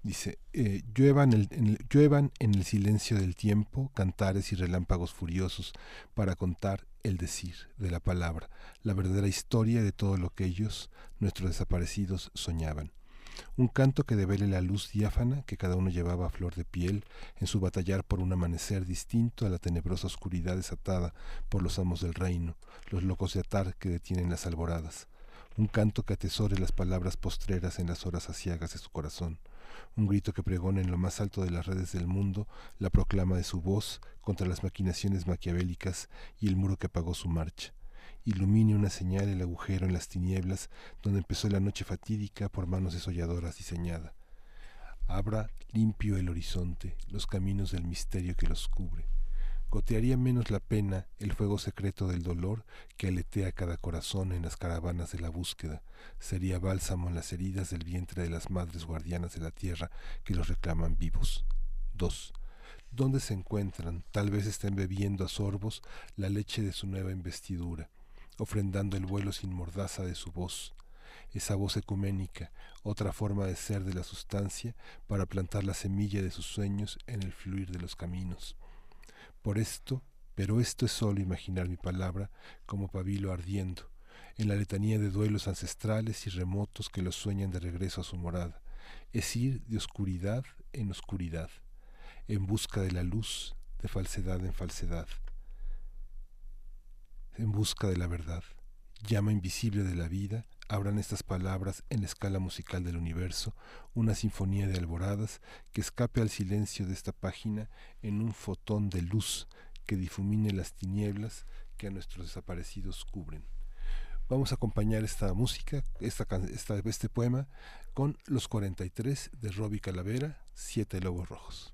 Speaker 1: Dice, eh, lluevan, el, en lluevan en el silencio del tiempo cantares y relámpagos furiosos para contar el decir de la palabra, la verdadera historia de todo lo que ellos, nuestros desaparecidos, soñaban. Un canto que devele la luz diáfana que cada uno llevaba a flor de piel en su batallar por un amanecer distinto a la tenebrosa oscuridad desatada por los amos del reino, los locos de atar que detienen las alboradas. Un canto que atesore las palabras postreras en las horas aciagas de su corazón un grito que pregona en lo más alto de las redes del mundo la proclama de su voz contra las maquinaciones maquiavélicas y el muro que apagó su marcha. Ilumine una señal el agujero en las tinieblas donde empezó la noche fatídica por manos desolladoras diseñada. Abra limpio el horizonte, los caminos del misterio que los cubre gotearía menos la pena el fuego secreto del dolor que aletea cada corazón en las caravanas de la búsqueda, sería bálsamo en las heridas del vientre de las madres guardianas de la tierra que los reclaman vivos. 2. ¿Dónde se encuentran? Tal vez estén bebiendo a sorbos la leche de su nueva investidura, ofrendando el vuelo sin mordaza de su voz, esa voz ecuménica, otra forma de ser de la sustancia para plantar la semilla de sus sueños en el fluir de los caminos. Por esto, pero esto es solo imaginar mi palabra como pabilo ardiendo, en la letanía de duelos ancestrales y remotos que los sueñan de regreso a su morada, es ir de oscuridad en oscuridad, en busca de la luz, de falsedad en falsedad, en busca de la verdad, llama invisible de la vida, abran estas palabras en la escala musical del universo, una sinfonía de alboradas que escape al silencio de esta página en un fotón de luz que difumine las tinieblas que a nuestros desaparecidos cubren. Vamos a acompañar esta música, esta, este poema, con Los 43 de Robbie Calavera, Siete Lobos Rojos.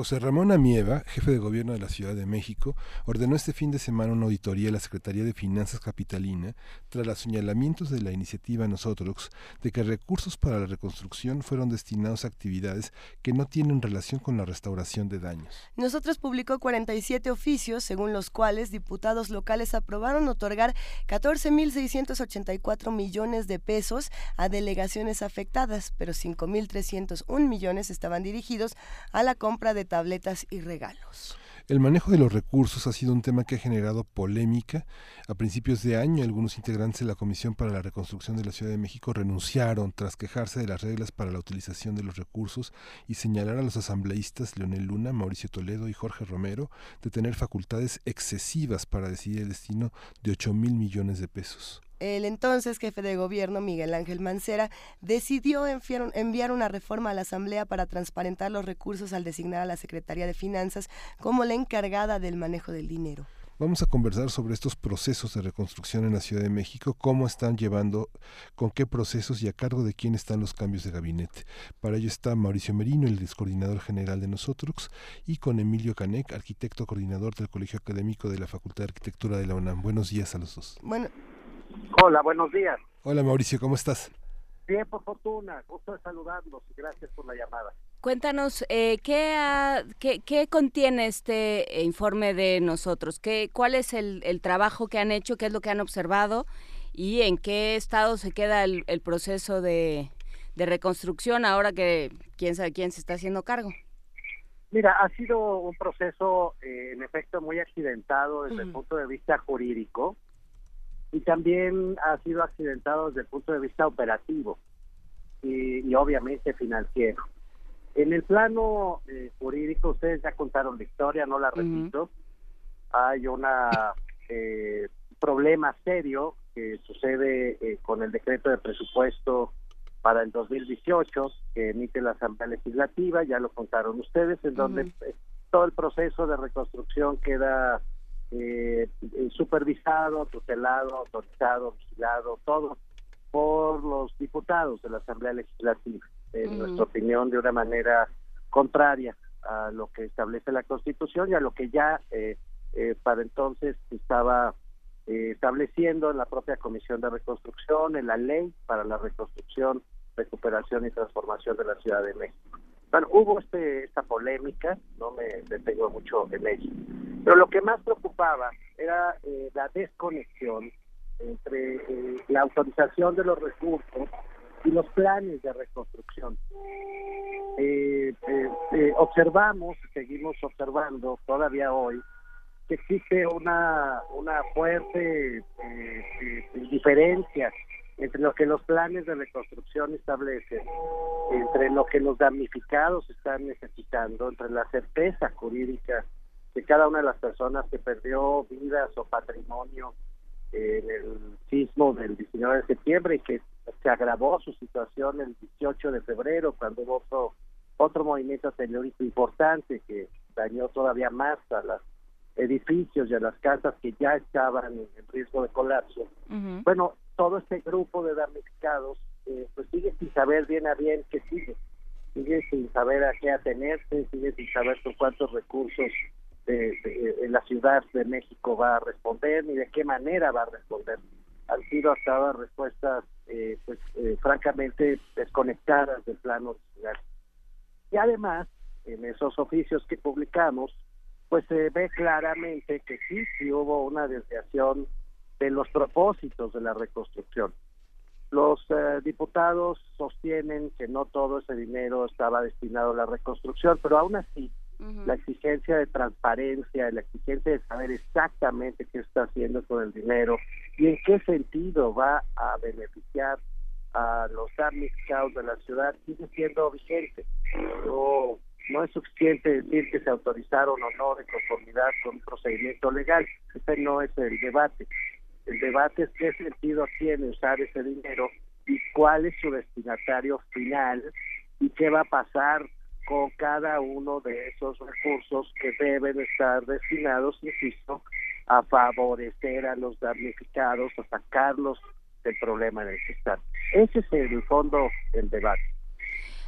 Speaker 1: José Ramón Amieva, jefe de gobierno de la Ciudad de México, ordenó este fin de semana una auditoría a la Secretaría de Finanzas Capitalina tras los señalamientos de la iniciativa Nosotros de que recursos para la reconstrucción fueron destinados a actividades que no tienen relación con la restauración de daños.
Speaker 3: Nosotros publicó 47 oficios, según los cuales diputados locales aprobaron otorgar 14.684 millones de pesos a delegaciones afectadas, pero 5.301 millones estaban dirigidos a la compra de tabletas y regalos.
Speaker 1: El manejo de los recursos ha sido un tema que ha generado polémica. A principios de año, algunos integrantes de la Comisión para la Reconstrucción de la Ciudad de México renunciaron tras quejarse de las reglas para la utilización de los recursos y señalar a los asambleístas Leonel Luna, Mauricio Toledo y Jorge Romero de tener facultades excesivas para decidir el destino de 8 mil millones de pesos.
Speaker 3: El entonces jefe de gobierno, Miguel Ángel Mancera, decidió enviar, una reforma a la Asamblea para transparentar los recursos al designar a la Secretaría de Finanzas como la encargada del manejo del dinero.
Speaker 1: Vamos a conversar sobre estos procesos de reconstrucción en la Ciudad de México, cómo están llevando, con qué procesos y a cargo de quién están los cambios de gabinete. Para ello está Mauricio Merino, el descoordinador general de nosotros, y con Emilio Canec, arquitecto coordinador del Colegio Académico de la Facultad de Arquitectura de la UNAM. Buenos días a los dos.
Speaker 3: Bueno,
Speaker 37: Hola, buenos días.
Speaker 1: Hola Mauricio, ¿cómo estás?
Speaker 37: Bien, por fortuna. Gusto de saludarlos y gracias por la llamada.
Speaker 36: Cuéntanos, eh, ¿qué, ha- qué, qué contiene este eh, informe de nosotros? ¿Qué, ¿Cuál es el, el trabajo que han hecho? ¿Qué es lo que han observado? ¿Y en qué estado se queda el, el proceso de, de reconstrucción ahora que quién sabe quién se está haciendo cargo?
Speaker 37: Mira, ha sido un proceso, eh, en efecto, muy accidentado desde el punto de vista jurídico y también ha sido accidentado desde el punto de vista operativo y, y obviamente financiero. En el plano eh, jurídico, ustedes ya contaron la historia, no la repito. Hay una eh, problema serio que sucede eh, con el decreto de presupuesto para el 2018 que emite la Asamblea Legislativa, ya lo contaron ustedes, en donde eh, todo el proceso de reconstrucción queda eh, eh, supervisado, tutelado, autorizado, vigilado, todo por los diputados de la Asamblea Legislativa, en nuestra opinión, de una manera contraria a lo que establece la Constitución y a lo que ya eh, eh, para entonces estaba eh, estableciendo en la propia Comisión de Reconstrucción, en la ley para la reconstrucción, recuperación y transformación de la Ciudad de México. Bueno, hubo este, esta polémica, no me detengo mucho en ello, pero lo que más preocupaba era eh, la desconexión entre eh, la autorización de los recursos y los planes de reconstrucción. Eh, eh, eh, observamos, seguimos observando todavía hoy, que existe una, una fuerte eh, diferencia entre lo que los planes de reconstrucción establecen, entre lo que los damnificados están necesitando, entre la certeza jurídica de cada una de las personas que perdió vidas o patrimonio en el sismo del 19 de septiembre y que se agravó su situación el 18 de febrero cuando hubo otro otro movimiento telúrico importante que dañó todavía más a los edificios y a las casas que ya estaban en riesgo de colapso. Bueno, todo este grupo de damnificados eh, pues sigue sin saber bien a bien qué sigue, sigue sin saber a qué atenerse, sigue sin saber por cuántos recursos de, de- la Ciudad de México va a responder ni de qué manera va a responder. Han sido hasta ahora respuestas eh, pues eh, francamente desconectadas del plano nacional. Y además, en esos oficios que publicamos, pues se ve claramente que sí, sí hubo una desviación de los propósitos de la reconstrucción. Los eh, diputados sostienen que no todo ese dinero estaba destinado a la reconstrucción, pero aún así la exigencia de transparencia, la exigencia de saber exactamente qué está haciendo con el dinero y en qué sentido va a beneficiar a los damnificados de la ciudad sigue siendo vigente. No, no es suficiente decir que se autorizaron o no de conformidad con un procedimiento legal. Ese no es el debate. El debate es qué sentido tiene usar ese dinero y cuál es su destinatario final y qué va a pasar con cada uno de esos recursos que deben estar destinados, insisto, a favorecer a los damnificados, a sacarlos del problema en el que están. Ese es el fondo el debate.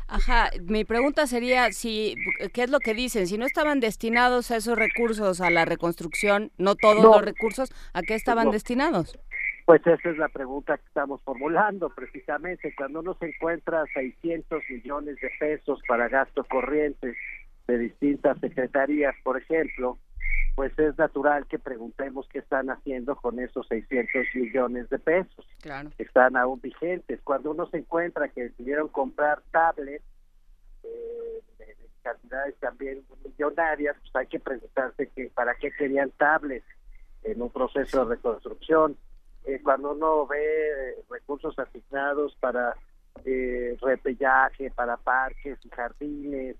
Speaker 36: Ajá, mi pregunta sería si qué es lo que dicen, si no estaban destinados a esos recursos a la reconstrucción, no todos
Speaker 37: No.
Speaker 36: los recursos, ¿a qué estaban
Speaker 37: No.
Speaker 36: destinados?
Speaker 37: Pues esa es la pregunta que estamos formulando precisamente. Cuando uno se encuentra 600 millones de pesos para gasto corriente de distintas secretarías, por ejemplo, pues es natural que preguntemos qué están haciendo con esos 600 millones de pesos.
Speaker 36: Claro.
Speaker 37: Están aún vigentes. Cuando uno se encuentra que decidieron comprar tablets eh, de, de cantidades también millonarias, pues hay que preguntarse que para qué querían tablets en un proceso de reconstrucción. Eh, cuando uno ve eh, recursos asignados para eh, repellaje, para parques y jardines,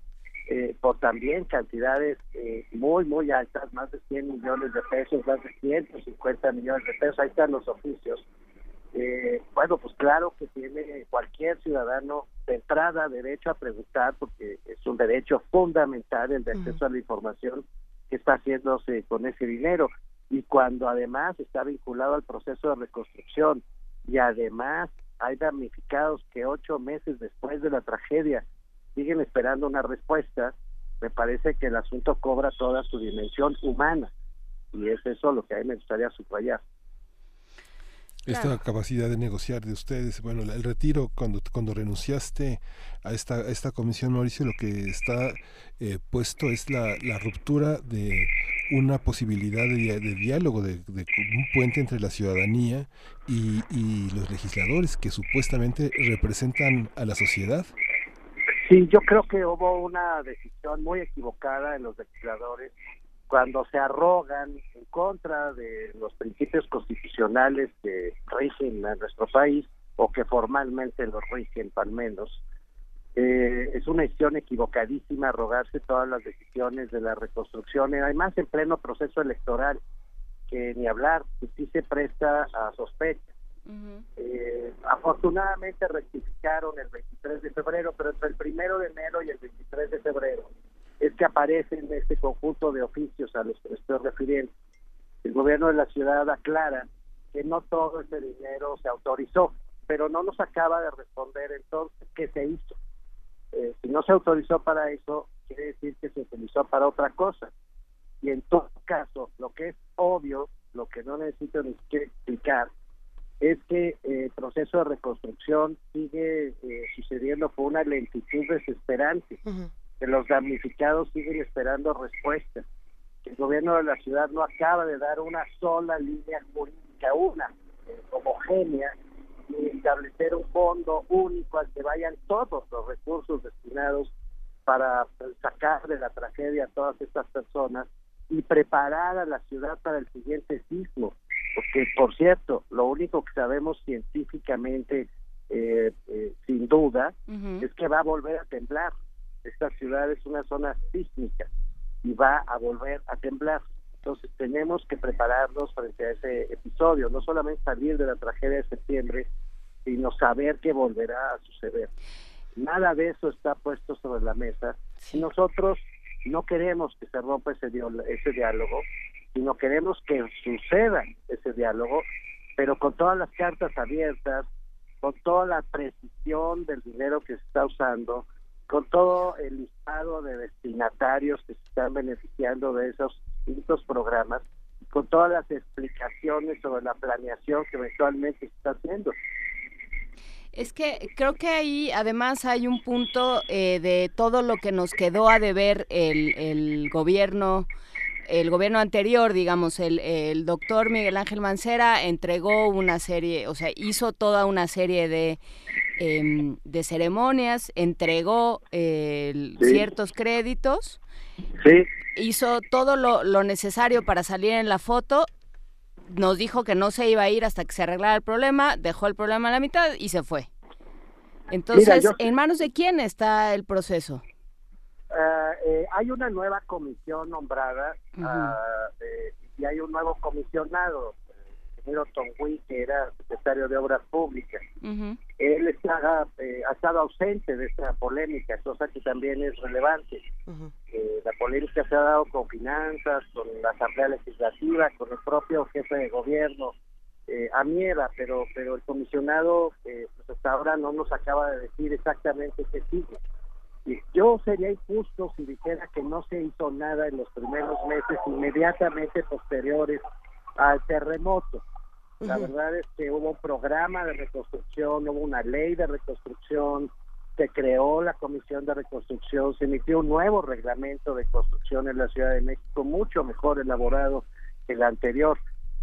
Speaker 37: eh, por también cantidades eh, muy, muy altas, más de 100 millones de pesos, más de 150 millones de pesos, ahí están los oficios. Eh, bueno, pues claro que tiene cualquier ciudadano de entrada derecho a preguntar, porque es un derecho fundamental el de acceso a la información que está haciéndose con ese dinero. Y cuando además está vinculado al proceso de reconstrucción y además hay damnificados que ocho meses después de la tragedia siguen esperando una respuesta, me parece que el asunto cobra toda su dimensión humana. Y es eso lo que a mí me gustaría subrayar.
Speaker 1: Esta capacidad de negociar de ustedes. Bueno, el retiro, cuando, cuando renunciaste a esta, a esta comisión, Mauricio, lo que está eh, puesto es la, la ruptura de una posibilidad de, de diálogo, de, de un puente entre la ciudadanía y, y los legisladores que supuestamente representan a la sociedad.
Speaker 37: Sí, yo creo que hubo una decisión muy equivocada en los legisladores cuando se arrogan en contra de los principios constitucionales que rigen a nuestro país o que formalmente los rigen, al menos. Eh, es una decisión equivocadísima arrogarse todas las decisiones de la reconstrucción, y además en pleno proceso electoral, que ni hablar, que sí se presta a sospecha. Eh, afortunadamente rectificaron el 23 de febrero, pero entre el primero de enero y el 23 de febrero es que aparecen este conjunto de oficios a los que estoy refiriendo. El gobierno de la ciudad aclara que no todo ese dinero se autorizó, pero no nos acaba de responder entonces qué se hizo. Eh, si no se autorizó para eso, quiere decir que se utilizó para otra cosa. Y en todo caso, lo que es obvio, lo que no necesito ni siquiera explicar, es que eh, el proceso de reconstrucción sigue eh, sucediendo con una lentitud desesperante, que los damnificados siguen esperando respuestas, que el gobierno de la ciudad no acaba de dar una sola línea jurídica, una eh, homogénea, y establecer un fondo único al que vayan todos los recursos destinados para sacar de la tragedia a todas estas personas y preparar a la ciudad para el siguiente sismo. Porque, por cierto, lo único que sabemos científicamente, eh, eh, sin duda, es que va a volver a temblar. Esta ciudad es una zona sísmica y va a volver a temblar. Entonces tenemos que prepararnos frente a ese episodio, no solamente salir de la tragedia de septiembre, sino saber que volverá a suceder. Nada de eso está puesto sobre la mesa. Y nosotros no queremos que se rompa ese, ese diálogo, sino queremos que suceda ese diálogo, pero con todas las cartas abiertas, con toda la precisión del dinero que se está usando, con todo el listado de destinatarios que se están beneficiando de esos distintos programas, con todas las explicaciones sobre la planeación que eventualmente se está haciendo.
Speaker 36: Es que creo que ahí además hay un punto eh, de todo lo que nos quedó a deber el, el gobierno el gobierno anterior, digamos, el, el doctor Miguel Ángel Mancera entregó una serie, o sea, hizo toda una serie de, em, de ceremonias, entregó eh,
Speaker 37: Sí.
Speaker 36: ciertos créditos,
Speaker 37: Sí,
Speaker 36: hizo todo lo, lo necesario para salir en la foto, nos dijo que no se iba a ir hasta que se arreglara el problema, dejó el problema a la mitad y se fue. Entonces,
Speaker 37: yo-
Speaker 36: ¿en manos de quién está el proceso?
Speaker 37: Ah, eh, hay una nueva comisión nombrada ah, eh, y hay un nuevo comisionado, el ingeniero Tongui, que era secretario de Obras Públicas. Él está, eh, ha estado ausente de esta polémica, cosa que también es relevante. Eh, la polémica se ha dado con finanzas, con la Asamblea Legislativa, con el propio jefe de gobierno, eh, a Miera, pero, pero el comisionado eh, pues hasta ahora no nos acaba de decir exactamente qué sigue. Yo sería injusto si dijera que no se hizo nada en los primeros meses inmediatamente posteriores al terremoto. La
Speaker 38: Ujú.
Speaker 37: verdad es que hubo un programa de reconstrucción, hubo una ley de reconstrucción, se creó la Comisión de Reconstrucción, se emitió un nuevo reglamento de construcción en la Ciudad de México, mucho mejor elaborado que el anterior.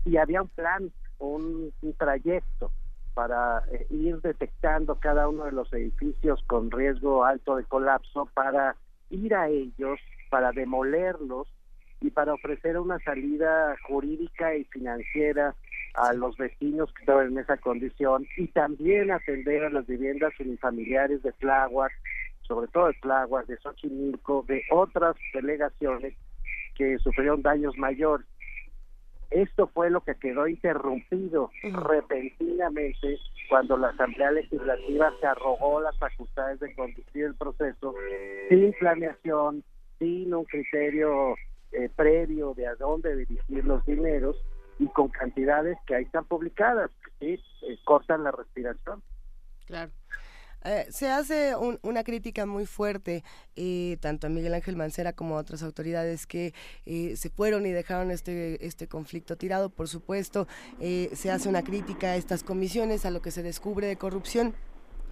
Speaker 37: Y había un plan, un, un trayecto para eh, ir detectando cada uno de los edificios con riesgo alto de colapso, para ir a ellos, para demolerlos y para ofrecer una salida jurídica y financiera a los vecinos que estaban en esa condición y también atender a las viviendas unifamiliares de Tláhuac, sobre todo de Tláhuac, de Xochimilco, de otras delegaciones que sufrieron daños mayores. Esto fue lo que quedó interrumpido repentinamente cuando la Asamblea Legislativa se arrogó las facultades de conducir el proceso sin planeación, sin un criterio eh, previo de a dónde dirigir los dineros y con cantidades que ahí están publicadas, que sí, eh, cortan la respiración.
Speaker 36: Claro.
Speaker 3: Eh, se hace un- una crítica muy fuerte eh, tanto a Miguel Ángel Mancera como a otras autoridades que eh, se fueron y dejaron este, este conflicto tirado. Por supuesto, eh, se hace una crítica a estas comisiones, a lo que se descubre de corrupción.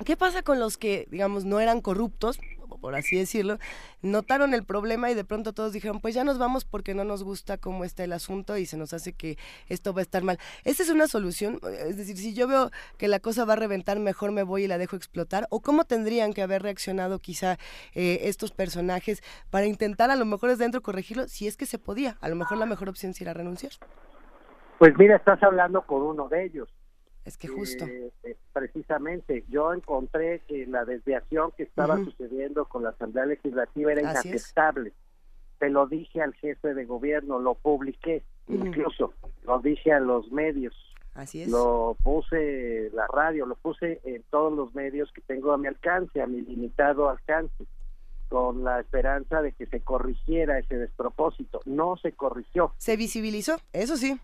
Speaker 3: ¿Qué pasa con los que, digamos, no eran corruptos, por así decirlo, notaron el problema y de pronto todos dijeron, pues ya nos vamos porque no nos gusta cómo está el asunto y se nos hace que esto va a estar mal? ¿Esta es una solución? Es decir, si yo veo que la cosa va a reventar, mejor me voy y la dejo explotar. ¿O cómo tendrían que haber reaccionado quizá eh, estos personajes para intentar a lo mejor desde dentro corregirlo si es que se podía? A lo mejor la mejor opción sería renunciar.
Speaker 37: Pues mira, estás hablando con uno de ellos.
Speaker 3: Es que justo.
Speaker 37: Eh, eh, precisamente, yo encontré que la desviación que estaba sucediendo con la Asamblea Legislativa era
Speaker 3: Así es.
Speaker 37: inaceptable. Se lo dije al jefe de gobierno, lo publiqué, incluso lo dije a los medios.
Speaker 3: Así es.
Speaker 37: Lo puse la radio, lo puse en todos los medios que tengo a mi alcance, a mi limitado alcance, con la esperanza de que se corrigiera ese despropósito. No se corrigió.
Speaker 3: Se visibilizó, eso sí.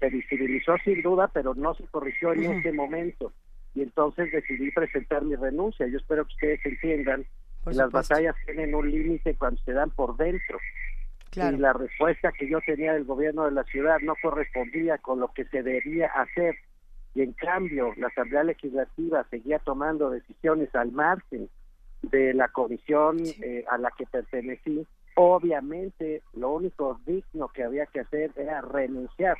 Speaker 37: Se visibilizó sin duda, pero no se corrigió en ese momento. Y entonces decidí presentar mi renuncia. Yo espero que ustedes entiendan que las batallas tienen un límite cuando se dan por dentro.
Speaker 3: Claro.
Speaker 37: Y la respuesta que yo tenía del gobierno de la ciudad no correspondía con lo que se debía hacer. Y en cambio, la Asamblea Legislativa seguía tomando decisiones al margen de la comisión eh, a la que pertenecí. Obviamente, lo único digno que había que hacer era renunciar,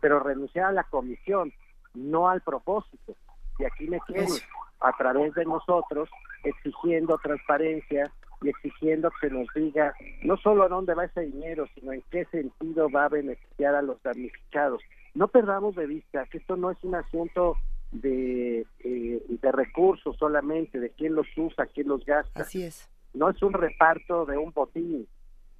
Speaker 37: pero renunciar a la comisión, no al propósito. Y aquí me
Speaker 3: Eso.
Speaker 37: a través de nosotros exigiendo transparencia y exigiendo que nos diga no solo a dónde va ese dinero, sino en qué sentido va a beneficiar a los damnificados. No perdamos de vista que esto no es un asunto de, eh, de recursos solamente, de quién los usa, quién los gasta.
Speaker 3: Así es.
Speaker 37: No es un reparto de un botín.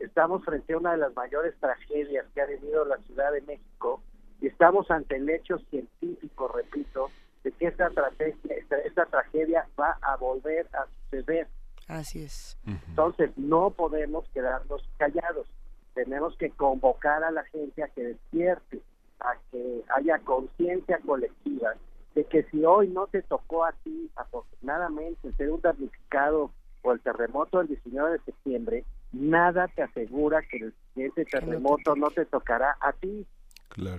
Speaker 37: Estamos frente a una de las mayores tragedias que ha vivido la Ciudad de México y estamos ante el hecho científico, repito, de que esta tragedia, esta, esta tragedia va a volver a suceder.
Speaker 3: Así es.
Speaker 37: Entonces, no podemos quedarnos callados. Tenemos que convocar a la gente a que despierte, a que haya conciencia colectiva de que si hoy no te tocó a ti, afortunadamente, ser un damnificado por el terremoto del 19 de septiembre, nada te asegura que el siguiente terremoto no te tocará a ti.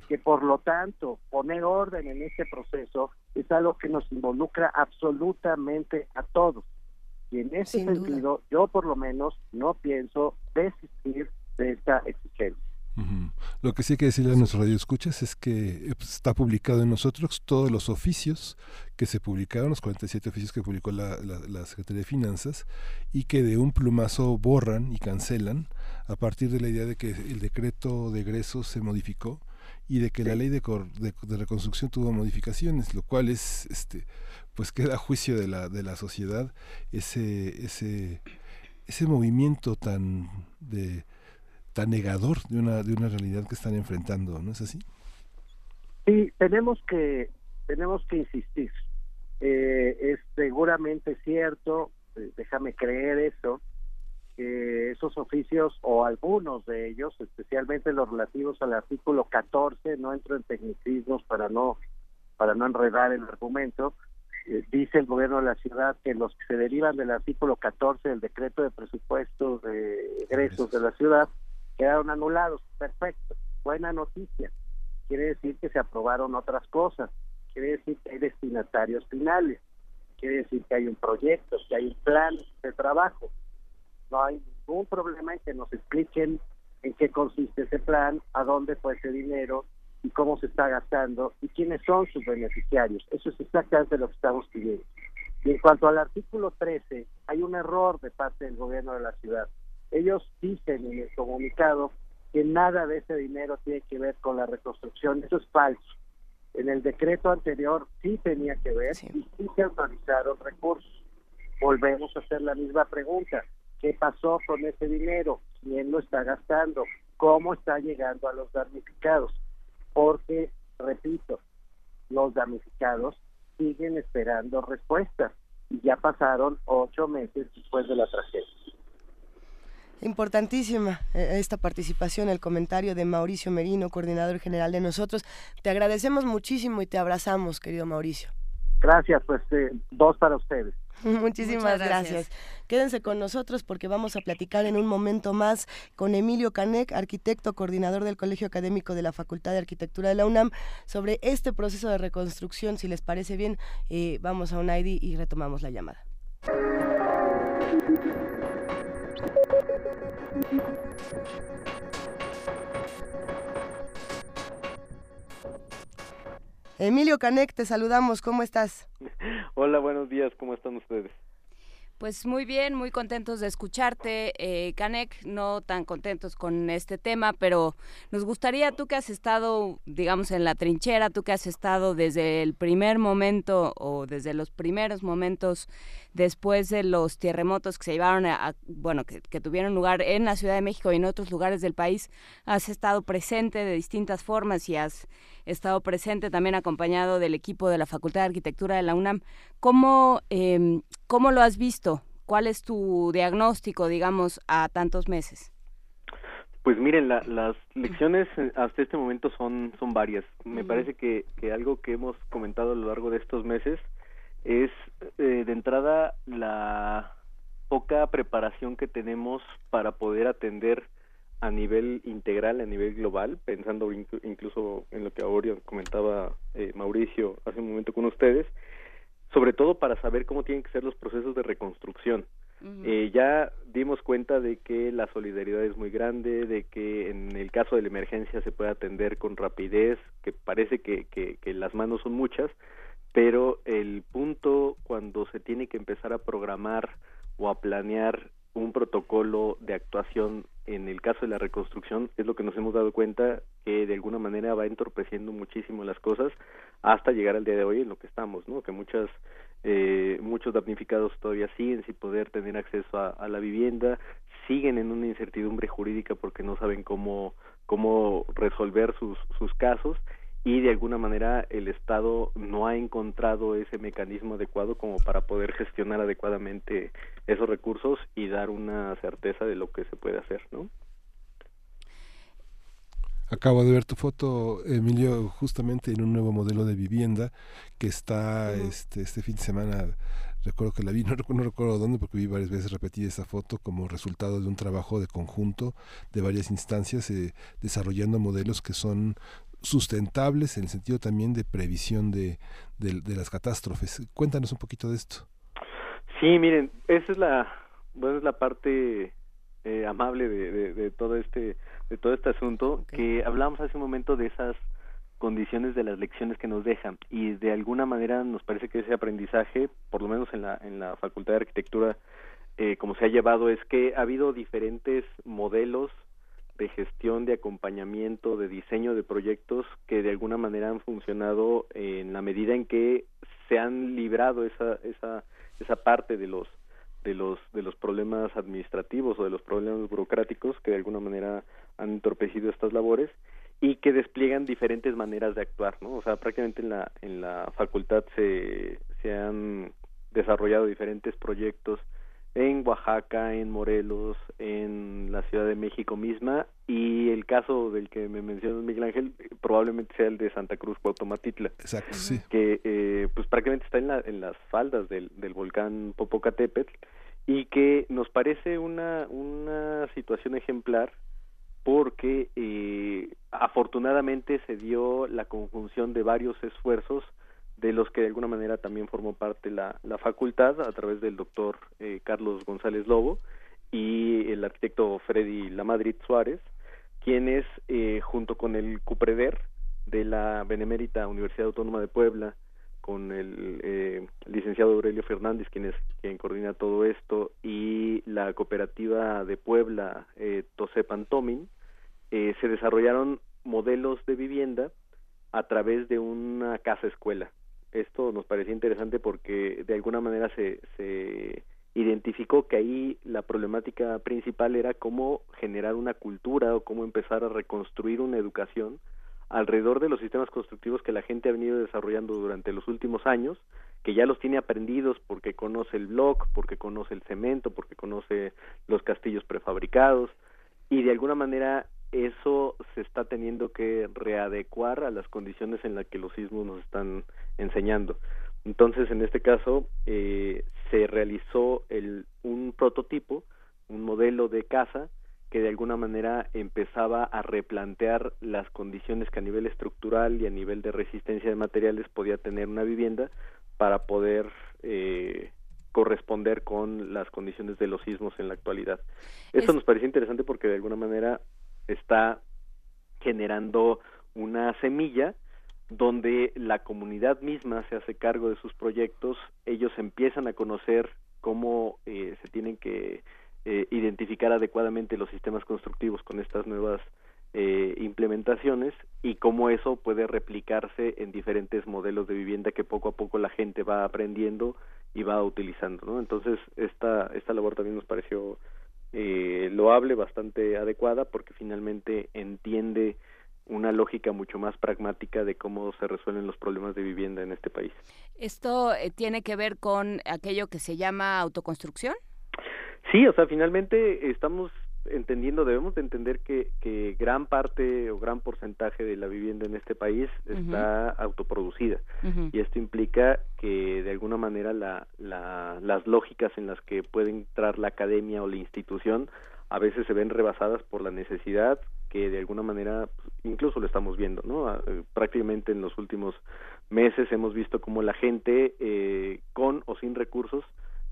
Speaker 37: Que por lo tanto, poner orden en este proceso es algo que nos involucra absolutamente a todos. Y en ese
Speaker 3: Sin duda.
Speaker 37: sentido, yo por lo menos no pienso desistir de esta exigencia.
Speaker 1: Lo que sí hay que decirle a nuestros radioescuchas es que eh, pues, está publicado en nosotros todos los oficios que se publicaron, los 47 oficios que publicó la, la- la Secretaría de Finanzas, y que de un plumazo borran y cancelan a partir de la idea de que el decreto de egresos se modificó y de que la ley de, cor- de, de reconstrucción tuvo modificaciones, lo cual es, este, pues queda a juicio de la, de la sociedad ese, ese, ese movimiento tan de tan negador de una de una realidad que están enfrentando, ¿no es así?
Speaker 37: Sí, tenemos que tenemos que insistir. Eh, es seguramente cierto, eh, déjame creer eso, que esos oficios o algunos de ellos, especialmente los relativos al artículo 14, no entro en tecnicismos para no para no enredar el argumento, eh, dice el gobierno de la ciudad que los que se derivan del artículo 14 del decreto de presupuestos de egresos de la ciudad quedaron anulados. Perfecto, buena noticia. Quiere decir que se aprobaron otras cosas. Quiere decir que hay destinatarios finales. Quiere decir que hay un proyecto, que hay un plan de trabajo. No hay ningún problema en que nos expliquen en qué consiste ese plan, a dónde fue ese dinero y cómo se está gastando y quiénes son sus beneficiarios. Eso es exactamente lo que estamos pidiendo. Y en cuanto al artículo 13, hay un error de parte del gobierno de la ciudad. Ellos dicen en el comunicado que nada de ese dinero tiene que ver con la reconstrucción. Eso es falso. En el decreto anterior sí tenía que ver y sí se autorizaron recursos. Volvemos a hacer la misma pregunta. ¿Qué pasó con ese dinero? ¿Quién lo está gastando? ¿Cómo está llegando a los damnificados? Porque, repito, los damnificados siguen esperando respuestas y ya pasaron ocho meses después de la tragedia.
Speaker 3: Importantísima eh, esta participación, el comentario de Mauricio Merino, coordinador general de nosotros. Te agradecemos muchísimo y te abrazamos, querido Mauricio.
Speaker 37: Gracias, pues eh, dos para ustedes.
Speaker 3: Muchísimas gracias.
Speaker 37: gracias.
Speaker 3: Quédense con nosotros porque vamos a platicar en un momento más con Emilio Canec, arquitecto, coordinador del Colegio Académico de la Facultad de Arquitectura de la UNAM, sobre este proceso de reconstrucción. Si les parece bien, eh, vamos a un ID y retomamos la llamada. Emilio Canec, te saludamos. ¿Cómo estás?
Speaker 39: Hola, buenos días, ¿cómo están ustedes?
Speaker 2: Pues muy bien, muy contentos de escucharte, eh, Canek, no tan contentos con este tema, pero nos gustaría, tú que has estado, digamos, en la trinchera, tú que has estado desde el primer momento o desde los primeros momentos después de los terremotos que se llevaron a, a- bueno, que, que tuvieron lugar en la Ciudad de México y en otros lugares del país, has estado presente de distintas formas y has estado presente también acompañado del equipo de la Facultad de Arquitectura de la UNAM. ¿Cómo, em, cómo lo has visto? ¿Cuál es tu diagnóstico, digamos, a tantos meses?
Speaker 38: Pues miren, la- las lecciones eh, hasta este momento son, son varias. Me parece que, que algo que hemos comentado a lo largo de estos meses es eh, de entrada la poca preparación que tenemos para poder atender a nivel integral, a nivel global, pensando inclu- incluso en lo que ahora comentaba eh, Mauricio hace un momento con ustedes, sobre todo para saber cómo tienen que ser los procesos de reconstrucción. Eh, ya dimos cuenta de que la solidaridad es muy grande, de que en el caso de la emergencia se puede atender con rapidez, que parece que, que, que las manos son muchas, pero el punto cuando se tiene que empezar a programar o a planear un protocolo de actuación en el caso de la reconstrucción es lo que nos hemos dado cuenta que de alguna manera va entorpeciendo muchísimo las cosas hasta llegar al día de hoy en lo que estamos, ¿no? Que muchas eh, muchos damnificados todavía siguen sin poder tener acceso a, a la vivienda, siguen en una incertidumbre jurídica porque no saben cómo cómo resolver sus sus casos y de alguna manera el Estado no ha encontrado ese mecanismo adecuado como para poder gestionar adecuadamente esos recursos y dar una certeza de lo que se puede hacer, ¿no?
Speaker 1: Acabo de ver tu foto, Emilio, justamente en un nuevo modelo de vivienda que está este, este fin de semana. Recuerdo que la vi, no, no recuerdo dónde, porque vi varias veces repetida esa foto como resultado de un trabajo de conjunto de varias instancias, eh, desarrollando modelos que son sustentables en el sentido también de previsión de, de, de las catástrofes. Cuéntanos un poquito de esto.
Speaker 38: Sí, miren, esa es la, bueno, es la parte eh, amable de, de, de todo este, de todo este asunto que hablamos hace un momento de esas condiciones de las lecciones que nos dejan y de alguna manera nos parece que ese aprendizaje, por lo menos en la en la Facultad de Arquitectura, eh, como se ha llevado es que ha habido diferentes modelos de gestión, de acompañamiento, de diseño de proyectos que de alguna manera han funcionado en la medida en que se han librado esa esa esa parte de los de los de los problemas administrativos o de los problemas burocráticos que de alguna manera han entorpecido estas labores y que despliegan diferentes maneras de actuar, ¿no? O sea, prácticamente en la en la facultad se se han desarrollado diferentes proyectos en Oaxaca, en Morelos, en la Ciudad de México misma y el caso del que me mencionas Miguel Ángel probablemente sea el de Santa Cruz Cuauhtomatitla.
Speaker 1: Exacto, sí.
Speaker 38: Que eh, pues prácticamente está en, la, en las faldas del, del volcán Popocatépetl y que nos parece una una situación ejemplar porque eh, afortunadamente se dio la conjunción de varios esfuerzos de los que de alguna manera también formó parte la, la facultad a través del doctor eh, Carlos González Lobo y el arquitecto Freddy Lamadrid Suárez, quienes eh, junto con el CUPREDER de la Benemérita Universidad Autónoma de Puebla, con el eh, licenciado Aurelio Fernández, quien es quien coordina todo esto, y la cooperativa de Puebla, eh, Tosepan Tomin, eh, se desarrollaron modelos de vivienda a través de una casa escuela. Esto nos parecía interesante porque de alguna manera se, se identificó que ahí la problemática principal era cómo generar una cultura o cómo empezar a reconstruir una educación alrededor de los sistemas constructivos que la gente ha venido desarrollando durante los últimos años, que ya los tiene aprendidos porque conoce el block, porque conoce el cemento, porque conoce los castillos prefabricados y de alguna manera eso se está teniendo que readecuar a las condiciones en las que los sismos nos están enseñando. Entonces, en este caso, eh, se realizó el, un prototipo, un modelo de casa que de alguna manera empezaba a replantear las condiciones que a nivel estructural y a nivel de resistencia de materiales podía tener una vivienda para poder eh, corresponder con las condiciones de los sismos en la actualidad. Esto
Speaker 40: Es-
Speaker 38: nos parece interesante porque de alguna manera está generando una semilla donde la comunidad misma se hace cargo de sus proyectos, ellos empiezan a conocer cómo eh, se tienen que eh, identificar adecuadamente los sistemas constructivos con estas nuevas eh, implementaciones y cómo eso puede replicarse en diferentes modelos de vivienda que poco a poco la gente va aprendiendo y va utilizando, ¿no? Entonces esta esta labor también nos pareció eh, loable, bastante adecuada, porque finalmente entiende una lógica mucho más pragmática de cómo se resuelven los problemas de vivienda en este país.
Speaker 36: ¿Esto eh, tiene que ver con aquello que se llama autoconstrucción?
Speaker 38: Sí, o sea, finalmente estamos entendiendo, debemos de entender que, que gran parte o gran porcentaje de la vivienda en este país está autoproducida. Y esto implica que de alguna manera la, la, las lógicas en las que puede entrar la academia o la institución a veces se ven rebasadas por la necesidad que de alguna manera incluso lo estamos viendo, ¿no? Ah, eh, Prácticamente en los últimos meses hemos visto como la gente eh, con o sin recursos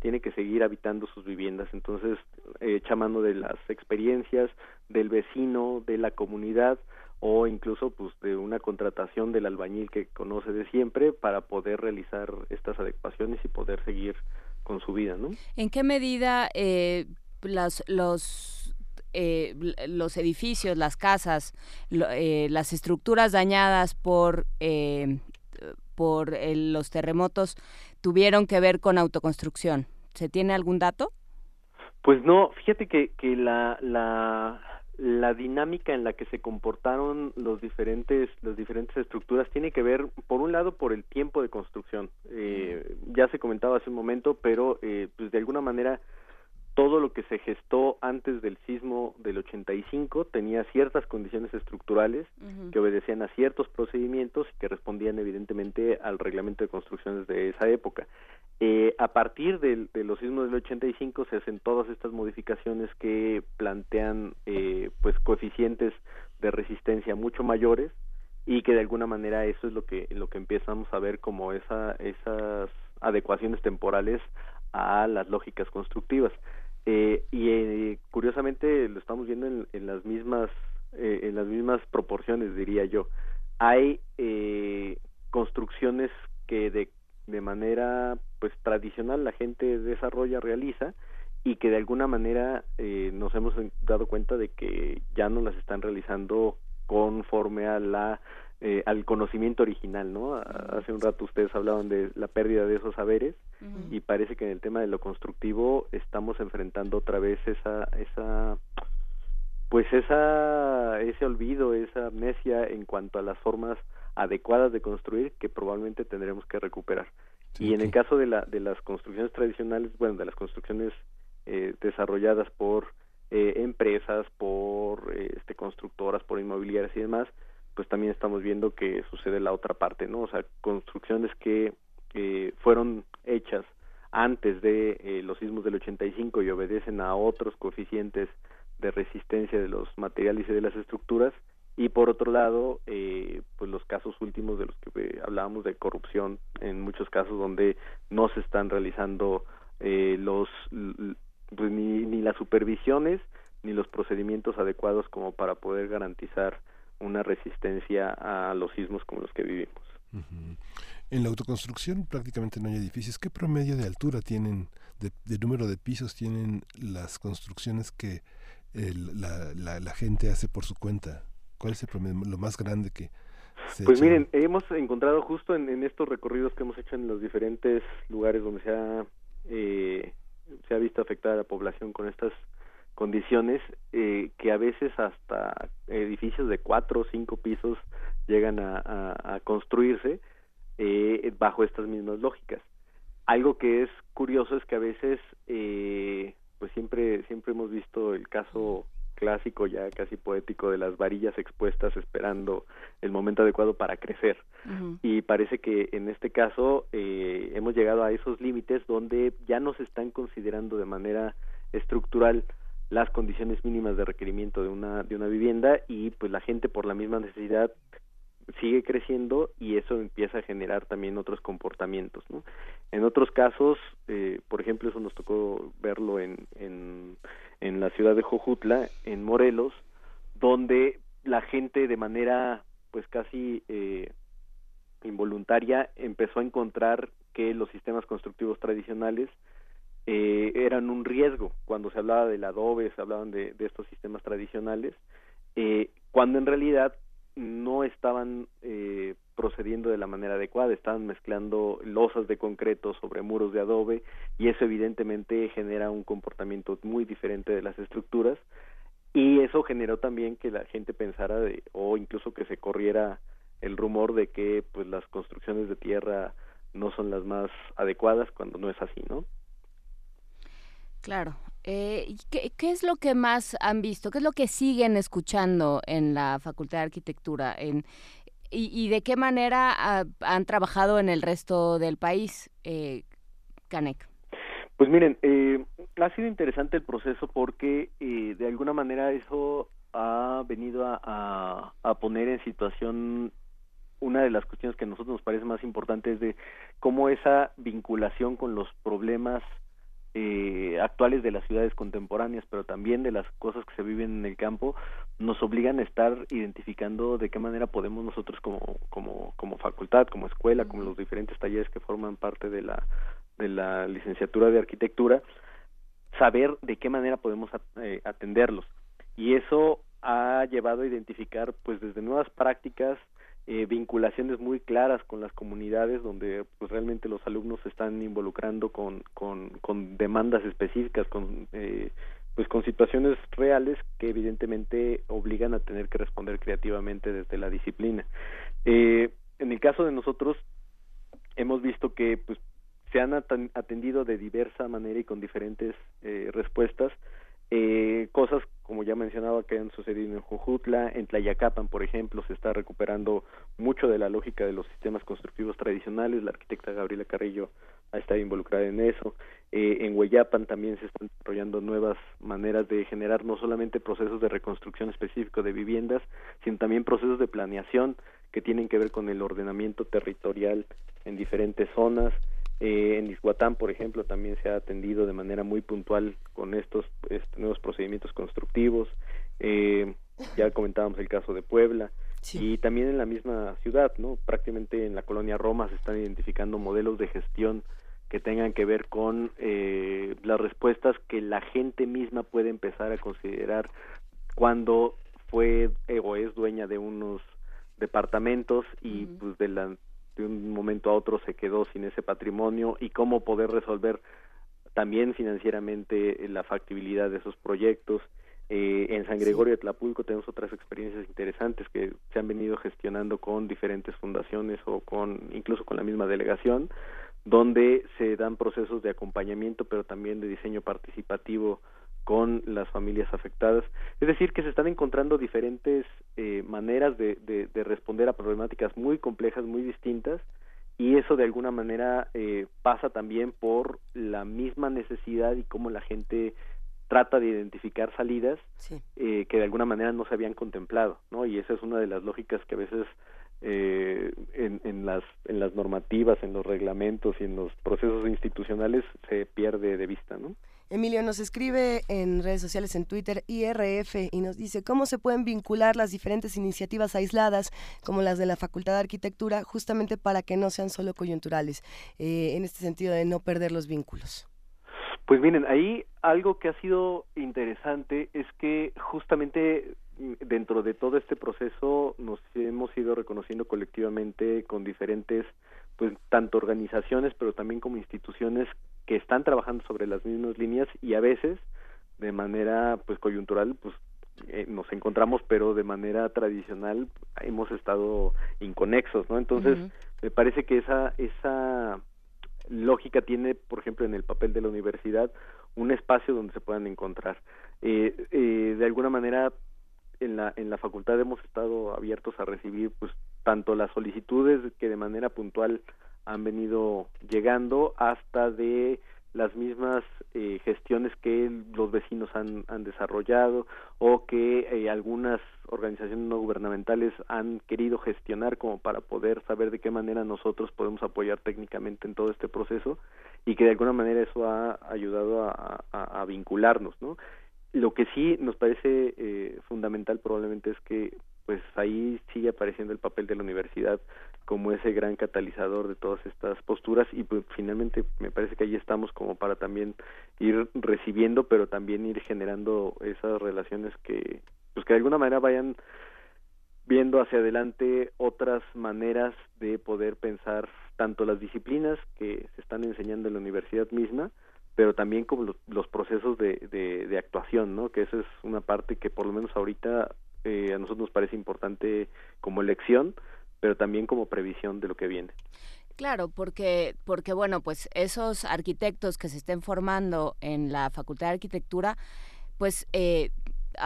Speaker 38: tiene que seguir habitando sus viviendas. Entonces, eh, echa mano de las experiencias del vecino, de la comunidad o incluso pues de una contratación del albañil que conoce de siempre para poder realizar estas adecuaciones y poder seguir con su vida, ¿no?
Speaker 36: ¿En qué medida eh, las, los, eh, los edificios, las casas, lo- eh, las estructuras dañadas por, eh, por los terremotos tuvieron que ver con autoconstrucción? ¿Se tiene algún dato?
Speaker 38: Pues no, fíjate que, que la, la, la dinámica en la que se comportaron los diferentes las diferentes estructuras tiene que ver por un lado por el tiempo de construcción eh, ya se comentaba hace un momento pero eh, pues de alguna manera todo lo que se gestó antes del sismo del 85 tenía ciertas condiciones estructurales que obedecían a ciertos procedimientos y que respondían evidentemente al reglamento de construcciones de esa época. Eh, a partir del- de, los sismos del 85 se hacen todas estas modificaciones que plantean eh, pues coeficientes de resistencia mucho mayores y que de alguna manera eso es lo que lo que empezamos a ver como esa esas adecuaciones temporales a las lógicas constructivas Eh, y eh, curiosamente lo estamos viendo en, en las mismas eh, en las mismas proporciones diría yo. Hay eh, construcciones que de, de manera pues tradicional la gente desarrolla realiza y que de alguna manera eh, nos hemos dado cuenta de que ya no las están realizando conforme a la eh, al conocimiento original, ¿no? A- Hace un rato ustedes hablaban de la pérdida de esos saberes y parece que en el tema de lo constructivo estamos enfrentando otra vez esa esa pues esa ese olvido, esa amnesia en cuanto a las formas adecuadas de construir que probablemente tendremos que recuperar. y en el caso de la de las construcciones tradicionales, bueno, de las construcciones eh, desarrolladas por eh, empresas, por eh, este constructoras, por inmobiliarias y demás, pues también estamos viendo que sucede la otra parte, ¿no? O sea, construcciones que eh, fueron hechas antes de eh, los sismos del 85 y obedecen a otros coeficientes de resistencia de los materiales y de las estructuras y por otro lado eh, pues los casos últimos de los que eh, hablábamos de corrupción en muchos casos donde no se están realizando eh, los pues, ni, ni las supervisiones ni los procedimientos adecuados como para poder garantizar una resistencia a los sismos como los que vivimos.
Speaker 1: En la autoconstrucción prácticamente no hay edificios. ¿Qué promedio de altura tienen, de, de número de pisos tienen las construcciones que el- la, la, la gente hace por su cuenta? ¿Cuál es el promedio, lo más grande que se
Speaker 38: Pues
Speaker 1: echa?
Speaker 38: miren, hemos encontrado justo en, en estos recorridos que hemos hecho en los diferentes lugares donde se ha, eh, se ha visto afectada la población con estas condiciones, eh, que a veces hasta edificios de cuatro o cinco pisos llegan a, a- a construirse eh, bajo estas mismas lógicas. Algo que es curioso es que a veces, eh, pues siempre siempre hemos visto el caso clásico ya casi poético de las varillas expuestas esperando el momento adecuado para crecer y parece que en este caso eh, hemos llegado a esos límites donde ya no se están considerando de manera estructural las condiciones mínimas de requerimiento de una de una vivienda y pues la gente por la misma necesidad sigue creciendo y eso empieza a generar también otros comportamientos ¿no? en otros casos eh, por ejemplo eso nos tocó verlo en, en en la ciudad de Jojutla en Morelos donde la gente de manera pues casi eh, involuntaria empezó a encontrar que los sistemas constructivos tradicionales eh, eran un riesgo cuando se hablaba del adobe, se hablaban de, de estos sistemas tradicionales, eh, cuando en realidad no estaban eh, procediendo de la manera adecuada, estaban mezclando losas de concreto sobre muros de adobe y eso evidentemente genera un comportamiento muy diferente de las estructuras y eso generó también que la gente pensara de, o incluso que se corriera el rumor de que pues las construcciones de tierra no son las más adecuadas cuando no es así, ¿no?
Speaker 36: Claro. Eh, ¿y ¿qué, qué es lo que más han visto? ¿Qué es lo que siguen escuchando en la Facultad de Arquitectura? En, y, y de qué manera han trabajado en el resto del país, eh, Canek?
Speaker 38: Pues miren, eh, ha sido interesante el proceso porque eh, de alguna manera eso ha venido a, a, a poner en situación una de las cuestiones que a nosotros nos parece más importante es de cómo esa vinculación con los problemas eh, actuales de las ciudades contemporáneas, pero también de las cosas que se viven en el campo, nos obligan a estar identificando de qué manera podemos nosotros como, como, como facultad, como escuela, como los diferentes talleres que forman parte de la, de la licenciatura de arquitectura, saber de qué manera podemos eh, atenderlos. Y eso ha llevado a identificar, pues, desde nuevas prácticas, eh, vinculaciones muy claras con las comunidades donde pues realmente los alumnos se están involucrando con, con, con demandas específicas, con eh, pues con situaciones reales que evidentemente obligan a tener que responder creativamente desde la disciplina. Eh, en el caso de nosotros hemos visto que pues se han atendido de diversa manera y con diferentes eh, respuestas eh, cosas como ya mencionaba que han sucedido en Jujutla, en Tlayacapan, por ejemplo, se está recuperando mucho de la lógica de los sistemas constructivos tradicionales. La arquitecta Gabriela Carrillo ha estado involucrada en eso. Eh, en Hueyapan también se están desarrollando nuevas maneras de generar no solamente procesos de reconstrucción específico de viviendas, sino también procesos de planeación que tienen que ver con el ordenamiento territorial en diferentes zonas. Eh, en Izhuatán, por ejemplo, también se ha atendido de manera muy puntual con estos este, nuevos procedimientos constructivos. Eh, ya comentábamos el caso de Puebla. Y también en la misma ciudad, ¿no? Prácticamente en la colonia Roma se están identificando modelos de gestión que tengan que ver con eh, las respuestas que la gente misma puede empezar a considerar cuando fue eh, o es dueña de unos departamentos y pues de la de un momento a otro se quedó sin ese patrimonio y cómo poder resolver también financieramente eh, la factibilidad de esos proyectos. Eh, en San Gregorio de Tlapulco tenemos otras experiencias interesantes que se han venido gestionando con diferentes fundaciones o con incluso con la misma delegación, donde se dan procesos de acompañamiento, pero también de diseño participativo con las familias afectadas. Es decir, que se están encontrando diferentes eh, maneras de, de, de responder a problemáticas muy complejas, muy distintas, y eso de alguna manera eh, pasa también por la misma necesidad y cómo la gente trata de identificar salidas eh, que de alguna manera no se habían contemplado, ¿no? Y esa es una de las lógicas que a veces eh, en, en las en las normativas, en los reglamentos y en los procesos institucionales se pierde de vista, ¿no?
Speaker 3: Emilio nos escribe en redes sociales, en Twitter, IRF, y nos dice cómo se pueden vincular las diferentes iniciativas aisladas, como las de la Facultad de Arquitectura, justamente para que no sean solo coyunturales, eh, en este sentido de no perder los vínculos.
Speaker 38: Pues miren, ahí algo que ha sido interesante es que justamente mm, dentro de todo este proceso nos hemos ido reconociendo colectivamente con diferentes, pues tanto organizaciones, pero también como instituciones que están trabajando sobre las mismas líneas y a veces de manera pues coyuntural pues eh, nos encontramos pero de manera tradicional hemos estado inconexos no entonces me parece que esa esa lógica tiene por ejemplo en el papel de la universidad un espacio donde se puedan encontrar. Eh, eh, de alguna manera en la en la facultad hemos estado abiertos a recibir pues tanto las solicitudes que de manera puntual han venido llegando hasta de las mismas eh, gestiones que los vecinos han, han desarrollado o que eh, algunas organizaciones no gubernamentales han querido gestionar como para poder saber de qué manera nosotros podemos apoyar técnicamente en todo este proceso y que de alguna manera eso ha ayudado a, a- a vincularnos, ¿no? Lo que sí nos parece eh, fundamental probablemente es que pues ahí sigue apareciendo el papel de la universidad como ese gran catalizador de todas estas posturas y pues finalmente me parece que ahí estamos como para también ir recibiendo pero también ir generando esas relaciones que pues que de alguna manera vayan viendo hacia adelante otras maneras de poder pensar tanto las disciplinas que se están enseñando en la universidad misma pero también como los, procesos de, de, actuación, ¿no? Que esa es una parte que por lo menos ahorita eh, a nosotros nos parece importante como elección, pero también como previsión de lo que viene.
Speaker 2: Claro, porque, porque bueno, pues esos arquitectos que se estén formando en la Facultad de Arquitectura, pues eh,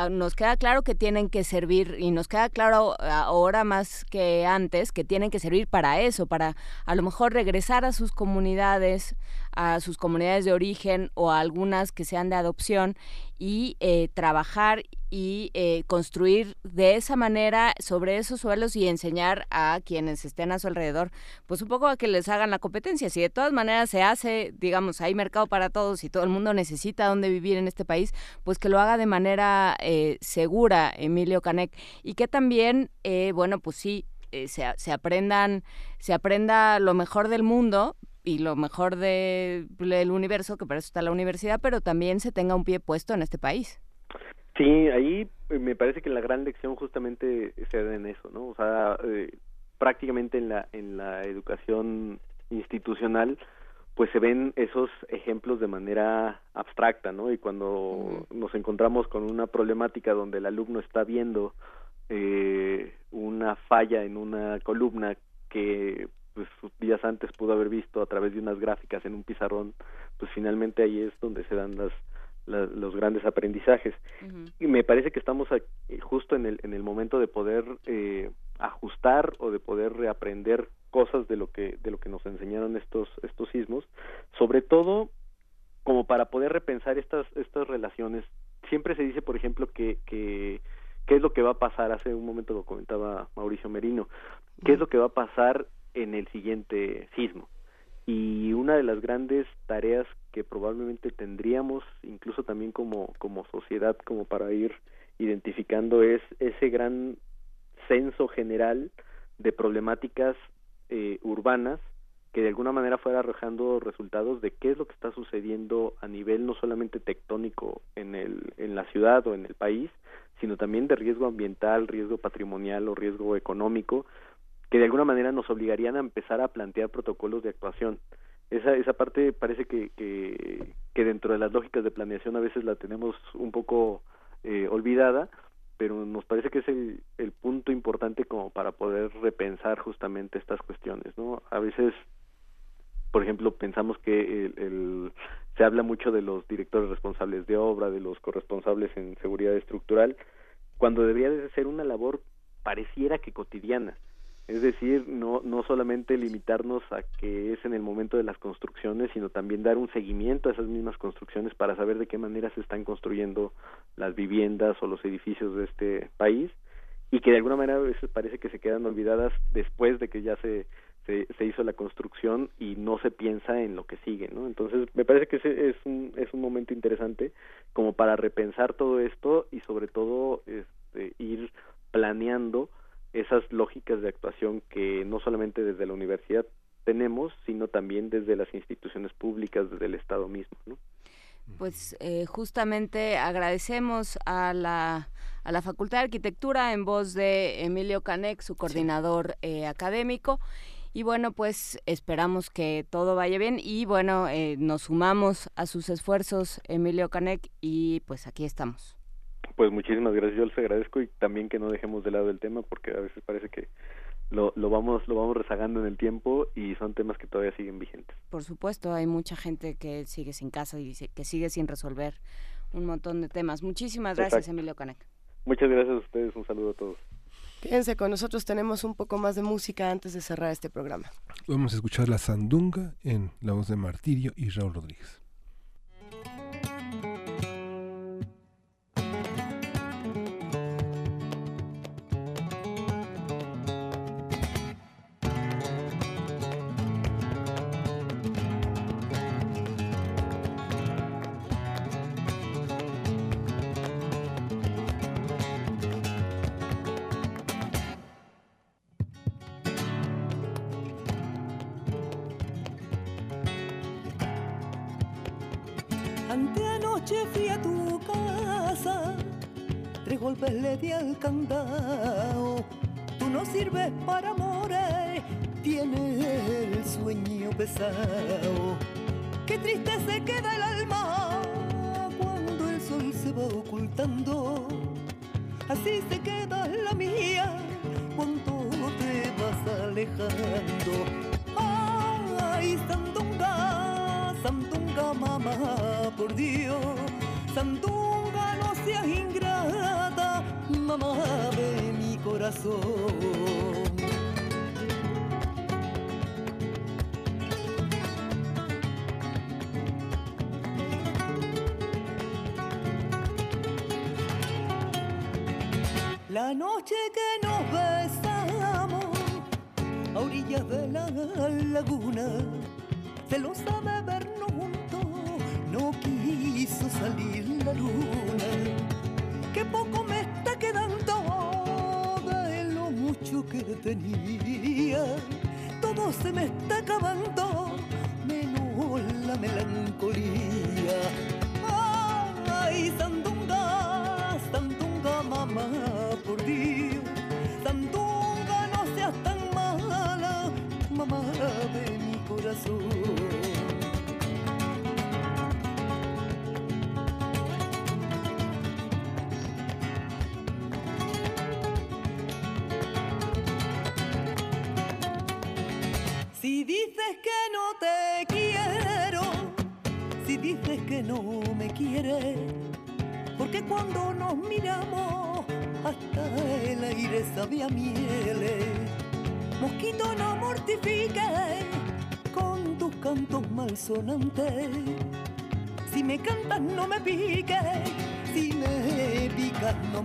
Speaker 2: nos queda claro que tienen que servir y nos queda claro ahora más que antes que tienen que servir para eso, para a lo mejor regresar a sus comunidades, a sus comunidades de origen o a algunas que sean de adopción y eh, trabajar y eh, construir de esa manera sobre esos suelos y enseñar a quienes estén a su alrededor, pues un poco a que les hagan la competencia. Si de todas maneras se hace, digamos, hay mercado para todos y todo el mundo necesita dónde vivir en este país, pues que lo haga de manera eh, segura, Emilio Canek, y que también, eh, bueno, pues sí, eh, se, se aprendan, se aprenda lo mejor del mundo y lo mejor de- del universo, que para eso está la universidad, pero también se tenga un pie puesto en este país.
Speaker 38: Sí, ahí eh, me parece que la gran lección justamente se da en eso, ¿no? O sea, eh, prácticamente en la en la educación institucional, pues se ven esos ejemplos de manera abstracta, ¿no? Y cuando nos encontramos con una problemática donde el alumno está viendo eh, una falla en una columna que pues días antes pudo haber visto a través de unas gráficas en un pizarrón, pues finalmente ahí es donde se dan las, la- los grandes aprendizajes. Y me parece que estamos a- eh, justo en el, en el momento de poder eh, ajustar o de poder reaprender cosas de lo que de lo que nos enseñaron estos estos sismos, sobre todo como para poder repensar estas estas relaciones. Siempre se dice, por ejemplo, que que qué es lo que va a pasar. Hace un momento lo comentaba Mauricio Merino. ¿Qué es lo que va a pasar en el siguiente sismo? Y una de las grandes tareas que probablemente tendríamos, incluso también como, como sociedad, como para ir identificando, es ese gran censo general de problemáticas eh, urbanas que de alguna manera fuera arrojando resultados de qué es lo que está sucediendo a nivel no solamente tectónico en, el, en la ciudad o en el país, sino también de riesgo ambiental, riesgo patrimonial o riesgo económico, que de alguna manera nos obligarían a empezar a plantear protocolos de actuación. Esa, esa parte parece que, que, dentro de las lógicas de planeación a veces la tenemos un poco eh, olvidada, pero nos parece que es el, punto importante como para poder repensar justamente estas cuestiones, ¿no? A veces, por ejemplo, pensamos que el, el- se habla mucho de los directores responsables de obra, de los corresponsables en seguridad estructural, cuando debería de ser una labor pareciera que cotidiana. Es decir, no, no solamente limitarnos a que es en el momento de las construcciones, sino también dar un seguimiento a esas mismas construcciones para saber de qué manera se están construyendo las viviendas o los edificios de este país y que de alguna manera a veces parece que se quedan olvidadas después de que ya se, se, se hizo la construcción y no se piensa en lo que sigue, ¿no? Entonces me parece que ese es un, es un momento interesante como para repensar todo esto y sobre todo este, ir planeando esas lógicas de actuación que no solamente desde la universidad tenemos, sino también desde las instituciones públicas, desde el Estado mismo, ¿no?
Speaker 2: Pues eh, justamente agradecemos a la, a la Facultad de Arquitectura en voz de Emilio Canek, su coordinador eh, académico. Y bueno, pues esperamos que todo vaya bien y bueno, eh, nos sumamos a sus esfuerzos, Emilio Canek, y pues aquí estamos.
Speaker 38: Pues muchísimas gracias, yo les agradezco y también que no dejemos de lado el tema porque a veces parece que lo, lo vamos lo vamos rezagando en el tiempo y son temas que todavía siguen vigentes.
Speaker 2: Por supuesto, hay mucha gente que sigue sin casa y que sigue sin resolver un montón de temas. Muchísimas gracias,
Speaker 38: Exacto.
Speaker 2: Emilio Canek.
Speaker 38: Muchas gracias a ustedes, un saludo a todos.
Speaker 3: Quédense con nosotros, tenemos un poco más de música antes de cerrar este programa.
Speaker 41: Vamos a escuchar la sandunga en la voz de Martirio y Raúl Rodríguez.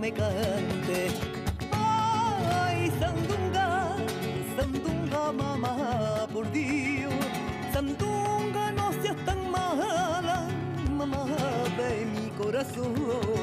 Speaker 42: Me
Speaker 41: cantes. Ay, sandunga, sandunga mamá, por Dios. Sandunga no seas tan mala, mamá de mi corazón.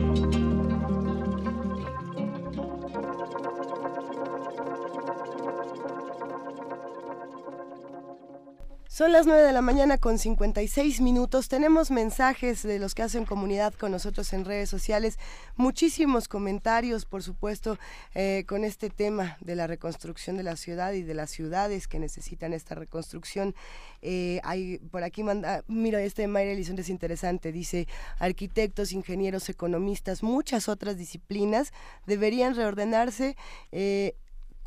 Speaker 3: Son las 9 de la mañana con 56 minutos. Tenemos mensajes de los que hacen comunidad con nosotros en redes sociales. Muchísimos comentarios, por supuesto, eh, con este tema de la reconstrucción de la ciudad y de las ciudades que necesitan esta reconstrucción. Eh, por aquí manda, mira, este Mayra Elizondo es interesante. Dice, arquitectos, ingenieros, economistas, muchas otras disciplinas deberían reordenarse. Eh,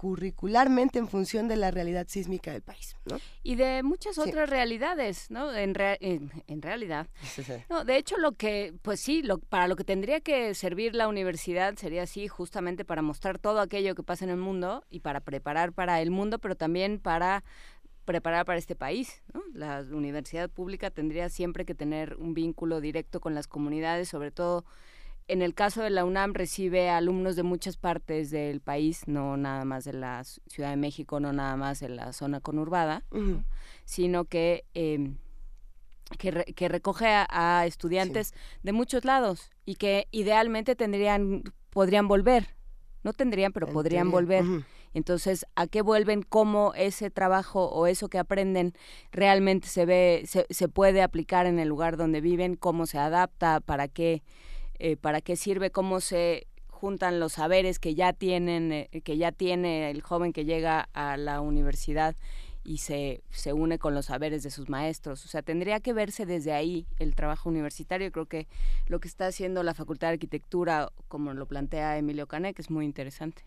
Speaker 3: curricularmente en función de la realidad sísmica del país, ¿no?
Speaker 2: Y de muchas
Speaker 3: Sí.
Speaker 2: otras realidades, ¿no? En, rea- en, en realidad. No, de hecho, lo que, pues sí, lo, para lo que tendría que servir la universidad sería así, justamente para mostrar todo aquello que pasa en el mundo y para preparar para el mundo, pero también para preparar para este país. ¿no? La universidad pública tendría siempre que tener un vínculo directo con las comunidades, sobre todo en el caso de la UNAM recibe alumnos de muchas partes del país, no nada más de la Ciudad de México, no nada más de la zona conurbada, ¿no? sino que, eh, que, re- que recoge a, a estudiantes de muchos lados y que idealmente tendrían, podrían volver. No tendrían, pero podrían volver. Entonces, ¿a qué vuelven? ¿Cómo ese trabajo o eso que aprenden realmente se ve, se, se puede aplicar en el lugar donde viven? ¿Cómo se adapta? ¿Para qué, eh, para qué sirve? ¿Cómo se juntan los saberes que ya tienen, eh, que ya tiene el joven que llega a la universidad y se, se une con los saberes de sus maestros. O sea, tendría que verse desde ahí el trabajo universitario. Creo que lo que está haciendo la Facultad de Arquitectura, como lo plantea Emilio Canek, es muy interesante.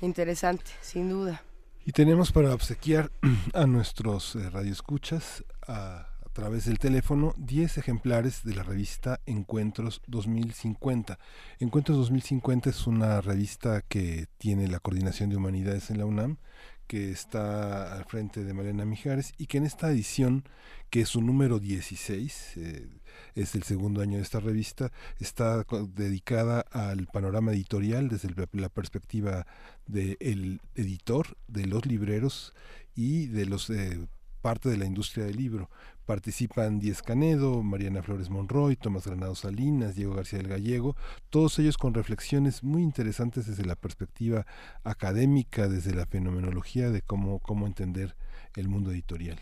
Speaker 3: Interesante, sin duda.
Speaker 1: Y tenemos para obsequiar a nuestros eh, radioescuchas a, a través del teléfono 10 ejemplares de la revista Encuentros 2050. Encuentros 2050 es una revista que tiene la Coordinación de Humanidades en la UNAM, que está al frente de Malena Mijares y que en esta edición, que es su número 16, eh, es el segundo año de esta revista, está dedicada al panorama editorial desde la perspectiva del editor, de los libreros y de los eh, parte de la industria del libro. Participan Díez Canedo, Mariana Flores Monroy, Tomás Granado Salinas, Diego García del Gallego, todos ellos con reflexiones muy interesantes desde la perspectiva académica, desde la fenomenología de cómo, cómo entender el mundo editorial.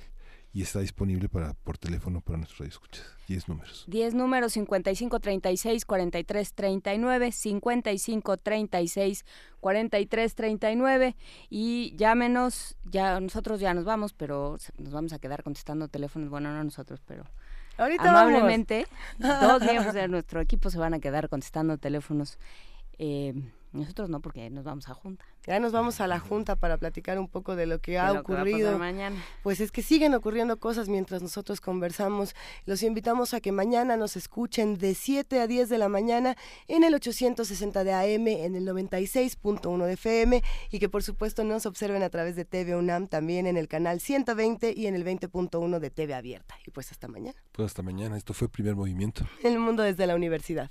Speaker 1: Y está disponible para, por teléfono para nuestros radioescuchas. 10 números.
Speaker 2: 10 números 55 36 43 39 55 36 43 39 y llámenos, ya nosotros ya nos vamos, pero nos vamos a quedar contestando teléfonos, bueno, no nosotros, pero
Speaker 3: Ahorita
Speaker 2: amablemente
Speaker 3: vamos.
Speaker 2: dos miembros de nuestro equipo se van a quedar contestando teléfonos. eh,
Speaker 36: Nosotros no, porque nos vamos a junta.
Speaker 3: Ya nos vamos a la junta para platicar un poco de lo que ha ocurrido.
Speaker 36: mañana.
Speaker 3: Pues es que siguen ocurriendo cosas mientras nosotros conversamos. Los invitamos a que mañana nos escuchen de 7 a 10 de la mañana en el 860 de AM, en el 96.1 de FM y que por supuesto nos observen a través de TV UNAM también en el canal 120 y en el 20.1 de TV Abierta. Y pues hasta mañana.
Speaker 1: Pues hasta mañana. Esto fue Primer Movimiento.
Speaker 3: El mundo desde la universidad.